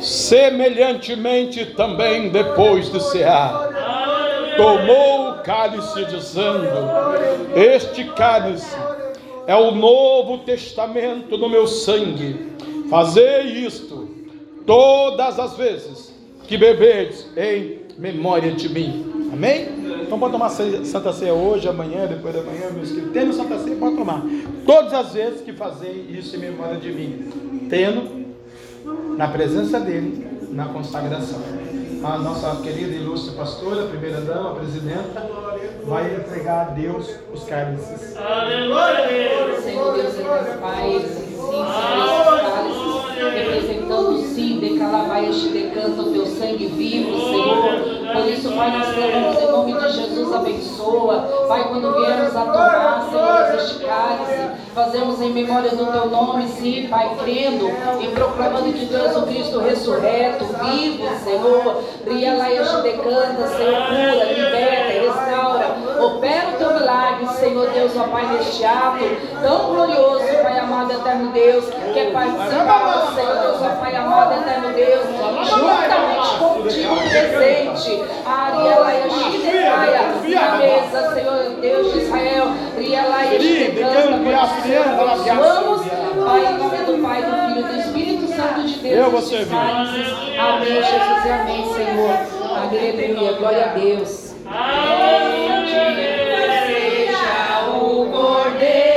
Semelhantemente também depois de cear, tomou cálice dizendo: Este cálice é o novo testamento no meu sangue. Fazei isto todas as vezes que beberdes em memória de mim. Amém? Então pode tomar Santa Ceia hoje, amanhã, depois da manhã, meus queridos. Tendo Santa Ceia, pode tomar. Todas as vezes que fazei isso em memória de mim. Tendo na presença dele, na consagração. A nossa querida e ilustre pastora, primeira dama, presidenta, vai entregar a Deus os cálices. Aleluia. Senhor Deus Pai, Senhor, cálices, representando sim, de Calabaias te decanta o teu sangue vivo, Senhor. Por isso, Pai, nós clamamos em nome de Jesus, abençoa. Pai, quando viermos a tomar, Senhor, este cálice, fazemos em memória do teu nome, sim, Pai, crendo e proclamando que tu o Cristo ressurreto, vivo, Senhor. Rialaias decanta, Senhor, cura, restaura, opera o teu milagre, Senhor Deus, ó Pai, neste ato tão glorioso, Pai amado, eterno Deus, que é participar, Senhor Deus, ó Pai amado, eterno Deus, juntamente contigo presente, Arielaia, Shidecaia, na mesa, Senhor Deus de Israel, Shidecanta, por nós abençoamos, Pai, em nome do Pai, do Filho e do Espírito Santo de Deus, Eu vou servir. Amém, Jesus, e amém, Senhor. Aleluia, glória a Deus. Seja day.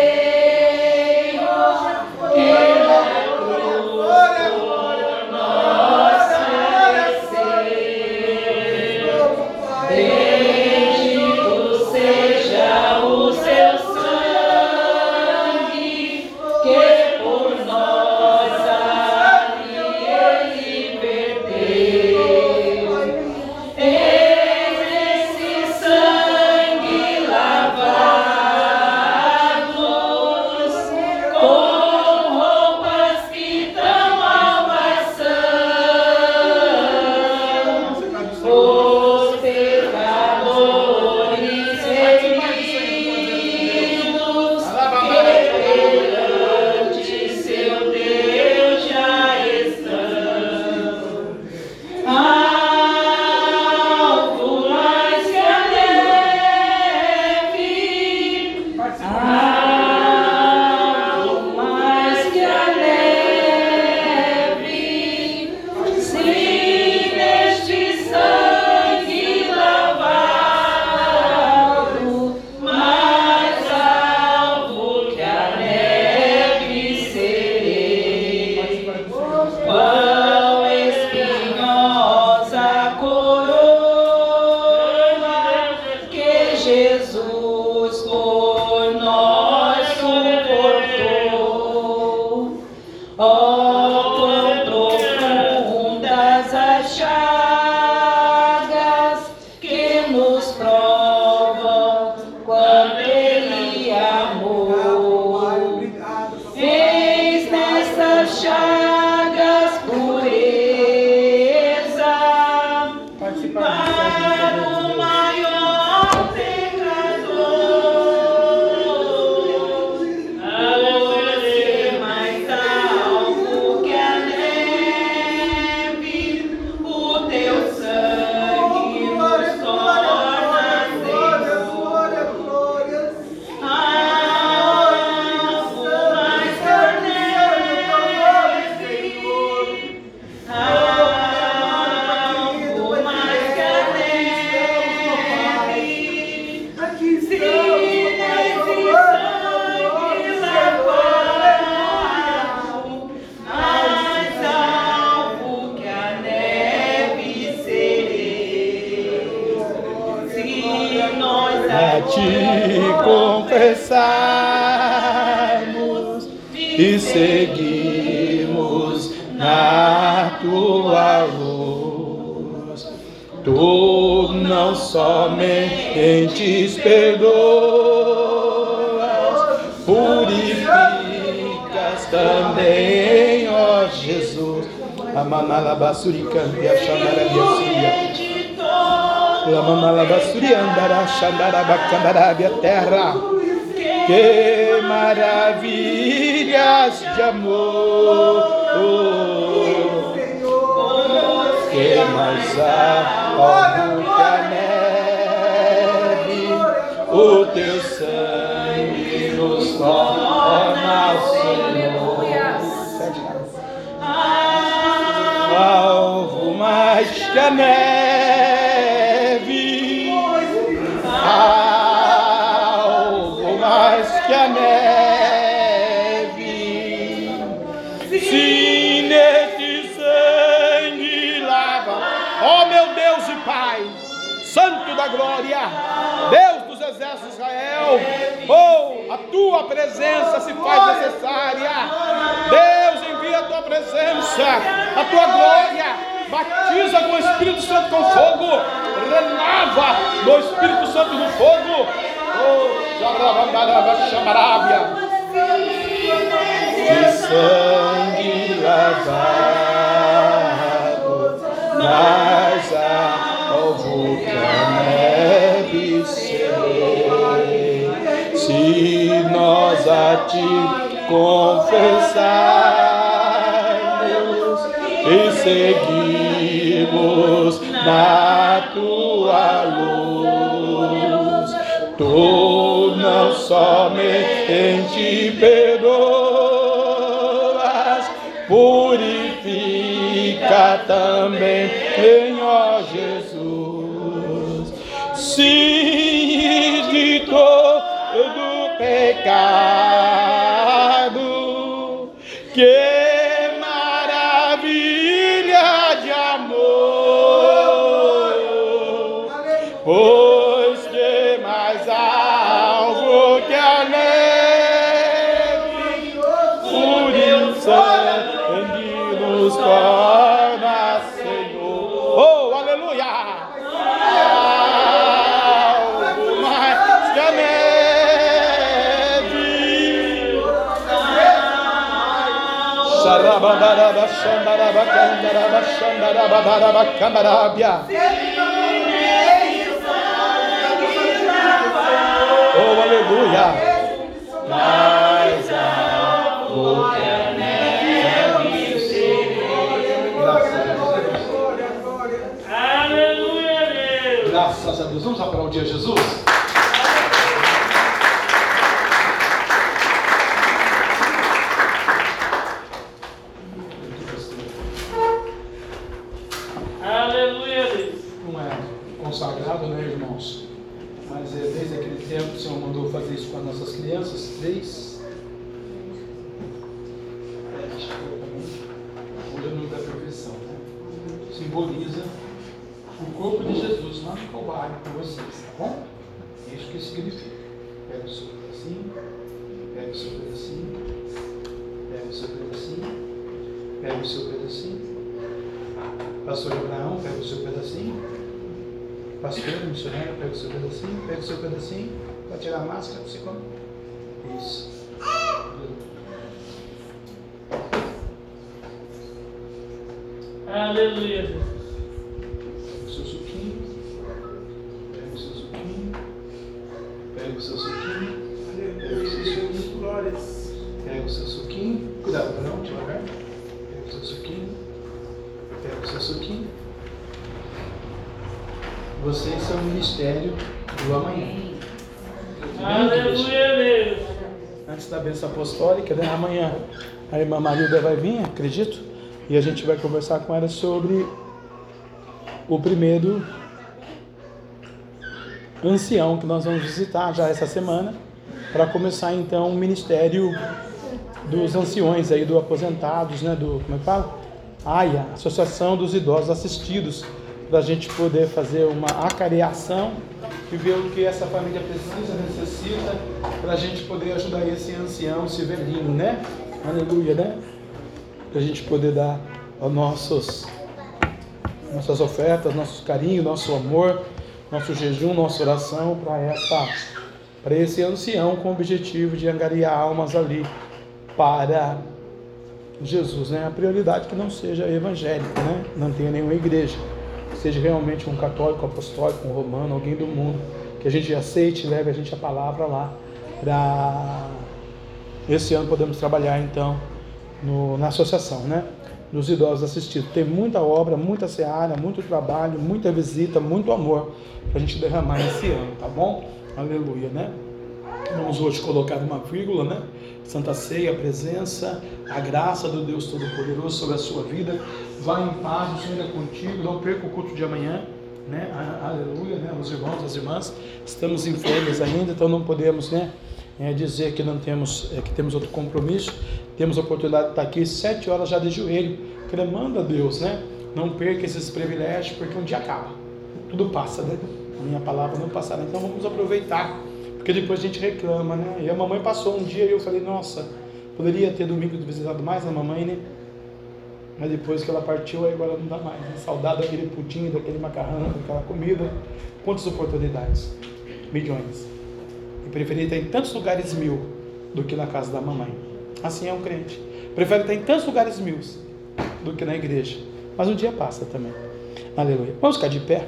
Mais que a neve, alvo mais que a neve. Se nesse sangue lava, ó meu Deus e Pai, Santo da glória, Deus dos exércitos de Israel, oh, a tua presença se faz necessária. Deus envia a tua presença, a tua glória, batiza com o Espírito Santo com fogo, renova no Espírito Santo no fogo. Oh, de sangue lavado, mas a neve. Se nós a ti confessarmos e seguimos na tua luz, tu não somente perdoas, purifica também, Senhor Oh, aleluia! Que a neve. Graças a Deus. Aleluia, Deus. Graças a Deus. Vamos aplaudir a Jesus? Aleluia, Deus. Não é consagrado, né, irmãos? Mas é desde aquele tempo o Senhor mandou fazer isso com as nossas crianças, desde. É, acho que foi também. Hoje é o nome da perfeição, né? Simboliza o corpo de Jesus lá no Calvário para vocês, tá bom? É isso que significa. Pega o seu pedacinho, pega o seu pedacinho, pega o seu pedacinho, pega o seu pedacinho. Pastor Abraão, pega o seu pedacinho. Pastor, missionário, pega o seu pedacinho, pega o seu pedacinho, para tirar a máscara, você come. Isso. Aleluia. Vocês são o ministério do amanhã. Aleluia, Deus. Antes da bênção apostólica, né? amanhã a irmã Marilda vai vir, acredito, e a gente vai conversar com ela sobre o primeiro ancião que nós vamos visitar já essa semana, para começar então o ministério dos anciões aí, do aposentados, né? Do, como é que fala? AIA, Associação dos Idosos Assistidos, para a gente poder fazer uma acareação e ver o que essa família precisa, necessita, para a gente poder ajudar esse ancião severino, né? aleluia, né? Para a gente poder dar nossos, nossas ofertas, nosso carinho, nosso amor, nosso jejum, nossa oração para essa, para esse ancião com o objetivo de angariar almas ali para Jesus, né? A prioridade que não seja evangélico, né? Não tenha nenhuma igreja, seja realmente um católico, apostólico, um romano, alguém do mundo, que a gente aceite e leve a gente a palavra lá para esse ano podemos trabalhar então no, na associação, né? Nos idosos assistidos. Tem muita obra, muita seara, muito trabalho, muita visita, muito amor para a gente derramar esse ano, tá bom? Aleluia, né? Vamos hoje colocar uma vírgula, né? Santa Ceia, a presença, a graça do Deus Todo-Poderoso sobre a sua vida. Vá em paz, o Senhor é contigo. Não perca o culto de amanhã, né? Aleluia, né? Os irmãos, as irmãs, estamos em férias ainda, então não podemos, né? É dizer que não temos, é, que temos outro compromisso. Temos a oportunidade de estar aqui sete horas já de joelho, clamando a Deus, né? Não perca esses privilégios, porque um dia acaba. Tudo passa, né? A minha palavra não passará. Então vamos aproveitar porque depois a gente reclama, né? E a mamãe passou um dia e eu falei, nossa, poderia ter domingo visitado mais a mamãe, né? Mas depois que ela partiu, aí agora não dá mais. Né? Saudade daquele pudim, daquele macarrão, daquela comida. Quantas oportunidades? Milhões. E preferia estar em tantos lugares mil do que na casa da mamãe. Assim é um crente. Prefere estar em tantos lugares mil do que na igreja. Mas um dia passa também. Aleluia. Vamos ficar de pé.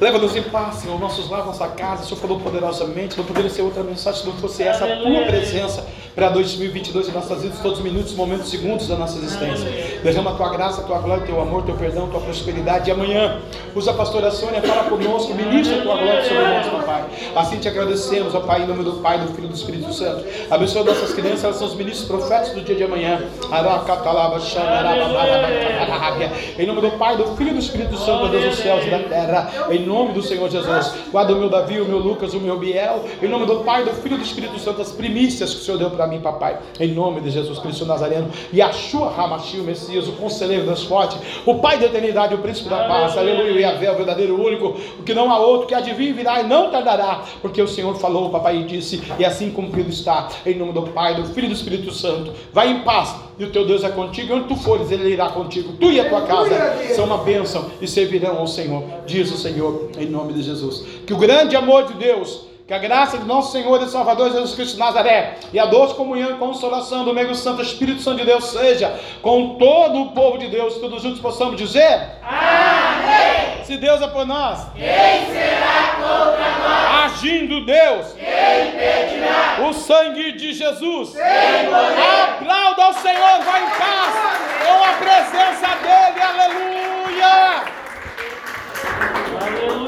Leva-nos em paz, Senhor, nossos lares, nossa casa. O Senhor falou poderosamente. Não poderia ser outra mensagem se não fosse essa a tua presença para 2022 em nossas vidas, todos os minutos, momentos, segundos da nossa existência. Derrama a tua graça, a tua glória, teu amor, teu perdão, tua prosperidade. E amanhã, usa a pastora Sônia, fala conosco, ministra a tua glória sobre nós, meu Pai. Assim te agradecemos, ó Pai, em nome do Pai, do Filho e do Espírito Santo. Abençoa nossas crianças, elas são os ministros profetas do dia de amanhã. Em nome do Pai, do Filho e do Espírito Santo, Deus dos céus e da terra. Em nome do Senhor Jesus. Guarda o meu Davi, o meu Lucas, o meu Biel. Em nome do Pai, do Filho e do Espírito Santo, as primícias que o Senhor deu para mim, papai. Em nome de Jesus Cristo Nazareno. E a Shua Hamashi, o Messias, o conselheiro das fortes, o Pai da eternidade, o príncipe da paz. Aleluia. E a o verdadeiro único, o que não há outro, que vir virá e não tardará. Porque o Senhor falou, papai, e disse, e assim cumprido está. Em nome do Pai, do Filho e do Espírito Santo. Vai em paz. E o teu Deus é contigo. Onde tu fores, ele irá contigo. Tu e a tua casa são uma bênção e servirão ao Senhor. Diz o Senhor, em nome de Jesus. Que o grande amor de Deus que a graça de nosso Senhor e Salvador Jesus Cristo de Nazaré e a doce comunhão e consolação do meio santo Espírito Santo de Deus seja com todo o povo de Deus. Todos juntos possamos dizer: Amém. Se Deus é por nós, quem será contra nós? Agindo Deus, quem impedirá? O sangue de Jesus. Aplauda ao Senhor, vai em paz com a presença dele. Aleluia. Aleluia.